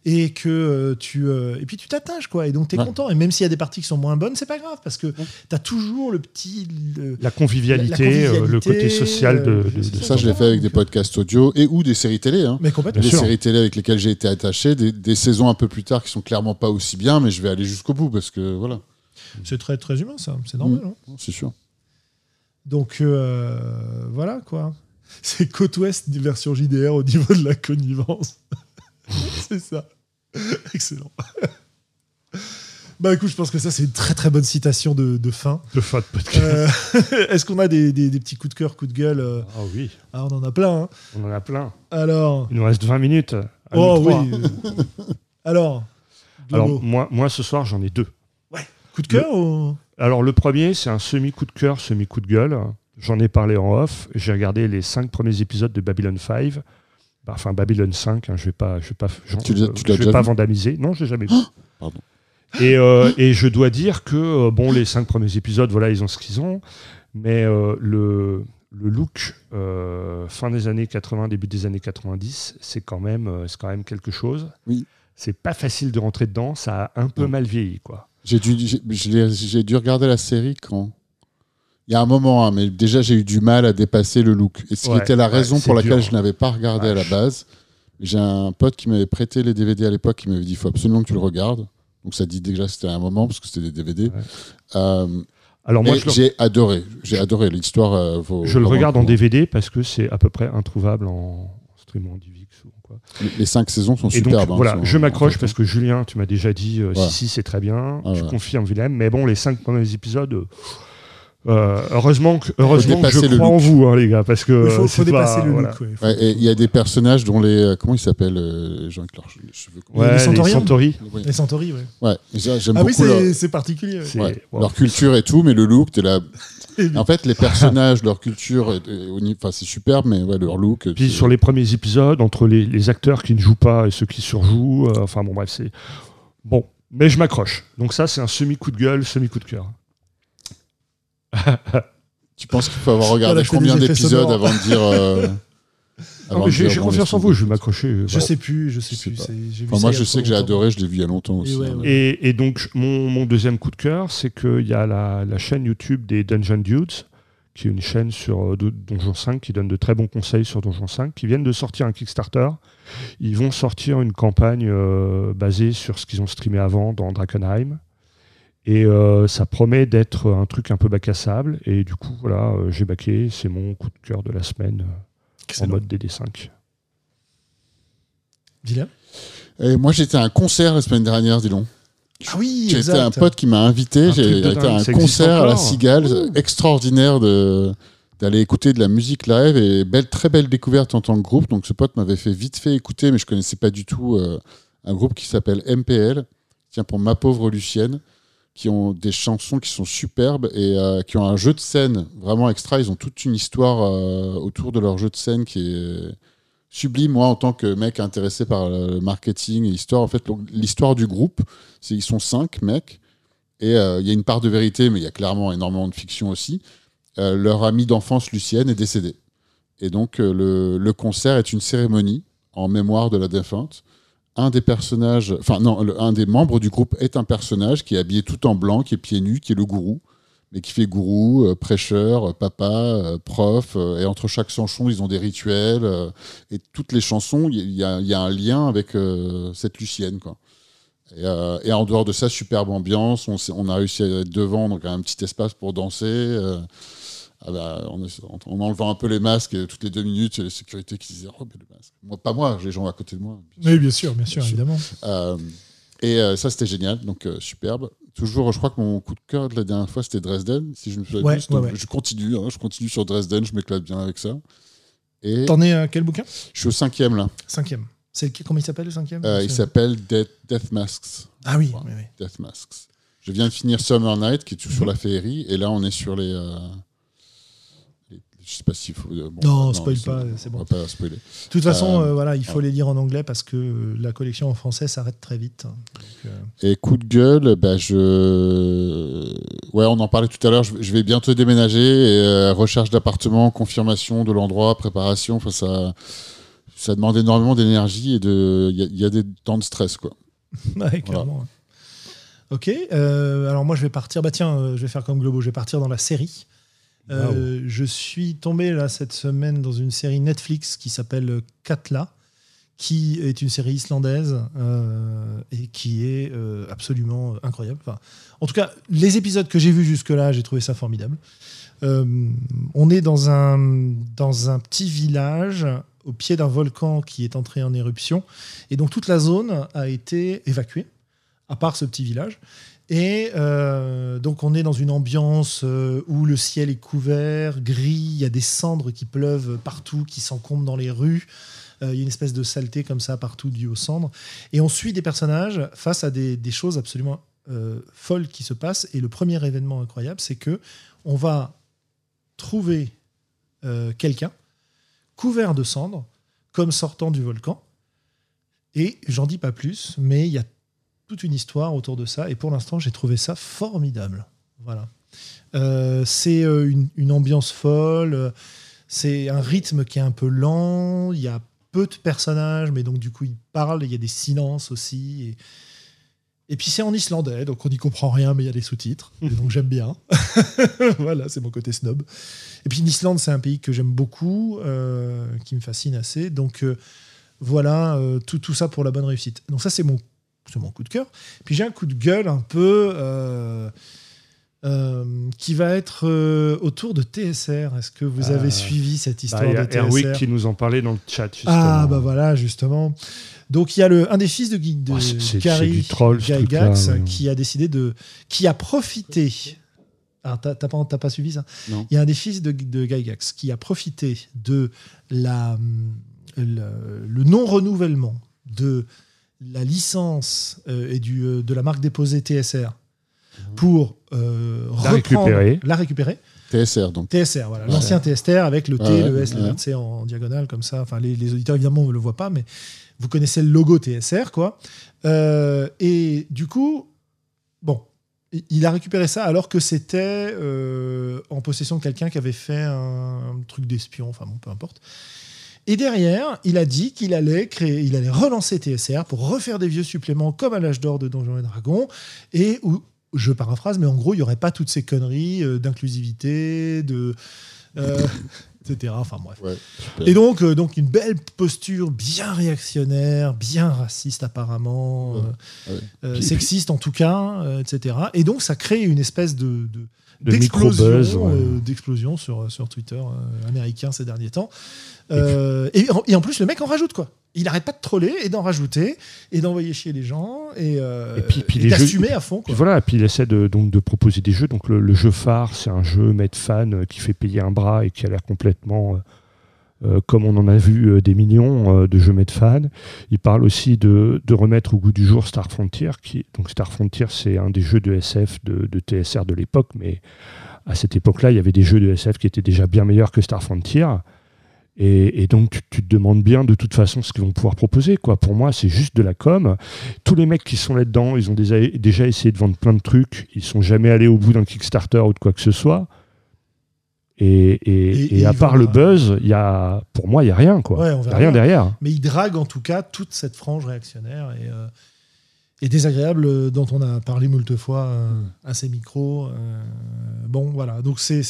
et que euh, tu. euh, et puis tu t'attaches, quoi. Et donc tu es Ouais. content. Et même s'il y a des parties qui sont moins bonnes, c'est pas grave parce que tu as toujours le petit. le- La convivialité, La- la euh, le côté social de, de- c'est de Ça, je l'ai fait avec des podcasts audio et ou des séries télé. Hein. Mais complètement. Des sûr. séries télé avec lesquelles j'ai été attaché, des, des saisons un peu plus tard qui sont clairement pas aussi bien, mais je vais aller jusqu'au bout parce que voilà, C'est très, très humain, ça. C'est normal. Mm. hein. c'est sûr. Donc euh, voilà quoi. C'est côte ouest version JDR au niveau de la connivence. c'est ça. Excellent. bah écoute, je pense que ça c'est une très très bonne citation de, de fin. de fin de podcast. Euh, Est-ce qu'on a des, des- des petits coups de cœur, coups de gueule euh? Ah oui, Ah, on en a plein. hein. on en a plein. Alors, Il nous reste 20 minutes. oh oui. Alors, Alors moi, moi ce soir j'en ai deux. coup de cœur ou... Alors le premier c'est un semi coup de cœur, semi coup de gueule. J'en ai parlé en off. J'ai regardé les cinq premiers épisodes de Babylon 5. Bah, Enfin Babylon 5, hein, je vais pas, je vais pas, j'en- Tu l'as- tu l'as je vais pas vu vandamiser. Non, j'ai jamais vu. Pardon. Et, euh, et je dois dire que euh, bon, les cinq premiers épisodes, voilà, ils ont ce qu'ils ont, mais euh, le, le look euh, fin des années 80, début des années 90, c'est quand même, c'est quand même quelque chose. Oui. C'est pas facile de rentrer dedans, ça a un peu Non. mal vieilli, quoi. J'ai dû, j'ai- dû regarder la série quand? Il y a un moment, hein, mais déjà j'ai eu du mal à dépasser le look. Et ce qui Ouais, était la raison pour laquelle dur. je n'avais pas regardé à la base. J'ai un pote qui m'avait prêté les DVD à l'époque, qui m'avait dit il faut absolument que tu le regardes. Donc ça dit déjà que c'était un moment, parce que c'était des DVD. Ouais. Euh, Alors moi, le, j'ai adoré. J'ai adoré l'histoire. euh, je le regarde en. DVD parce que c'est à peu près introuvable en DivX ou quoi. Les- cinq saisons sont Et donc superbes. hein, voilà, sont- je m'accroche en fait, parce que Julien, tu m'as déjà dit euh, si si c'est très bien, Ah tu ouais. confirmes Willem, mais bon les cinq premiers épisodes. euh, euh, heureusement que, heureusement que je crois en vous, hein, les gars, parce que Il faut, faut c'est pas- dépasser le voilà. look. ouais. Faut- Ouais, et il y a des personnages dont les. Comment ils s'appellent euh, Les gens avec leurs che- les cheveux. Les Ouais, Centauri, ouais. Ouais, j'aime Ah oui, leur, c'est particulier. ouais. C'est- ouais, wow. leur culture et tout, mais le look, t'es là. En fait, les personnages, leur culture, enfin, c'est superbe, mais ouais, leur look. Puis sur les premiers épisodes, entre les, les acteurs qui ne jouent pas et ceux qui surjouent, euh, enfin bon bref, c'est bon. Mais je m'accroche. Donc ça, c'est un semi coup de gueule, semi coup de cœur. Tu penses qu'il faut avoir regardé combien d'épisodes avant de dire. euh, Non, mais j'ai confiance en vous, je vais m'accrocher. Je Voilà. sais plus, je sais Je sais plus. pas. c'est- j'ai vu Enfin, ça moi, je sais que j'ai adoré, je l'ai vu il y a longtemps aussi. ouais, hein. ouais. Et, et donc, mon, mon deuxième coup de cœur, c'est qu'il y a la, la chaîne YouTube des Dungeon Dudes, qui est une chaîne sur euh, Donjon 5 qui donne de très bons conseils sur Donjon 5, qui viennent de sortir un Kickstarter. Ils vont sortir une campagne euh, basée sur ce qu'ils ont streamé avant dans Drakenheim. Et euh, ça promet d'être un truc un peu bac à sable. Et du coup, voilà, euh, j'ai baqué. C'est mon coup de cœur de la semaine euh, en Excellent. mode DD5. Vilain Et moi, j'étais à un concert la semaine dernière, dis donc. Ah oui, J'ai été exact. un pote qui m'a invité. J'ai été à un concert à la. Cigale, extraordinaire de d'aller écouter de la musique live et belle, très belle découverte en tant que groupe. Donc ce pote m'avait fait vite fait écouter, mais je connaissais pas du tout euh, un groupe qui s'appelle MPL, tiens pour ma pauvre Lucienne, qui ont des chansons qui sont superbes et euh, qui ont un jeu de scène vraiment extra. Ils ont toute une histoire euh, autour de leur jeu de scène qui est sublime. Moi, en tant que mec intéressé par le marketing et l'histoire, en fait, l'histoire du groupe, c'est ils sont cinq mecs et euh, il y a une part de vérité, mais il y a clairement énormément de fiction aussi. Leur amie d'enfance, Lucienne, est décédée. Et donc, le concert est une cérémonie en mémoire de la défunte. Un des personnages, enfin, non, un des membres du groupe est un personnage qui est habillé tout en blanc, qui est pieds nus, qui est le gourou, mais qui fait gourou, euh, prêcheur, euh, papa, euh, prof. et entre chaque chanson, ils ont des rituels. et toutes les chansons, il y, a- un lien avec cette Lucienne, quoi. Et, en dehors de ça, superbe ambiance. On, a réussi à être devant, donc un petit espace pour danser. Ah bah, en, en enlevant un peu les masques, et toutes les deux minutes, il y a les sécurités qui disaient Oh, mais le masque. Moi, pas moi, les gens à côté de moi. Oui, bien sûr, bien sûr, Bien sûr. évidemment. Euh, et euh, ça, c'était génial, donc euh, superbe. toujours, je crois que mon coup de cœur de la dernière fois, c'était Dresden, si je me souviens Ouais. Je continue, hein, je continue sur Dresden, je m'éclate bien avec ça. Et T'en es à quel bouquin? je suis au cinquième là. Cinquième. C'est le- comment il s'appelle le cinquième? Euh, il s'appelle Death, Death Masks. Ah oui, oui, oui. Death Masks. Je viens de finir Summer Night, qui est toujours sur Mhm. la féerie, et là on est sur les. Je sais pas s'il faut. euh, bon, Non, spoil pas, c'est On bon. va pas spoiler. De toute façon, Euh, euh, voilà, il faut ouais. les lire en anglais parce que la collection en français s'arrête très vite. Donc, euh, Et coup de gueule, bah, je. Ouais, on en parlait tout à l'heure, je vais bientôt déménager, et, euh, recherche d'appartement, confirmation de l'endroit, préparation, enfin ça. Ça demande énormément d'énergie et de. Il y, a- il y a des temps de stress, quoi. ouais, clairement. Ok, alors moi je vais partir, bah tiens, je vais faire comme Globo, je vais partir dans la série. Euh, Je suis tombé là cette semaine dans une série Netflix qui s'appelle Katla, qui est une série islandaise euh, et qui est euh, absolument incroyable. Enfin, en tout cas, les épisodes que j'ai vus jusque-là, j'ai trouvé ça formidable. On est dans un, dans un petit village au pied d'un volcan qui est entré en éruption. Et donc toute la zone a été évacuée, à part ce petit village. Et euh, donc on est dans une ambiance euh, où le ciel est couvert, gris, il y a des cendres qui pleuvent partout, qui s'encombrent dans les rues. Euh, il y a une espèce de saleté comme ça partout due aux cendres. Et on suit des personnages face à des, choses absolument folles qui se passent. Et le premier événement incroyable, c'est que on va trouver quelqu'un couvert de cendres, comme sortant du volcan. Et j'en dis pas plus, mais il y a toute une histoire autour de ça. Et pour l'instant, j'ai trouvé ça formidable. Voilà. Euh, c'est euh, une, ambiance folle. euh, C'est un rythme qui est un peu lent. Il y a peu de personnages, mais donc du coup, ils parlent. Il y a des silences aussi. Et, puis c'est en islandais, donc on n'y comprend rien, mais il y a des sous-titres. Donc j'aime bien. voilà, c'est mon côté snob. Et puis l'Islande, c'est un pays que j'aime beaucoup, qui me fascine assez. Donc voilà, tout, tout ça pour la bonne réussite. Donc ça, c'est mon, c'est mon coup de cœur. Puis j'ai un coup de gueule un peu euh, euh, qui va être euh, autour de TSR. Est-ce que vous avez Euh, suivi cette Bah, histoire Il y a de TSR Erwick qui nous en parlait dans le chat. Justement. ah bah voilà justement. Donc il y a le un des fils de, Guy- de Oh, Gary c'est du troll, ce Gygax truc-là, ouais. qui a décidé de qui a profité. Ah, t'as pas, t'as pas suivi ça? Non. Il y a un des fils de, de Gygax qui a profité de la le, le non renouvellement de la licence euh, et du, euh, de la marque déposée TSR pour euh, La reprendre- récupérer. la récupérer TSR, donc. TSR, voilà, Ouais. l'ancien TSR avec le T, Ouais, le S, le ouais. T en diagonale comme ça. Enfin, les, les auditeurs évidemment ne le voient pas, mais vous connaissez le logo TSR, quoi. Euh, et du coup, bon, il- il a récupéré ça alors que c'était euh, en possession de quelqu'un qui avait fait un, truc d'espion, enfin bon, peu importe. Et derrière, il a dit qu'il allait créer, il allait relancer TSR pour refaire des vieux suppléments comme à l'âge d'or de Donjons et Dragons et où je paraphrase, mais en gros, il n'y aurait pas toutes ces conneries euh, d'inclusivité, de. euh, etc. Enfin bref. Ouais. Et donc, euh, donc, une belle posture bien réactionnaire, bien raciste apparemment, Ouais. Ouais. Puis- sexiste en tout cas, etc. Et donc, ça crée une espèce De d'explosion, micro-buzz, ouais. euh, d'explosion sur, sur Twitter euh, américain ces derniers temps. Euh, et, en, et en plus, le mec en rajoute quoi. Il arrête pas de troller et d'en rajouter et d'envoyer chier les gens et, euh, Et puis- puis et les jeux- d'assumer à fond. Puis voilà, puis il essaie de, donc de proposer des jeux. Donc le, le jeu phare, c'est un jeu made fan euh, qui fait payer un bras et qui a l'air complètement, euh, euh, comme on en a vu euh, des millions euh, de jeux made fan. Il parle aussi de, remettre au goût du jour Star Frontier. Star Frontier, c'est un des jeux de SF de, TSR de l'époque, mais à cette époque-là, il y avait des jeux de SF qui étaient déjà bien meilleurs que Star Frontier. Et, donc, tu, te demandes bien de toute façon ce qu'ils vont pouvoir proposer. Pour moi, c'est juste de la com. Tous les mecs qui sont là-dedans, ils ont déjà, déjà essayé de vendre plein de trucs. Ils sont jamais allés au bout d'un Kickstarter ou de quoi que ce soit. Et, et- Et- et et à part le buzz, il y a, pour moi, il n'y a rien. Quoi. Ouais, on Il y a rien derrière. Mais il drague en tout cas toute cette frange réactionnaire et, euh, et désagréable euh, dont on a parlé moult fois euh, à ces micros. bon, voilà. Donc c'est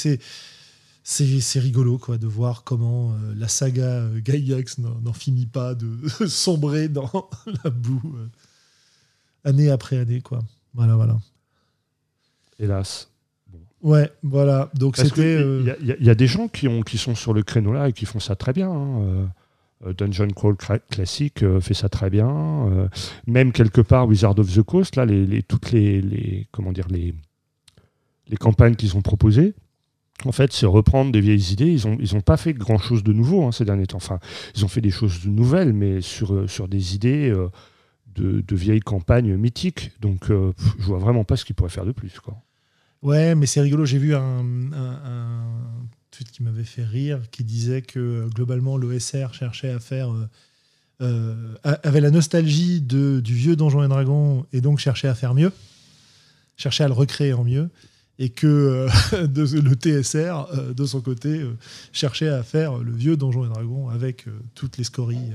c'est rigolo quoi de voir comment la saga Gygax n'en finit pas de sombrer dans la boue année après année quoi. Voilà, voilà. Hélas. Ouais, voilà. Donc c'était. il euh, y, a- y y des gens qui, ont, qui sont sur le créneau là et qui font ça très bien. hein. Euh, Euh, Dungeon Crawl classique euh, fait ça très bien. Euh, même quelque part Wizard of the Coast, là, les, toutes les, comment dire les, les campagnes qu'ils ont proposées, en fait, c'est reprendre des vieilles idées. Ils n'ont ils ont pas fait grand chose de nouveau hein, ces derniers temps. Enfin, ils ont fait des choses nouvelles, mais sur, sur des idées de, de, vieilles campagnes mythiques. Donc, je je vois vraiment pas ce qu'ils pourraient faire de plus. Quoi. Ouais, mais c'est rigolo. J'ai vu un, tweet qui m'avait fait rire, qui disait que globalement l'OSR cherchait à faire, euh, euh, avait la nostalgie du vieux Donjon et Dragon et donc cherchait à faire mieux, cherchait à le recréer en mieux, et que euh, le TSR de son côté cherchait à faire le vieux Donjon et Dragon avec toutes les scories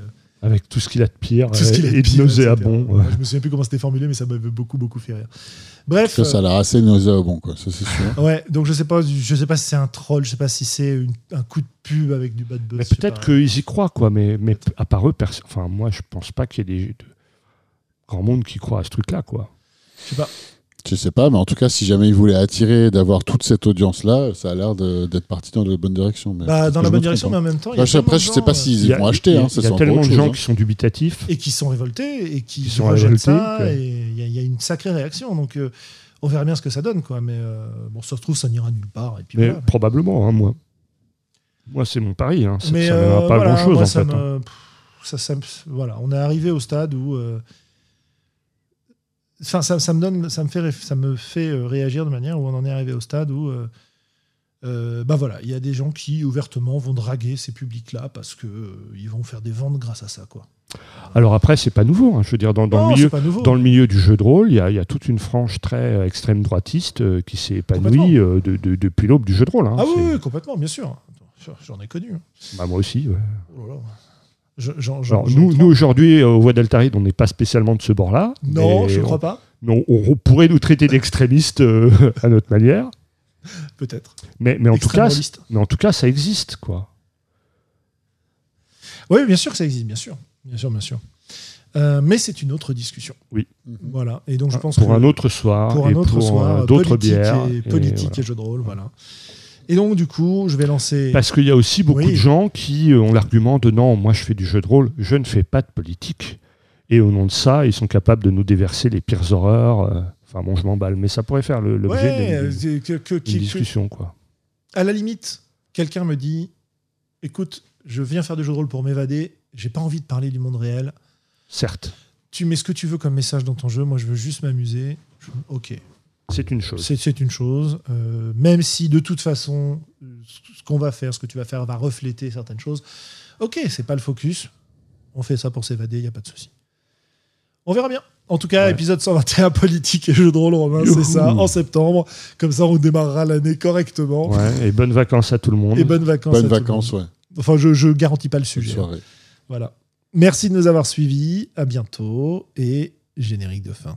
avec tout ce qu'il a de pire et de nauséabond. Ouais. Je me souviens plus comment c'était formulé, mais ça m'avait beaucoup, beaucoup fait rire. Bref. Ça, ça a l'air assez nauséabond, quoi. Ça, c'est sûr. Ouais, donc je sais pas, je sais pas si c'est un troll, je sais pas si c'est un coup de pub avec du bad buzz. Mais peut-être qu'ils y croient, quoi. Mais, mais à part eux, enfin, moi, je pense pas qu'il y ait des, de... grand monde qui croit à ce truc-là, quoi. Je sais pas. Je sais pas, mais en tout cas, si jamais ils voulaient attirer, d'avoir toute cette audience-là, ça a l'air d'être parti dans la bonne direction. Mais bah, dans la bonne direction, mais en même temps. Y a après, je sais pas s'ils vont acheter. Il y a, hein, tellement de gens hein. qui sont dubitatifs. Et qui sont révoltés et qui, qui sont. Ça, et il y, a une sacrée réaction. Donc, euh, on verra bien ce que ça donne. Quoi. Mais euh, bon, ça se trouve, ça n'ira nulle part. Et puis mais voilà, probablement, hein, moi. Moi, c'est mon pari. Hein. Mais ça ne euh, pas voilà, grand-chose, en fait. Me... Ça, ça, voilà, on est arrivé au stade où ça, ça, me donne, ça me fait, ça me fait euh, réagir de manière où on en est arrivé au stade où, euh, euh, bah voilà, il y a des gens qui ouvertement vont draguer ces publics-là parce que ils vont faire des ventes grâce à ça, quoi. Alors après, c'est pas nouveau. Hein. Je veux dire, dans, dans, le milieu, dans, le milieu, du jeu de rôle, il y, y, a toute une frange très extrême droitiste qui s'est épanouie de, de, depuis l'aube du jeu de rôle. Hein. Ah oui, complètement, bien sûr. J'en ai connu. Hein. Bah, moi aussi. Ouais. Oh nous, nous aujourd'hui, au Voix d'Altaride, on n'est pas spécialement de ce bord-là. Non, je ne crois pas. On, on, pourrait nous traiter d'extrémistes euh, à notre manière. Peut-être. Mais, mais, en tout cas, mais en tout cas, ça existe, quoi. Oui, bien sûr que ça existe, bien sûr. Bien sûr, bien sûr. Euh, mais c'est une autre discussion. Oui. Voilà. Et donc je pense pour un autre soir. Pour un autre pour soir. Euh, d'autres bières. Et, politique et, jeux de rôle. Voilà. Et donc, du coup, je vais lancer. Parce qu'il y a aussi beaucoup de gens qui ont l'argument de non, moi je fais du jeu de rôle, je ne fais pas de politique. Et au nom de ça, ils sont capables de nous déverser les pires horreurs. Euh, enfin, bon, je m'emballe, mais ça pourrait faire l'objet d'une discussion. Quoi. À la limite, quelqu'un me dit écoute, je viens faire du jeu de rôle pour m'évader, j'ai pas envie de parler du monde réel. Certes. Tu mets ce que tu veux comme message dans ton jeu, moi je veux juste m'amuser. Ok, c'est une chose. C'est une chose. Euh, même si de toute façon, ce qu'on va faire, ce que tu vas faire va refléter certaines choses. Ok, c'est pas le focus. On fait ça pour s'évader, il n'y a pas de souci. On verra bien. En tout cas, épisode 121 politique et jeux de rôle romain, c'est ça, en septembre. Comme ça, on démarrera l'année correctement. Ouais, et bonnes vacances à tout le monde. Et bonnes vacances. Bonnes vacances, ouais. Enfin, je, je garantis pas le sujet. Hein. Voilà. Merci de nous avoir suivis. À bientôt et générique de fin.